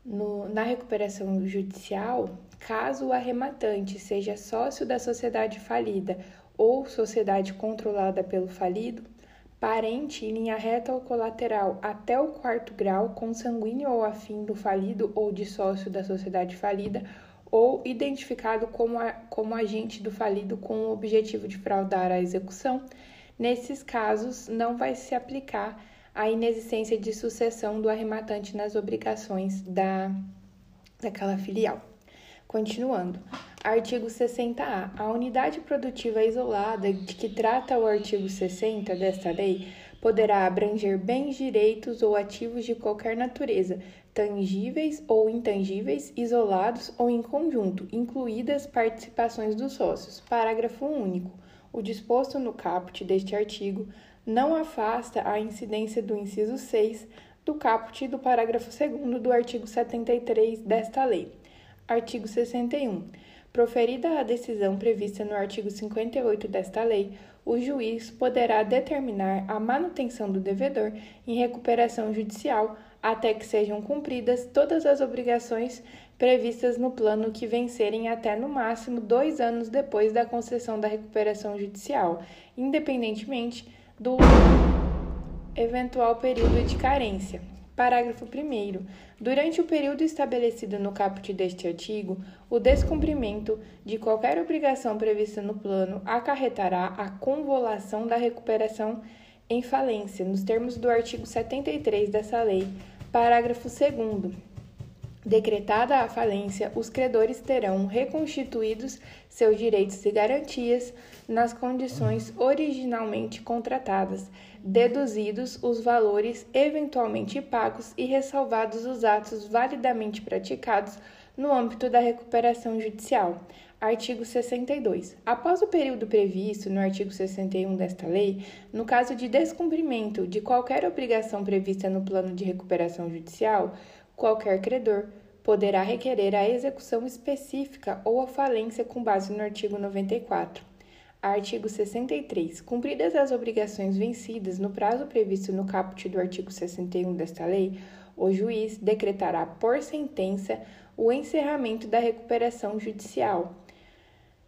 no, na recuperação judicial, caso o arrematante seja sócio da sociedade falida ou sociedade controlada pelo falido, parente em linha reta ou colateral até o quarto grau, consanguíneo ou afim do falido ou de sócio da sociedade falida, ou identificado como, a, como agente do falido com o objetivo de fraudar a execução, nesses casos não vai se aplicar a inexistência de sucessão do arrematante nas obrigações da, daquela filial. Continuando. Artigo 60A. A unidade produtiva isolada de que trata o artigo 60 desta lei poderá abranger bens, direitos ou ativos de qualquer natureza, tangíveis ou intangíveis, isolados ou em conjunto, incluídas participações dos sócios. Parágrafo único. O disposto no caput deste artigo não afasta a incidência do inciso 6 do caput do parágrafo 2 do artigo 73 desta lei. Artigo 61. Proferida a decisão prevista no artigo 58 desta lei, o juiz poderá determinar a manutenção do devedor em recuperação judicial até que sejam cumpridas todas as obrigações previstas no plano que vencerem até no máximo dois anos depois da concessão da recuperação judicial, independentemente do eventual período de carência. Parágrafo 1. Durante o período estabelecido no caput deste artigo, o descumprimento de qualquer obrigação prevista no plano acarretará a convolução da recuperação em falência, nos termos do artigo 73 dessa lei. Parágrafo 2. Decretada a falência, os credores terão reconstituídos seus direitos e garantias nas condições originalmente contratadas, deduzidos os valores eventualmente pagos e ressalvados os atos validamente praticados no âmbito da recuperação judicial. Artigo 62. Após o período previsto no artigo 61 desta lei, no caso de descumprimento de qualquer obrigação prevista no plano de recuperação judicial, qualquer credor poderá requerer a execução específica ou a falência com base no artigo 94. Artigo 63. Cumpridas as obrigações vencidas no prazo previsto no caput do artigo 61 desta lei, o juiz decretará por sentença o encerramento da recuperação judicial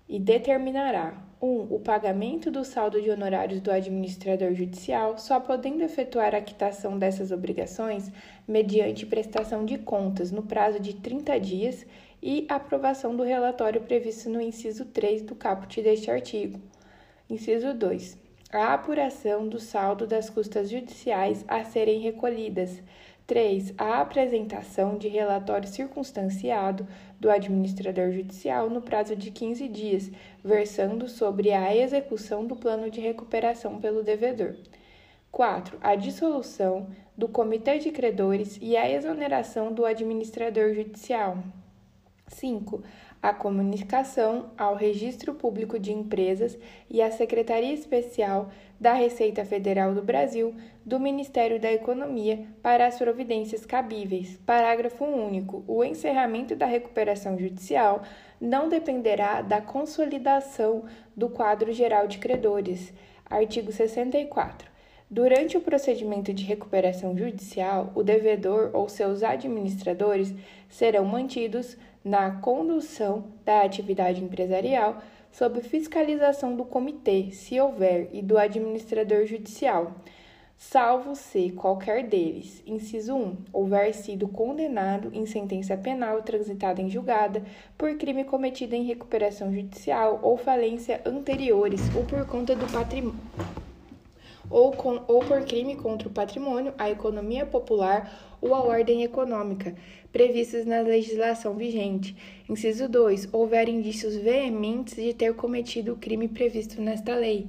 e determinará 1. Um, o pagamento do saldo de honorários do administrador judicial, só podendo efetuar a quitação dessas obrigações mediante prestação de contas no prazo de 30 dias e aprovação do relatório previsto no inciso 3 do caput deste artigo. Inciso 2. A apuração do saldo das custas judiciais a serem recolhidas 3. A apresentação de relatório circunstanciado do administrador judicial no prazo de 15 dias, versando sobre a execução do plano de recuperação pelo devedor. 4. A dissolução do comitê de credores e a exoneração do administrador judicial. 5 a comunicação ao Registro Público de Empresas e à Secretaria Especial da Receita Federal do Brasil do Ministério da Economia para as providências cabíveis. Parágrafo único. O encerramento da recuperação judicial não dependerá da consolidação do quadro geral de credores. Artigo 64. Durante o procedimento de recuperação judicial, o devedor ou seus administradores serão mantidos na condução da atividade empresarial sob fiscalização do comitê, se houver, e do administrador judicial, salvo se qualquer deles, inciso 1, houver sido condenado em sentença penal transitada em julgada por crime cometido em recuperação judicial ou falência anteriores ou por conta do patrimônio ou, com, ou por crime contra o patrimônio, a economia popular ou a ordem econômica, previstos na legislação vigente. Inciso 2. Houver indícios veementes de ter cometido o crime previsto nesta lei.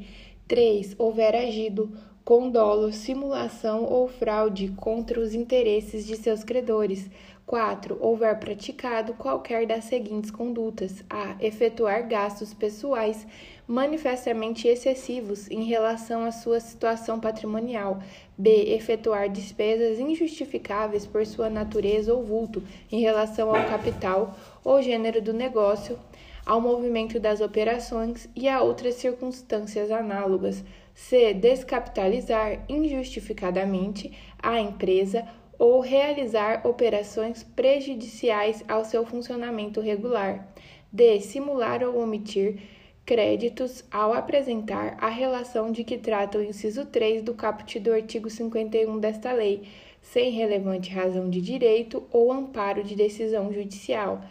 3. Houver agido com dolo, simulação ou fraude contra os interesses de seus credores. 4. Houver praticado qualquer das seguintes condutas: a. Efetuar gastos pessoais manifestamente excessivos em relação à sua situação patrimonial. B. Efetuar despesas injustificáveis por sua natureza ou vulto em relação ao capital ou gênero do negócio, ao movimento das operações e a outras circunstâncias análogas. C. Descapitalizar injustificadamente a empresa ou realizar operações prejudiciais ao seu funcionamento regular. D. Simular ou omitir créditos ao apresentar a relação de que trata o inciso 3 do caput do artigo 51 desta lei, sem relevante razão de direito ou amparo de decisão judicial.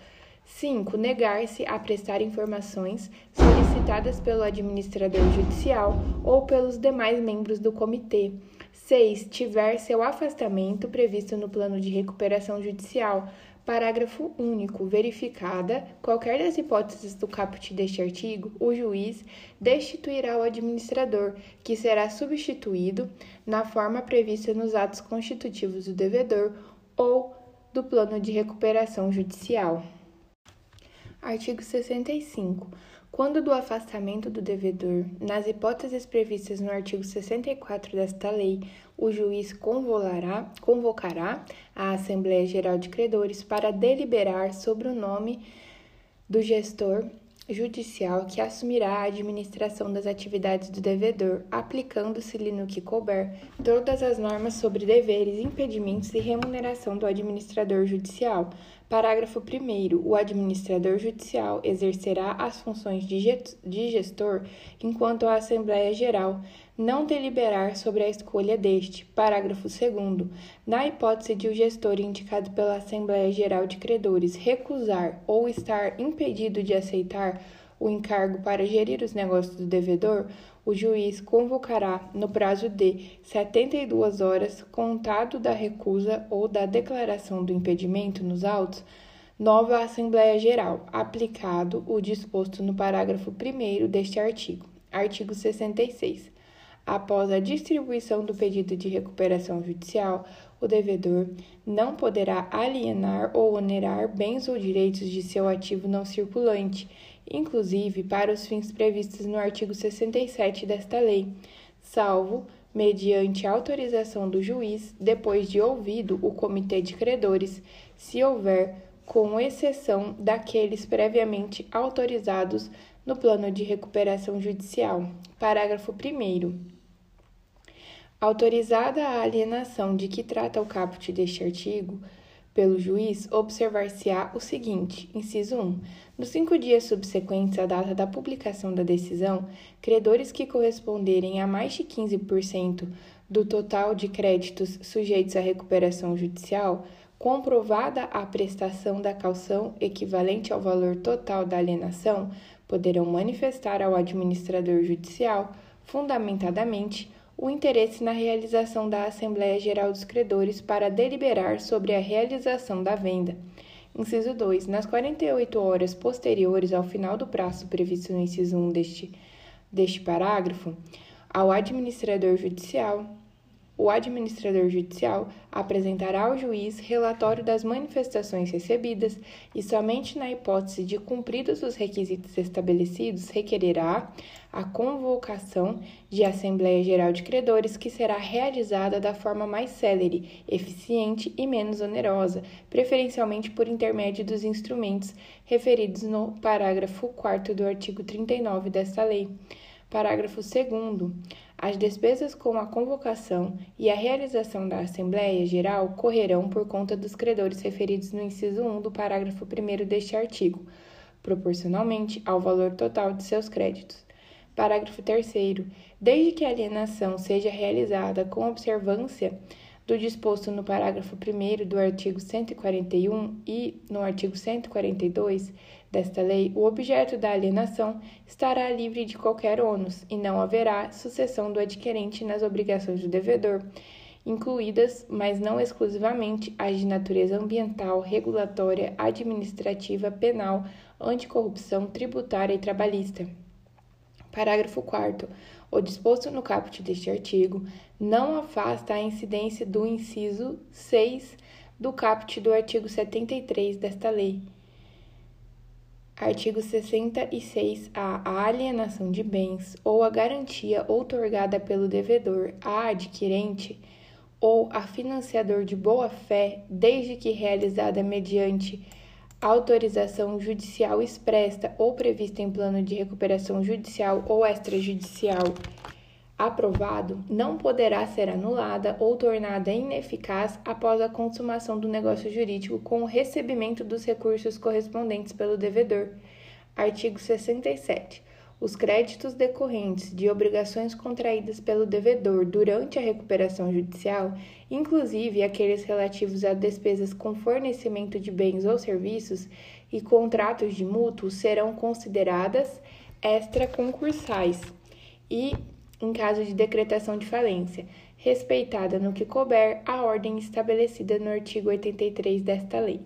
5. Negar-se a prestar informações solicitadas pelo administrador judicial ou pelos demais membros do comitê. 6. Tiver seu afastamento previsto no plano de recuperação judicial. Parágrafo único. Verificada qualquer das hipóteses do caput deste artigo, o juiz destituirá o administrador, que será substituído na forma prevista nos atos constitutivos do devedor ou do plano de recuperação judicial. Artigo 65. Quando do afastamento do devedor, nas hipóteses previstas no artigo 64 desta lei, o juiz convocará, convocará a Assembleia Geral de Credores para deliberar sobre o nome do gestor judicial que assumirá a administração das atividades do devedor, aplicando-se-lhe no que couber todas as normas sobre deveres, impedimentos e remuneração do administrador judicial, Parágrafo 1. O administrador judicial exercerá as funções de gestor enquanto a Assembleia Geral não deliberar sobre a escolha deste. Parágrafo 2. Na hipótese de o gestor indicado pela Assembleia Geral de Credores recusar ou estar impedido de aceitar o encargo para gerir os negócios do devedor, o juiz convocará, no prazo de 72 horas, contado da recusa ou da declaração do impedimento nos autos, nova Assembleia Geral, aplicado o disposto no parágrafo 1 deste artigo. Artigo 66. Após a distribuição do pedido de recuperação judicial, o devedor não poderá alienar ou onerar bens ou direitos de seu ativo não circulante inclusive para os fins previstos no artigo 67 desta lei, salvo mediante autorização do juiz, depois de ouvido o comitê de credores, se houver, com exceção daqueles previamente autorizados no plano de recuperação judicial. Parágrafo 1. Autorizada a alienação de que trata o caput deste artigo, pelo juiz, observar-se-á o seguinte: inciso 1. Nos cinco dias subsequentes à data da publicação da decisão, credores que corresponderem a mais de 15% do total de créditos sujeitos à recuperação judicial, comprovada a prestação da calção equivalente ao valor total da alienação, poderão manifestar ao administrador judicial, fundamentadamente, o interesse na realização da Assembleia Geral dos Credores para deliberar sobre a realização da venda. Inciso 2. Nas 48 horas posteriores ao final do prazo previsto no inciso 1 deste, deste parágrafo, ao administrador judicial o administrador judicial apresentará ao juiz relatório das manifestações recebidas e, somente na hipótese de cumpridos os requisitos estabelecidos, requererá a convocação de Assembleia Geral de Credores, que será realizada da forma mais célere, eficiente e menos onerosa, preferencialmente por intermédio dos instrumentos referidos no parágrafo 4 do artigo 39 desta lei. Parágrafo 2. As despesas com a convocação e a realização da Assembleia Geral correrão por conta dos credores referidos no inciso 1 do parágrafo 1 deste artigo, proporcionalmente ao valor total de seus créditos. Parágrafo 3. Desde que a alienação seja realizada com observância do disposto no parágrafo 1 do artigo 141 e no artigo 142 desta lei, o objeto da alienação estará livre de qualquer ônus e não haverá sucessão do adquirente nas obrigações do devedor, incluídas, mas não exclusivamente, as de natureza ambiental, regulatória, administrativa, penal, anticorrupção, tributária e trabalhista. Parágrafo 4. O disposto no caput deste artigo não afasta a incidência do inciso 6 do caput do artigo 73 desta lei. Artigo 66. A, a alienação de bens ou a garantia outorgada pelo devedor a adquirente ou a financiador de boa-fé, desde que realizada mediante autorização judicial expressa ou prevista em plano de recuperação judicial ou extrajudicial aprovado, não poderá ser anulada ou tornada ineficaz após a consumação do negócio jurídico com o recebimento dos recursos correspondentes pelo devedor. Artigo 67. Os créditos decorrentes de obrigações contraídas pelo devedor durante a recuperação judicial, inclusive aqueles relativos a despesas com fornecimento de bens ou serviços e contratos de mútuo, serão consideradas extraconcursais e em caso de decretação de falência, respeitada no que couber a ordem estabelecida no artigo 83 desta lei.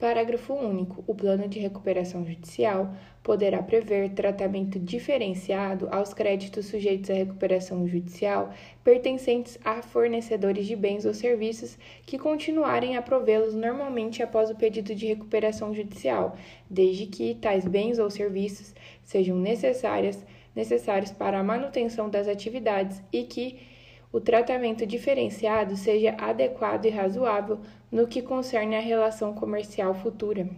Parágrafo único. O plano de recuperação judicial poderá prever tratamento diferenciado aos créditos sujeitos à recuperação judicial pertencentes a fornecedores de bens ou serviços que continuarem a provê-los normalmente após o pedido de recuperação judicial, desde que tais bens ou serviços sejam necessárias necessários para a manutenção das atividades e que o tratamento diferenciado seja adequado e razoável no que concerne à relação comercial futura.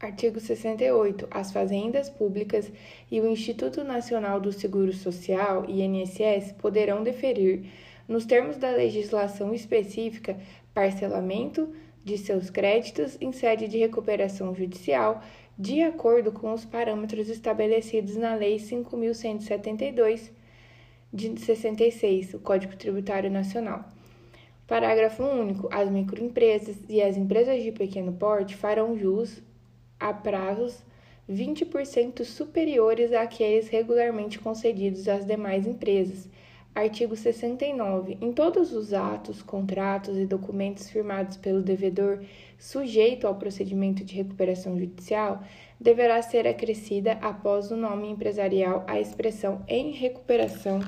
Artigo 68. As fazendas públicas e o Instituto Nacional do Seguro Social, INSS, poderão deferir, nos termos da legislação específica, parcelamento de seus créditos em sede de recuperação judicial de acordo com os parâmetros estabelecidos na Lei 5.172 de 66, o Código Tributário Nacional. Parágrafo único. As microempresas e as empresas de pequeno porte farão jus a prazos 20% superiores àqueles regularmente concedidos às demais empresas. Artigo 69. Em todos os atos, contratos e documentos firmados pelo devedor sujeito ao procedimento de recuperação judicial, deverá ser acrescida após o nome empresarial a expressão em recuperação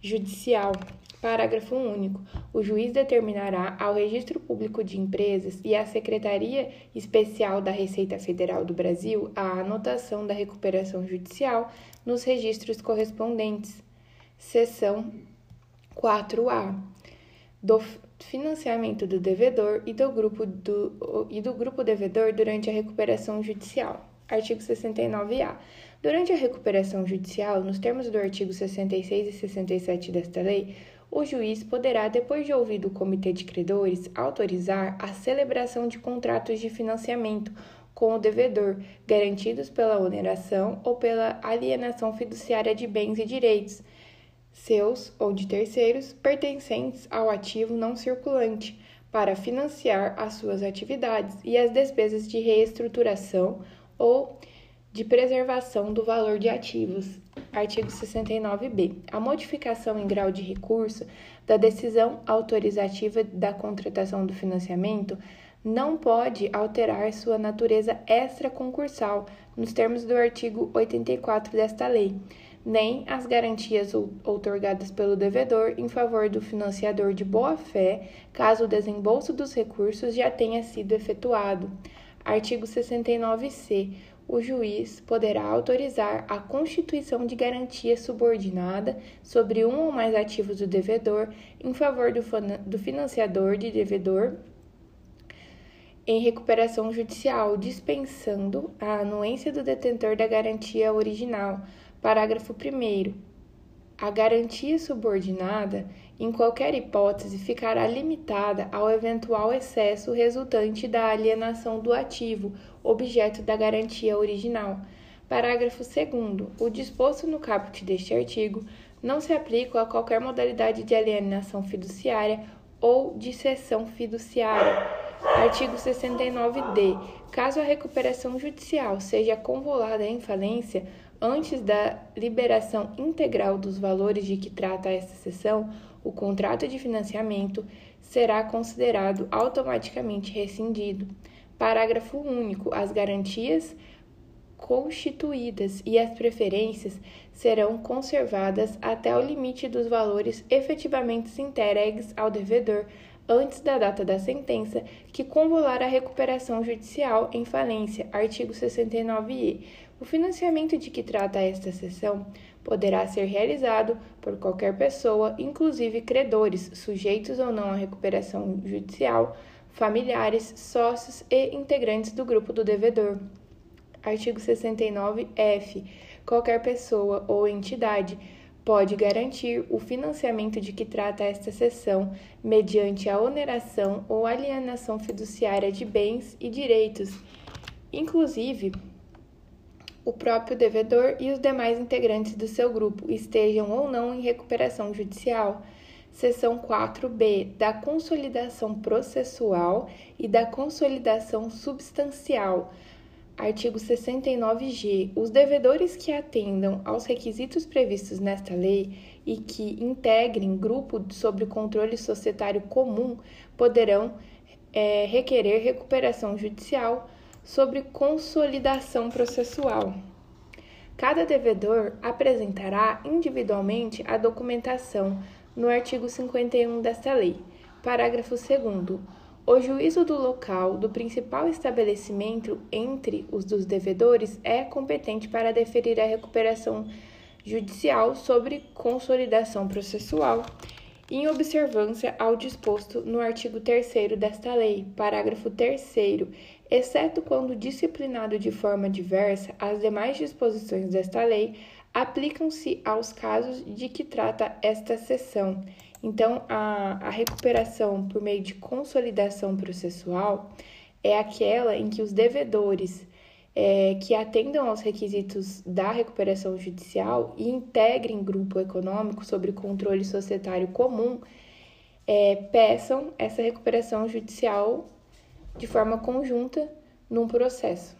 judicial. Parágrafo único. O juiz determinará ao Registro Público de Empresas e à Secretaria Especial da Receita Federal do Brasil a anotação da recuperação judicial nos registros correspondentes. Seção 4A. Do financiamento do devedor e do grupo, do, e do grupo devedor durante a recuperação judicial. Artigo 69-A. Durante a recuperação judicial, nos termos do artigo 66 e 67 desta lei, o juiz poderá, depois de ouvido o comitê de credores, autorizar a celebração de contratos de financiamento com o devedor, garantidos pela oneração ou pela alienação fiduciária de bens e direitos seus ou de terceiros pertencentes ao ativo não circulante, para financiar as suas atividades e as despesas de reestruturação ou de preservação do valor de ativos. Artigo 69b. A modificação em grau de recurso da decisão autorizativa da contratação do financiamento não pode alterar sua natureza extraconcursal, nos termos do artigo 84 desta lei nem as garantias outorgadas pelo devedor em favor do financiador de boa-fé, caso o desembolso dos recursos já tenha sido efetuado. Artigo 69c. O juiz poderá autorizar a constituição de garantia subordinada sobre um ou mais ativos do devedor em favor do, do financiador de devedor em recuperação judicial, dispensando a anuência do detentor da garantia original Parágrafo 1. A garantia subordinada, em qualquer hipótese, ficará limitada ao eventual excesso resultante da alienação do ativo, objeto da garantia original. Parágrafo 2. O disposto no caput deste artigo não se aplica a qualquer modalidade de alienação fiduciária ou de cessão fiduciária. Artigo 69d. Caso a recuperação judicial seja convolada em falência, Antes da liberação integral dos valores de que trata esta seção, o contrato de financiamento será considerado automaticamente rescindido. Parágrafo único. As garantias constituídas e as preferências serão conservadas até o limite dos valores efetivamente entregues ao devedor antes da data da sentença que convolar a recuperação judicial em falência, artigo 69-E. O financiamento de que trata esta seção poderá ser realizado por qualquer pessoa, inclusive credores, sujeitos ou não à recuperação judicial, familiares, sócios e integrantes do grupo do devedor. Artigo 69-F. Qualquer pessoa ou entidade pode garantir o financiamento de que trata esta seção mediante a oneração ou alienação fiduciária de bens e direitos, inclusive o próprio devedor e os demais integrantes do seu grupo, estejam ou não em recuperação judicial. Seção 4b da consolidação processual e da consolidação substancial Artigo 69-G. Os devedores que atendam aos requisitos previstos nesta lei e que integrem grupo sobre controle societário comum poderão é, requerer recuperação judicial sobre consolidação processual. Cada devedor apresentará individualmente a documentação no artigo 51 desta lei. Parágrafo 2 o juízo do local do principal estabelecimento entre os dos devedores é competente para deferir a recuperação judicial sobre consolidação processual, em observância ao disposto no artigo 3 desta lei, parágrafo 3, exceto quando disciplinado de forma diversa, as demais disposições desta lei aplicam-se aos casos de que trata esta seção. Então, a, a recuperação por meio de consolidação processual é aquela em que os devedores é, que atendam aos requisitos da recuperação judicial e integrem grupo econômico sobre controle societário comum é, peçam essa recuperação judicial de forma conjunta num processo.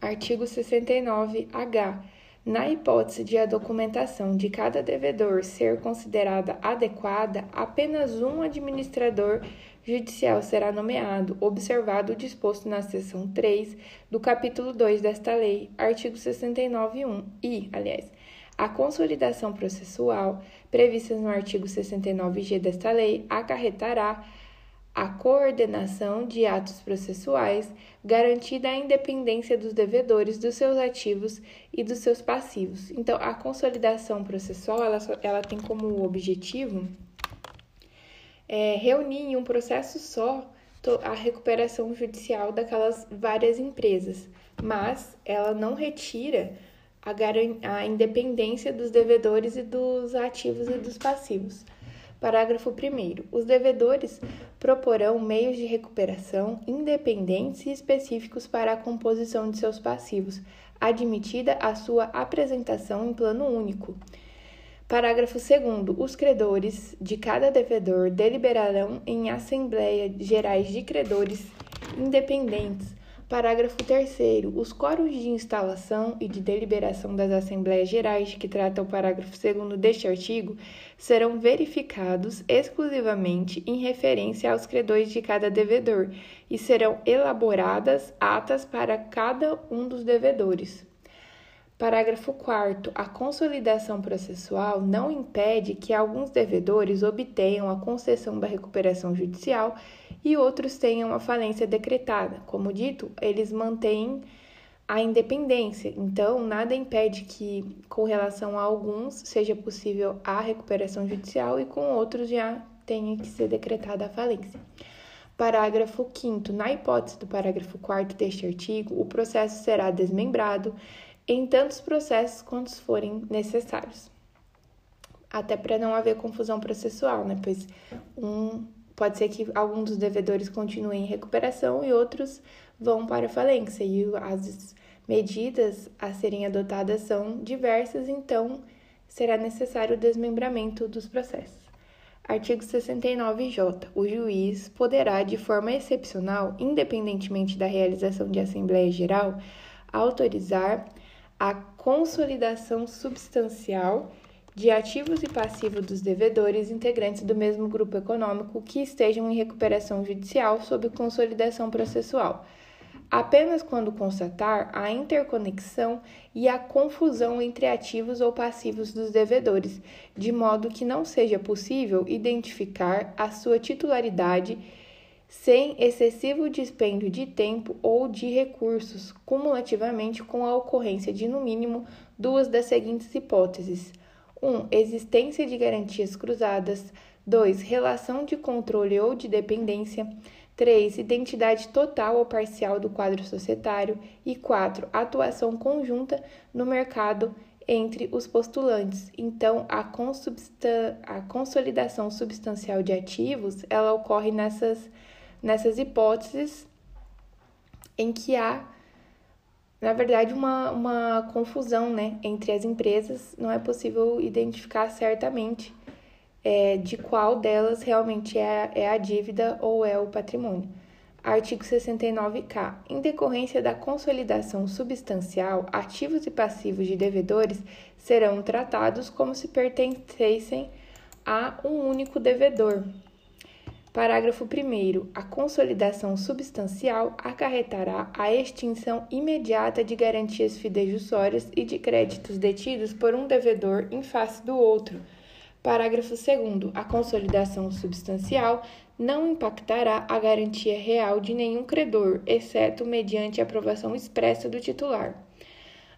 Artigo 69-H na hipótese de a documentação de cada devedor ser considerada adequada, apenas um administrador judicial será nomeado, observado o disposto na seção 3 do capítulo 2 desta lei, artigo 69.1. E, aliás, a consolidação processual prevista no artigo 69G desta lei acarretará a coordenação de atos processuais, garantida a independência dos devedores dos seus ativos e dos seus passivos. Então, a consolidação processual ela, ela tem como objetivo é, reunir em um processo só a recuperação judicial daquelas várias empresas, mas ela não retira a, a independência dos devedores e dos ativos e dos passivos. Parágrafo 1. Os devedores proporão meios de recuperação independentes e específicos para a composição de seus passivos, admitida a sua apresentação em plano único. Parágrafo 2. Os credores de cada devedor deliberarão em Assembleia Gerais de Credores independentes Parágrafo 3. Os quóruns de instalação e de deliberação das Assembleias Gerais, que trata o parágrafo 2 deste artigo, serão verificados exclusivamente em referência aos credores de cada devedor e serão elaboradas atas para cada um dos devedores. Parágrafo 4. A consolidação processual não impede que alguns devedores obtenham a concessão da recuperação judicial e outros tenham a falência decretada. Como dito, eles mantêm a independência, então nada impede que, com relação a alguns, seja possível a recuperação judicial e com outros já tenha que ser decretada a falência. Parágrafo 5. Na hipótese do parágrafo 4 deste artigo, o processo será desmembrado em tantos processos quantos forem necessários. Até para não haver confusão processual, né? Pois um pode ser que alguns dos devedores continuem em recuperação e outros vão para a falência. E as medidas a serem adotadas são diversas, então será necessário o desmembramento dos processos. Artigo 69J. O juiz poderá, de forma excepcional, independentemente da realização de Assembleia Geral, autorizar a consolidação substancial de ativos e passivos dos devedores integrantes do mesmo grupo econômico que estejam em recuperação judicial sob consolidação processual. apenas quando constatar a interconexão e a confusão entre ativos ou passivos dos devedores, de modo que não seja possível identificar a sua titularidade sem excessivo dispêndio de tempo ou de recursos, cumulativamente com a ocorrência de, no mínimo, duas das seguintes hipóteses: 1. Um, existência de garantias cruzadas. 2. Relação de controle ou de dependência. 3. Identidade total ou parcial do quadro societário. E 4. Atuação conjunta no mercado entre os postulantes. Então, a, a consolidação substancial de ativos, ela ocorre nessas, nessas hipóteses em que há, na verdade, uma, uma confusão né, entre as empresas. Não é possível identificar certamente é, de qual delas realmente é, é a dívida ou é o patrimônio. Artigo 69K. Em decorrência da consolidação substancial, ativos e passivos de devedores serão tratados como se pertencessem a um único devedor. Parágrafo 1. A consolidação substancial acarretará a extinção imediata de garantias fidejussórias e de créditos detidos por um devedor em face do outro Parágrafo 2. A consolidação substancial não impactará a garantia real de nenhum credor, exceto mediante aprovação expressa do titular.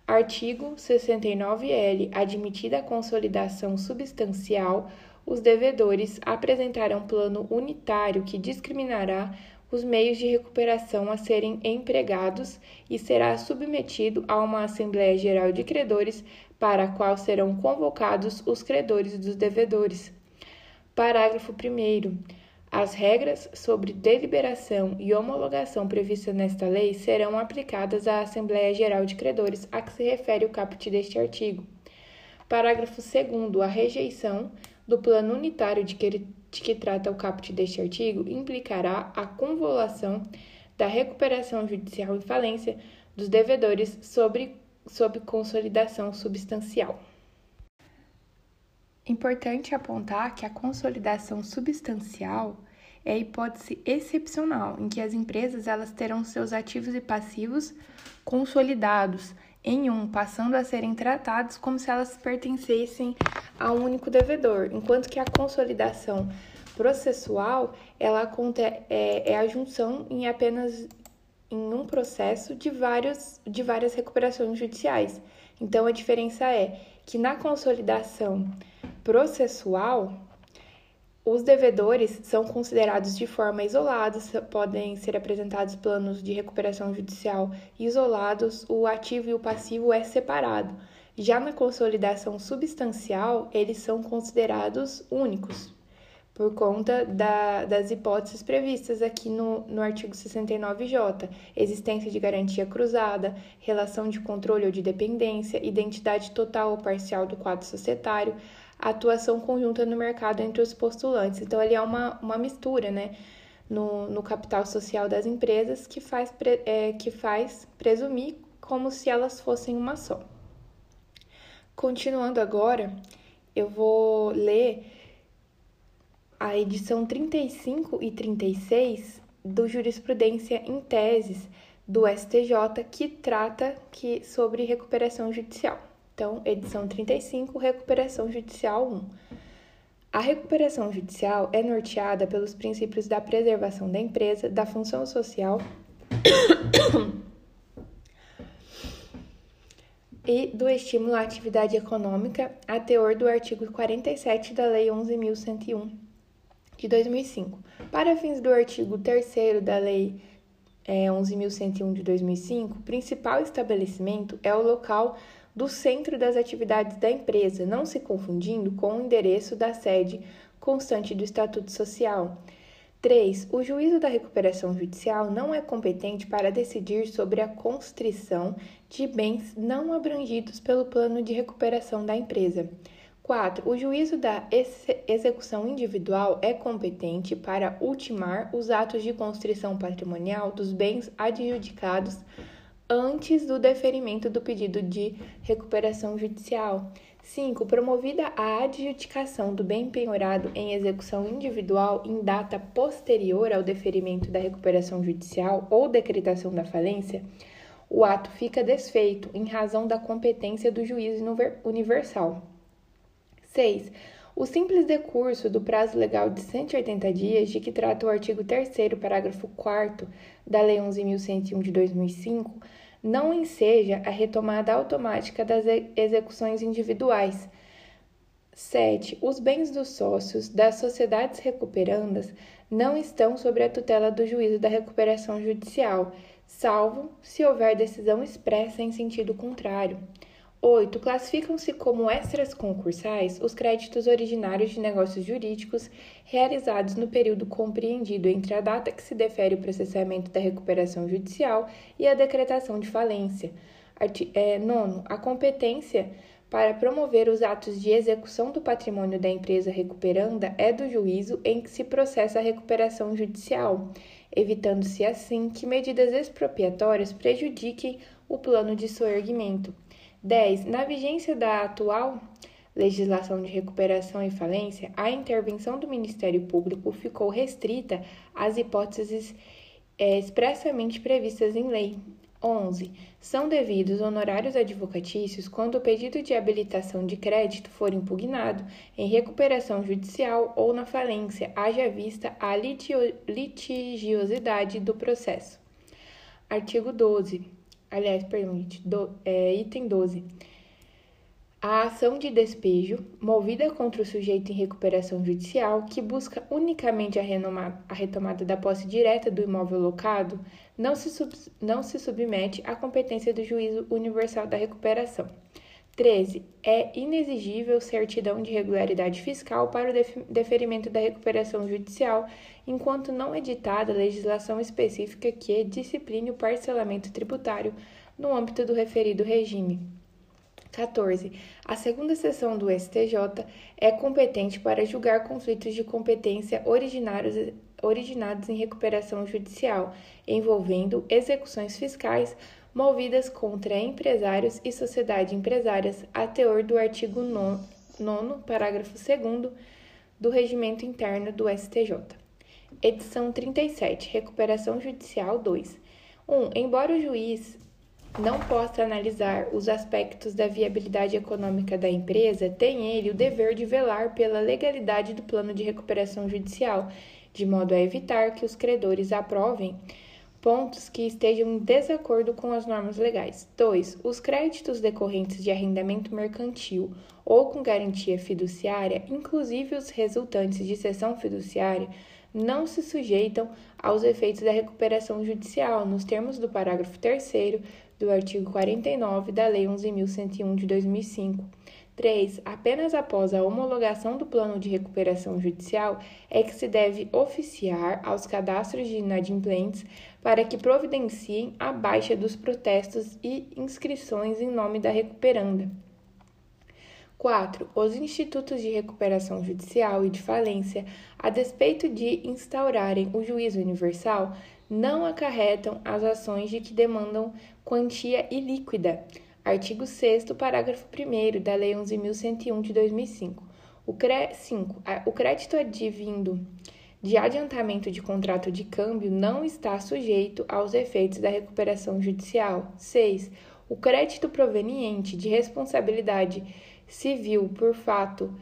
Artigo 69L. Admitida a consolidação substancial, os devedores apresentarão plano unitário que discriminará os meios de recuperação a serem empregados e será submetido a uma Assembleia Geral de Credores para a qual serão convocados os credores dos devedores. Parágrafo 1. As regras sobre deliberação e homologação previstas nesta lei serão aplicadas à Assembleia Geral de Credores, a que se refere o caput deste artigo. Parágrafo 2. A rejeição do plano unitário de que, de que trata o caput deste artigo implicará a convolução da recuperação judicial em falência dos devedores sobre sob consolidação substancial. Importante apontar que a consolidação substancial é a hipótese excepcional em que as empresas elas terão seus ativos e passivos consolidados em um, passando a serem tratados como se elas pertencessem a um único devedor, enquanto que a consolidação processual ela é, é a junção em apenas em um processo de, vários, de várias recuperações judiciais. Então, a diferença é que na consolidação processual, os devedores são considerados de forma isolada, podem ser apresentados planos de recuperação judicial isolados, o ativo e o passivo é separado. Já na consolidação substancial, eles são considerados únicos por conta da, das hipóteses previstas aqui no, no artigo 69J: existência de garantia cruzada, relação de controle ou de dependência, identidade total ou parcial do quadro societário, atuação conjunta no mercado entre os postulantes. Então, ali é uma, uma mistura, né? No, no capital social das empresas que faz, é, que faz presumir como se elas fossem uma só. Continuando agora, eu vou ler a edição 35 e 36 do Jurisprudência em Teses do STJ, que trata que, sobre recuperação judicial. Então, edição 35, Recuperação Judicial 1. A recuperação judicial é norteada pelos princípios da preservação da empresa, da função social e do estímulo à atividade econômica, a teor do artigo 47 da Lei 11.101 de 2005. Para fins do artigo 3 da Lei é, 11.101 de 2005, o principal estabelecimento é o local do centro das atividades da empresa, não se confundindo com o endereço da sede constante do Estatuto Social. 3. O juízo da recuperação judicial não é competente para decidir sobre a constrição de bens não abrangidos pelo plano de recuperação da empresa. 4. O juízo da execução individual é competente para ultimar os atos de constrição patrimonial dos bens adjudicados antes do deferimento do pedido de recuperação judicial. 5. Promovida a adjudicação do bem penhorado em execução individual em data posterior ao deferimento da recuperação judicial ou decretação da falência, o ato fica desfeito em razão da competência do juiz universal. 6. O simples decurso do prazo legal de 180 dias, de que trata o artigo 3, parágrafo 4 da Lei 11.101 de 2005, não enseja a retomada automática das execuções individuais. 7. Os bens dos sócios das sociedades recuperandas não estão sob a tutela do juízo da recuperação judicial, salvo se houver decisão expressa em sentido contrário. 8. Classificam-se como extras concursais os créditos originários de negócios jurídicos realizados no período compreendido entre a data que se defere o processamento da recuperação judicial e a decretação de falência. Arti é, nono, a competência para promover os atos de execução do patrimônio da empresa recuperanda é do juízo em que se processa a recuperação judicial, evitando-se assim que medidas expropriatórias prejudiquem o plano de soerguimento. 10. Na vigência da atual legislação de recuperação e falência, a intervenção do Ministério Público ficou restrita às hipóteses é, expressamente previstas em lei. 11. São devidos honorários advocatícios quando o pedido de habilitação de crédito for impugnado em recuperação judicial ou na falência, haja vista a litigiosidade do processo. Artigo 12 aliás, permite, do, é, item 12. A ação de despejo, movida contra o sujeito em recuperação judicial, que busca unicamente a, renomar, a retomada da posse direta do imóvel locado, não se, sub, não se submete à competência do juízo universal da recuperação. 13. É inexigível certidão de regularidade fiscal para o deferimento da recuperação judicial, enquanto não editada legislação específica que discipline o parcelamento tributário no âmbito do referido regime. 14. A segunda sessão do STJ é competente para julgar conflitos de competência originados em recuperação judicial, envolvendo execuções fiscais movidas contra empresários e sociedade empresárias, a teor do artigo 9, parágrafo 2 do Regimento Interno do STJ. Edição 37, Recuperação Judicial 2. 1. Um, embora o juiz não possa analisar os aspectos da viabilidade econômica da empresa, tem ele o dever de velar pela legalidade do plano de recuperação judicial, de modo a evitar que os credores aprovem pontos que estejam em desacordo com as normas legais. 2. Os créditos decorrentes de arrendamento mercantil ou com garantia fiduciária, inclusive os resultantes de cessão fiduciária, não se sujeitam aos efeitos da recuperação judicial, nos termos do parágrafo 3 do artigo 49 da Lei 11.101 de 2005 3. Apenas após a homologação do plano de recuperação judicial é que se deve oficiar aos cadastros de inadimplentes para que providenciem a baixa dos protestos e inscrições em nome da recuperanda. 4. Os institutos de recuperação judicial e de falência, a despeito de instaurarem o juízo universal, não acarretam as ações de que demandam quantia ilíquida Artigo 6 parágrafo 1 da Lei 11.101 de 2005. O, cre... 5. O crédito advindo de adiantamento de contrato de câmbio não está sujeito aos efeitos da recuperação judicial. 6. O crédito proveniente de responsabilidade civil por fato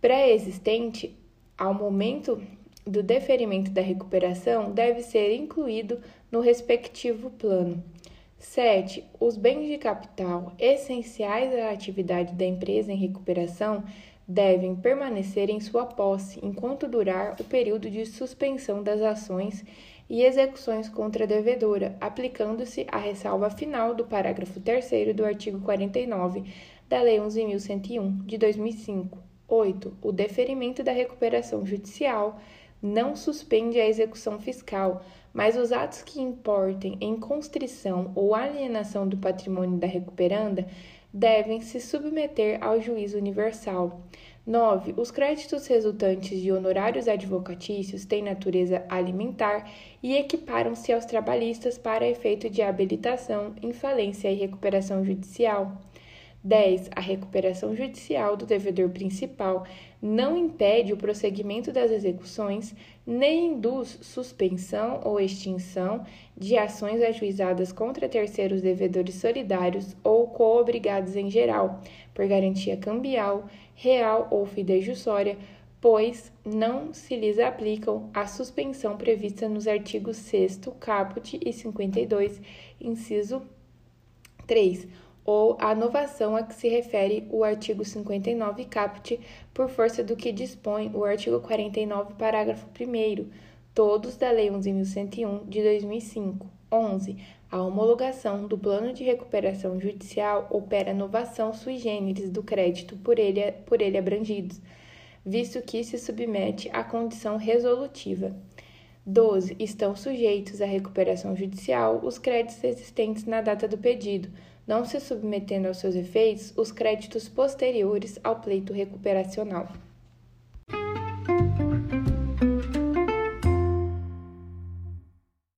pré-existente ao momento do deferimento da recuperação deve ser incluído no respectivo plano. 7. Os bens de capital essenciais à atividade da empresa em recuperação devem permanecer em sua posse enquanto durar o período de suspensão das ações e execuções contra a devedora, aplicando-se a ressalva final do parágrafo 3 do artigo 49 da Lei 11.101 de 2005. 8. O deferimento da recuperação judicial não suspende a execução fiscal, mas os atos que importem em constrição ou alienação do patrimônio da recuperanda devem se submeter ao juízo universal. 9. Os créditos resultantes de honorários advocatícios têm natureza alimentar e equiparam-se aos trabalhistas para efeito de habilitação, infalência e recuperação judicial. 10. A recuperação judicial do devedor principal não impede o prosseguimento das execuções, nem induz suspensão ou extinção de ações ajuizadas contra terceiros devedores solidários ou coobrigados em geral, por garantia cambial, real ou fidejussória, pois não se lhes aplicam a suspensão prevista nos artigos 6 caput e 52, inciso 3 ou a novação a que se refere o artigo 59 caput, por força do que dispõe o artigo 49, parágrafo 1 todos da Lei 11.101 de 2005. 11. A homologação do plano de recuperação judicial opera novação sui generis do crédito por ele, por ele abrangidos, visto que se submete à condição resolutiva. 12. Estão sujeitos à recuperação judicial os créditos existentes na data do pedido, não se submetendo aos seus efeitos os créditos posteriores ao pleito recuperacional.